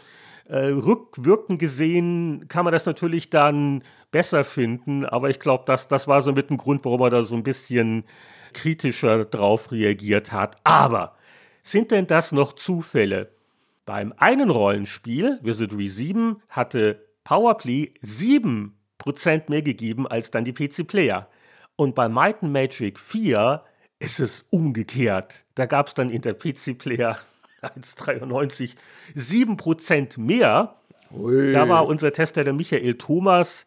äh, rückwirkend gesehen kann man das natürlich dann besser finden, aber ich glaube, das, das war so mit dem Grund, warum er da so ein bisschen kritischer drauf reagiert hat. Aber sind denn das noch Zufälle? Beim einen Rollenspiel, Wizardry 7, hatte Powerplay 7% mehr gegeben als dann die PC-Player. Und bei Might and Magic 4 ist es umgekehrt. Da gab es dann in der PC-Player 1,93, 7% mehr. Ui. Da war unser Tester der Michael Thomas.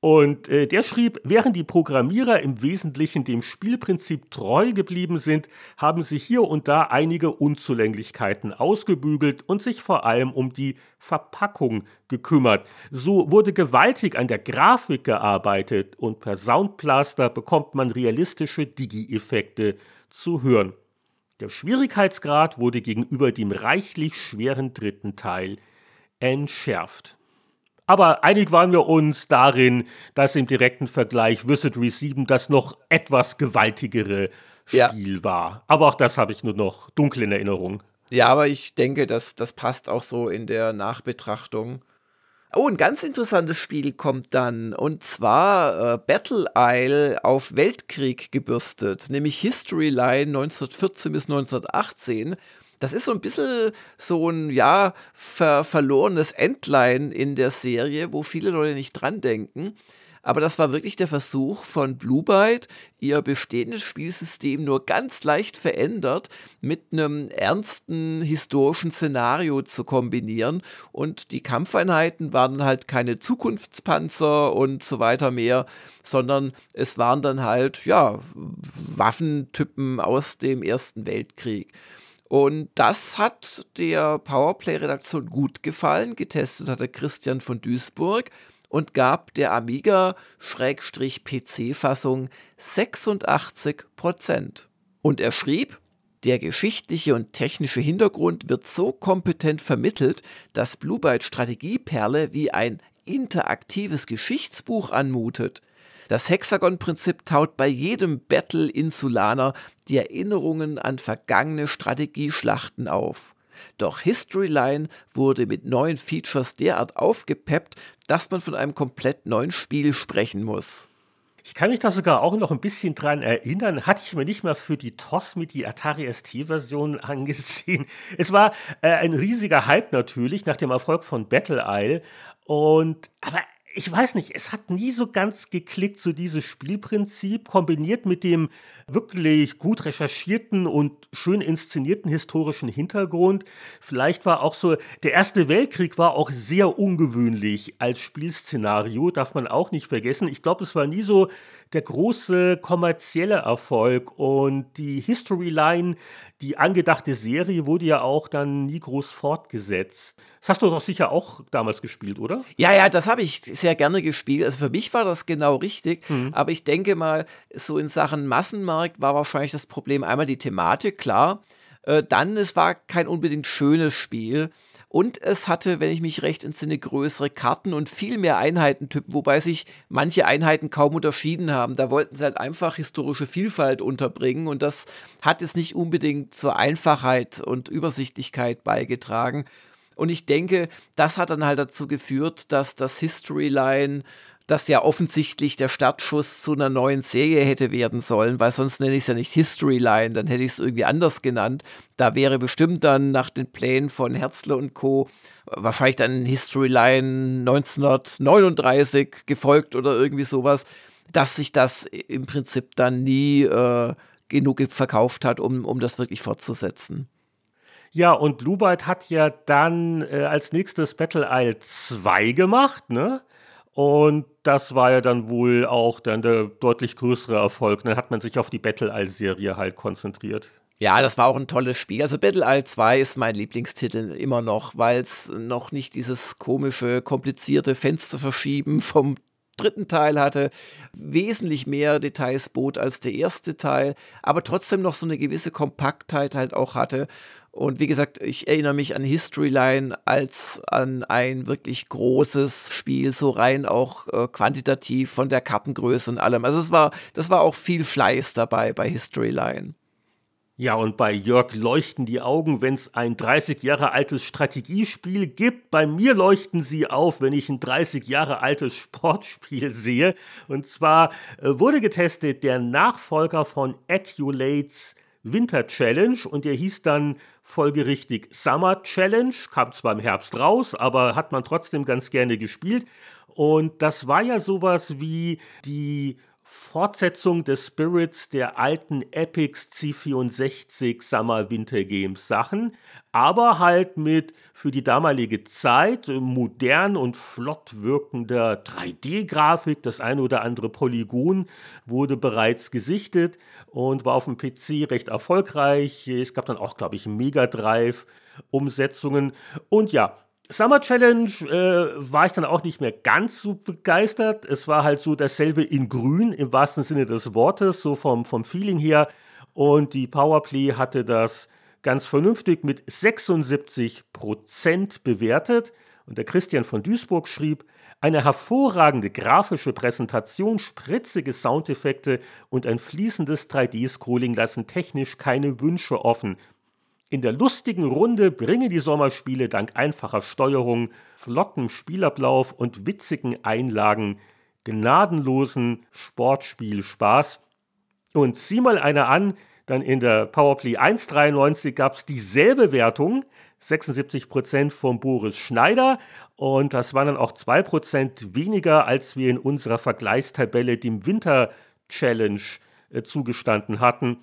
Und äh, der schrieb, während die Programmierer im Wesentlichen dem Spielprinzip treu geblieben sind, haben sich hier und da einige Unzulänglichkeiten ausgebügelt und sich vor allem um die Verpackung gekümmert. So wurde gewaltig an der Grafik gearbeitet und per Soundblaster bekommt man realistische Digi-Effekte zu hören. Der Schwierigkeitsgrad wurde gegenüber dem reichlich schweren dritten Teil entschärft. Aber einig waren wir uns darin, dass im direkten Vergleich Wizardry 7 das noch etwas gewaltigere Spiel ja. war. Aber auch das habe ich nur noch dunkel in Erinnerung. Ja, aber ich denke, dass das passt auch so in der Nachbetrachtung. Oh, ein ganz interessantes Spiel kommt dann, und zwar äh, Battle Isle auf Weltkrieg gebürstet, nämlich History Line 1914 bis 1918. Das ist so ein bisschen so ein, ja, ver verlorenes Endline in der Serie, wo viele Leute nicht dran denken. Aber das war wirklich der Versuch von Blue Byte, ihr bestehendes Spielsystem nur ganz leicht verändert mit einem ernsten historischen Szenario zu kombinieren. Und die Kampfeinheiten waren halt keine Zukunftspanzer und so weiter mehr, sondern es waren dann halt, ja, Waffentypen aus dem Ersten Weltkrieg. Und das hat der Powerplay-Redaktion gut gefallen. Getestet hatte Christian von Duisburg und gab der Amiga-PC-Fassung 86% Und er schrieb, der geschichtliche und technische Hintergrund wird so kompetent vermittelt, dass Blue Byte Strategieperle wie ein interaktives Geschichtsbuch anmutet. Das Hexagon-Prinzip taut bei jedem Battle Insulaner die Erinnerungen an vergangene Strategieschlachten auf. Doch Historyline wurde mit neuen Features derart aufgepeppt, dass man von einem komplett neuen Spiel sprechen muss. Ich kann mich da sogar auch noch ein bisschen dran erinnern, hatte ich mir nicht mal für die TOS mit die Atari ST-Version angesehen. Es war äh, ein riesiger Hype natürlich nach dem Erfolg von Battle Isle. Und aber ich weiß nicht, es hat nie so ganz geklickt, so dieses Spielprinzip, kombiniert mit dem wirklich gut recherchierten und schön inszenierten historischen Hintergrund. Vielleicht war auch so, der Erste Weltkrieg war auch sehr ungewöhnlich als Spielszenario, darf man auch nicht vergessen. Ich glaube, es war nie so der große kommerzielle Erfolg und die Historyline, die angedachte Serie wurde ja auch dann nie groß fortgesetzt. Das hast du doch sicher auch damals gespielt, oder? Ja, ja, das habe ich sehr gerne gespielt. Also für mich war das genau richtig. Mhm. Aber ich denke mal, so in Sachen Massenmarkt war wahrscheinlich das Problem einmal die Thematik, klar. Äh, dann, es war kein unbedingt schönes Spiel. Und es hatte, wenn ich mich recht entsinne, größere Karten und viel mehr Einheitentypen, wobei sich manche Einheiten kaum unterschieden haben. Da wollten sie halt einfach historische Vielfalt unterbringen und das hat es nicht unbedingt zur Einfachheit und Übersichtlichkeit beigetragen. Und ich denke, das hat dann halt dazu geführt, dass das Historyline das ja offensichtlich der Startschuss zu einer neuen Serie hätte werden sollen, weil sonst nenne ich es ja nicht History Line, dann hätte ich es irgendwie anders genannt. Da wäre bestimmt dann nach den Plänen von Herzler und Co. wahrscheinlich dann History Line 1939 gefolgt oder irgendwie sowas, dass sich das im Prinzip dann nie äh, genug verkauft hat, um, um das wirklich fortzusetzen. Ja, und Blue Byte hat ja dann äh, als nächstes Battle Isle 2 gemacht, ne? Und das war ja dann wohl auch dann der deutlich größere Erfolg. Dann hat man sich auf die Battle Isle-Serie halt konzentriert. Ja, das war auch ein tolles Spiel. Also Battle Isle 2 ist mein Lieblingstitel immer noch, weil es noch nicht dieses komische, komplizierte Fenster verschieben vom dritten Teil hatte, wesentlich mehr Details bot als der erste Teil, aber trotzdem noch so eine gewisse Kompaktheit halt auch hatte. Und wie gesagt, ich erinnere mich an Historyline als an ein wirklich großes Spiel, so rein auch äh, quantitativ von der Kartengröße und allem. Also es war, das war auch viel Fleiß dabei bei Historyline. Ja, und bei Jörg leuchten die Augen, wenn es ein 30 Jahre altes Strategiespiel gibt. Bei mir leuchten sie auf, wenn ich ein 30 Jahre altes Sportspiel sehe. Und zwar äh, wurde getestet der Nachfolger von Acculates Winter Challenge und der hieß dann folgerichtig Summer Challenge, kam zwar im Herbst raus, aber hat man trotzdem ganz gerne gespielt. Und das war ja sowas wie die Fortsetzung des Spirits der alten Epics C64 Summer Winter Games Sachen, aber halt mit für die damalige Zeit modern und flott wirkender 3D-Grafik. Das eine oder andere Polygon wurde bereits gesichtet und war auf dem PC recht erfolgreich. Es gab dann auch, glaube ich, Mega Drive Umsetzungen und ja, Summer Challenge äh, war ich dann auch nicht mehr ganz so begeistert. Es war halt so dasselbe in Grün im wahrsten Sinne des Wortes, so vom, vom Feeling her. Und die Powerplay hatte das ganz vernünftig mit 76 Prozent bewertet. Und der Christian von Duisburg schrieb, eine hervorragende grafische Präsentation, spritzige Soundeffekte und ein fließendes 3D-Scrolling lassen technisch keine Wünsche offen. In der lustigen Runde bringen die Sommerspiele dank einfacher Steuerung, flottem Spielablauf und witzigen Einlagen gnadenlosen Sportspielspaß. Und sieh mal einer an, dann in der Powerplay 1.93 gab es dieselbe Wertung, 76% von Boris Schneider und das waren dann auch 2% weniger, als wir in unserer Vergleichstabelle dem Winter Challenge äh, zugestanden hatten.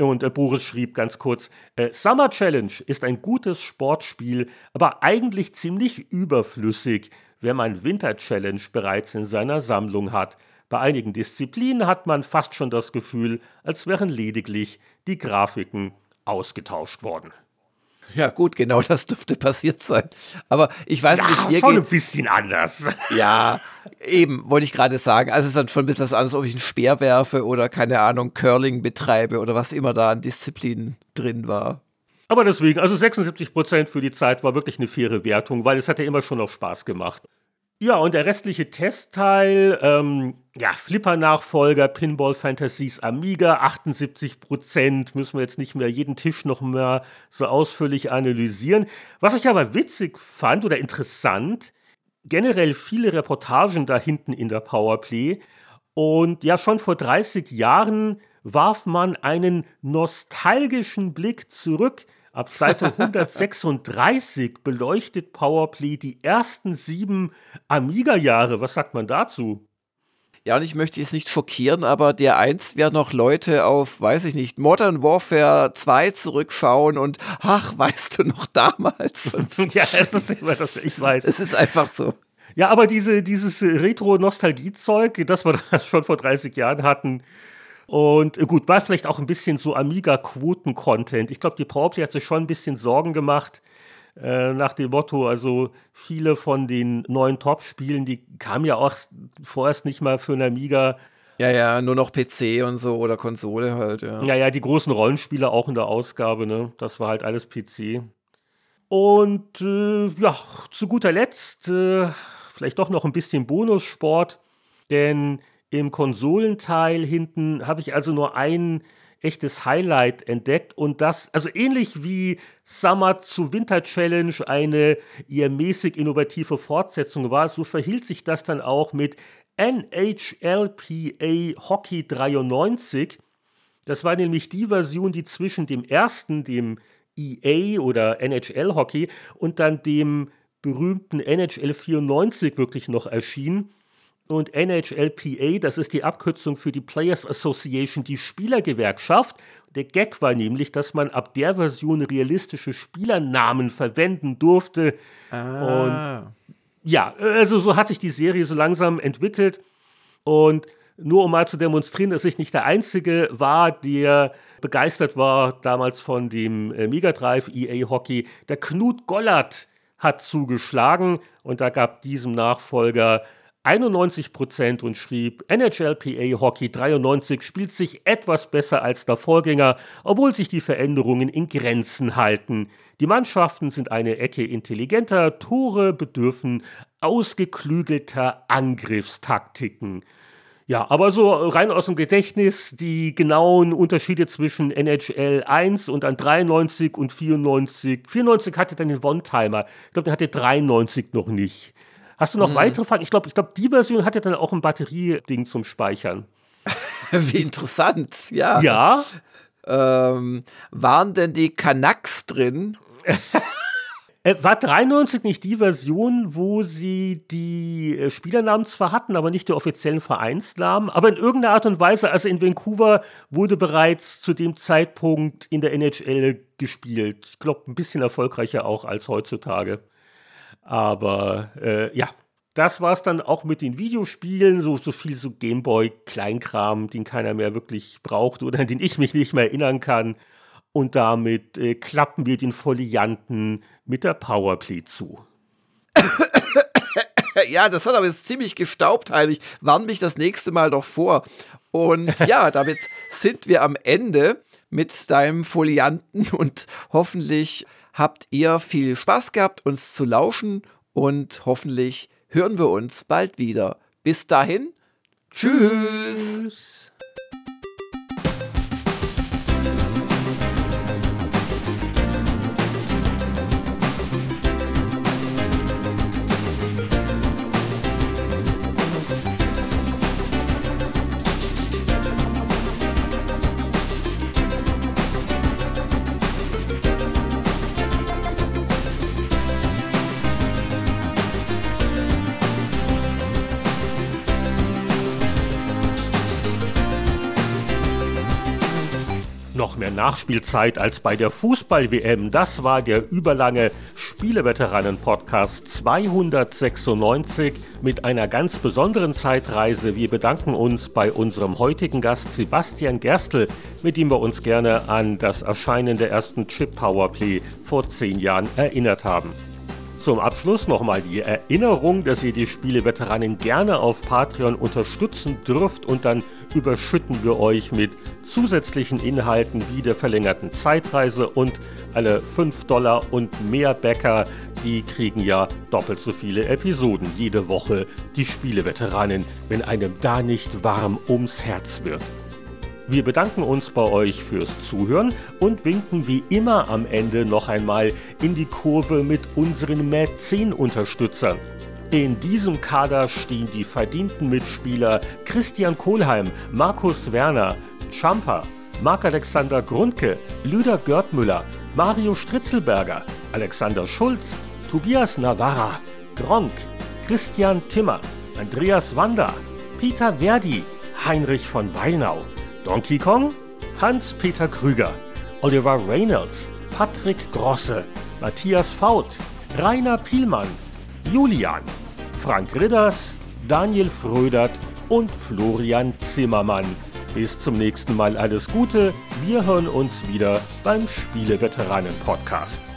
Und äh, Boris schrieb ganz kurz, äh, Summer Challenge ist ein gutes Sportspiel, aber eigentlich ziemlich überflüssig, wenn man Winter Challenge bereits in seiner Sammlung hat. Bei einigen Disziplinen hat man fast schon das Gefühl, als wären lediglich die Grafiken ausgetauscht worden. Ja, gut, genau das dürfte passiert sein. Aber ich weiß ja, nicht, ihr schon geht, ein bisschen anders. Ja, eben, wollte ich gerade sagen. Also es ist dann schon ein bisschen was anderes, ob ich einen Speer werfe oder, keine Ahnung, Curling betreibe oder was immer da an Disziplinen drin war. Aber deswegen, also 76 Prozent für die Zeit war wirklich eine faire Wertung, weil es hat ja immer schon auf Spaß gemacht. Ja, und der restliche Testteil, ähm, ja, Flipper-Nachfolger, Pinball Fantasies Amiga, 78%, müssen wir jetzt nicht mehr jeden Tisch noch mehr so ausführlich analysieren. Was ich aber witzig fand oder interessant, generell viele Reportagen da hinten in der Powerplay Und ja, schon vor 30 Jahren warf man einen nostalgischen Blick zurück. Ab Seite 136 beleuchtet Powerplay die ersten sieben Amiga-Jahre. Was sagt man dazu? Ja, und ich möchte jetzt nicht schockieren, aber der einst werden noch Leute auf, weiß ich nicht, Modern Warfare 2 zurückschauen und ach, weißt du noch damals? ja, es ist immer das, ich weiß. Es ist einfach so. Ja, aber diese, dieses Retro-Nostalgie-Zeug, das wir schon vor 30 Jahren hatten, und äh, gut, war vielleicht auch ein bisschen so Amiga-Quoten-Content. Ich glaube, die Powerplay hat sich schon ein bisschen Sorgen gemacht äh, nach dem Motto, also viele von den neuen Top-Spielen, die kamen ja auch vorerst nicht mal für einen Amiga. Ja, ja, nur noch PC und so oder Konsole halt, ja. Naja, die großen Rollenspiele auch in der Ausgabe, ne? Das war halt alles PC. Und äh, ja, zu guter Letzt äh, vielleicht doch noch ein bisschen Bonussport, denn im Konsolenteil hinten habe ich also nur ein echtes Highlight entdeckt und das, also ähnlich wie Summer zu Winter Challenge eine eher mäßig innovative Fortsetzung war, so verhielt sich das dann auch mit NHLPA Hockey 93. Das war nämlich die Version, die zwischen dem ersten, dem EA oder NHL Hockey und dann dem berühmten NHL 94 wirklich noch erschien und NHLPA, das ist die Abkürzung für die Players Association, die Spielergewerkschaft. Der Gag war nämlich, dass man ab der Version realistische Spielernamen verwenden durfte. Ah. Und ja, also so hat sich die Serie so langsam entwickelt. Und nur um mal zu demonstrieren, dass ich nicht der Einzige war, der begeistert war damals von dem äh, Mega Drive EA Hockey. Der Knut Gollert hat zugeschlagen und da gab diesem Nachfolger 91 Prozent und schrieb, NHLPA Hockey 93 spielt sich etwas besser als der Vorgänger, obwohl sich die Veränderungen in Grenzen halten. Die Mannschaften sind eine Ecke intelligenter, Tore bedürfen ausgeklügelter Angriffstaktiken. Ja, aber so rein aus dem Gedächtnis die genauen Unterschiede zwischen NHL 1 und dann 93 und 94. 94 hatte dann den One-Timer. Ich glaube, der hatte 93 noch nicht. Hast du noch mhm. weitere Fragen? Ich glaube, ich glaub, die Version hat ja dann auch ein Batterieding zum Speichern. Wie interessant, ja. Ja. Ähm, waren denn die Canucks drin? Äh, war 93 nicht die Version, wo sie die äh, Spielernamen zwar hatten, aber nicht die offiziellen Vereinsnamen? Aber in irgendeiner Art und Weise, also in Vancouver wurde bereits zu dem Zeitpunkt in der NHL gespielt. Ich glaube, ein bisschen erfolgreicher auch als heutzutage. Aber äh, ja, das war es dann auch mit den Videospielen, so, so viel so Gameboy-Kleinkram, den keiner mehr wirklich braucht oder an den ich mich nicht mehr erinnern kann. Und damit äh, klappen wir den Folianten mit der Powerplay zu. Ja, das hat aber jetzt ziemlich gestaubt, Heinrich. Warn mich das nächste Mal doch vor. Und ja, damit sind wir am Ende mit deinem Folianten und hoffentlich habt ihr viel Spaß gehabt, uns zu lauschen und hoffentlich hören wir uns bald wieder. Bis dahin, tschüss. tschüss. Nachspielzeit als bei der Fußball-WM. Das war der überlange Spieleveteranen-Podcast 296 mit einer ganz besonderen Zeitreise. Wir bedanken uns bei unserem heutigen Gast Sebastian Gerstl, mit dem wir uns gerne an das Erscheinen der ersten Chip Powerplay vor zehn Jahren erinnert haben. Zum Abschluss nochmal die Erinnerung, dass ihr die Spieleveteranen gerne auf Patreon unterstützen dürft und dann überschütten wir euch mit zusätzlichen Inhalten wie der verlängerten Zeitreise und alle 5 Dollar und mehr Bäcker, die kriegen ja doppelt so viele Episoden jede Woche, die Spieleveteranen, wenn einem da nicht warm ums Herz wird. Wir bedanken uns bei euch fürs Zuhören und winken wie immer am Ende noch einmal in die Kurve mit unseren Mäzen-Unterstützern. In diesem Kader stehen die verdienten Mitspieler Christian Kohlheim, Markus Werner, Champa, Marc-Alexander Grundke, Lüder Görtmüller, Mario Stritzelberger, Alexander Schulz, Tobias Navarra, Gronk, Christian Timmer, Andreas Wander, Peter Verdi, Heinrich von Weinau, Donkey Kong, Hans-Peter Krüger, Oliver Reynolds, Patrick Grosse, Matthias Faut, Rainer Pielmann, Julian, Frank Ridders, Daniel Frödert und Florian Zimmermann. Bis zum nächsten Mal alles Gute. Wir hören uns wieder beim Spieleveteranen-Podcast.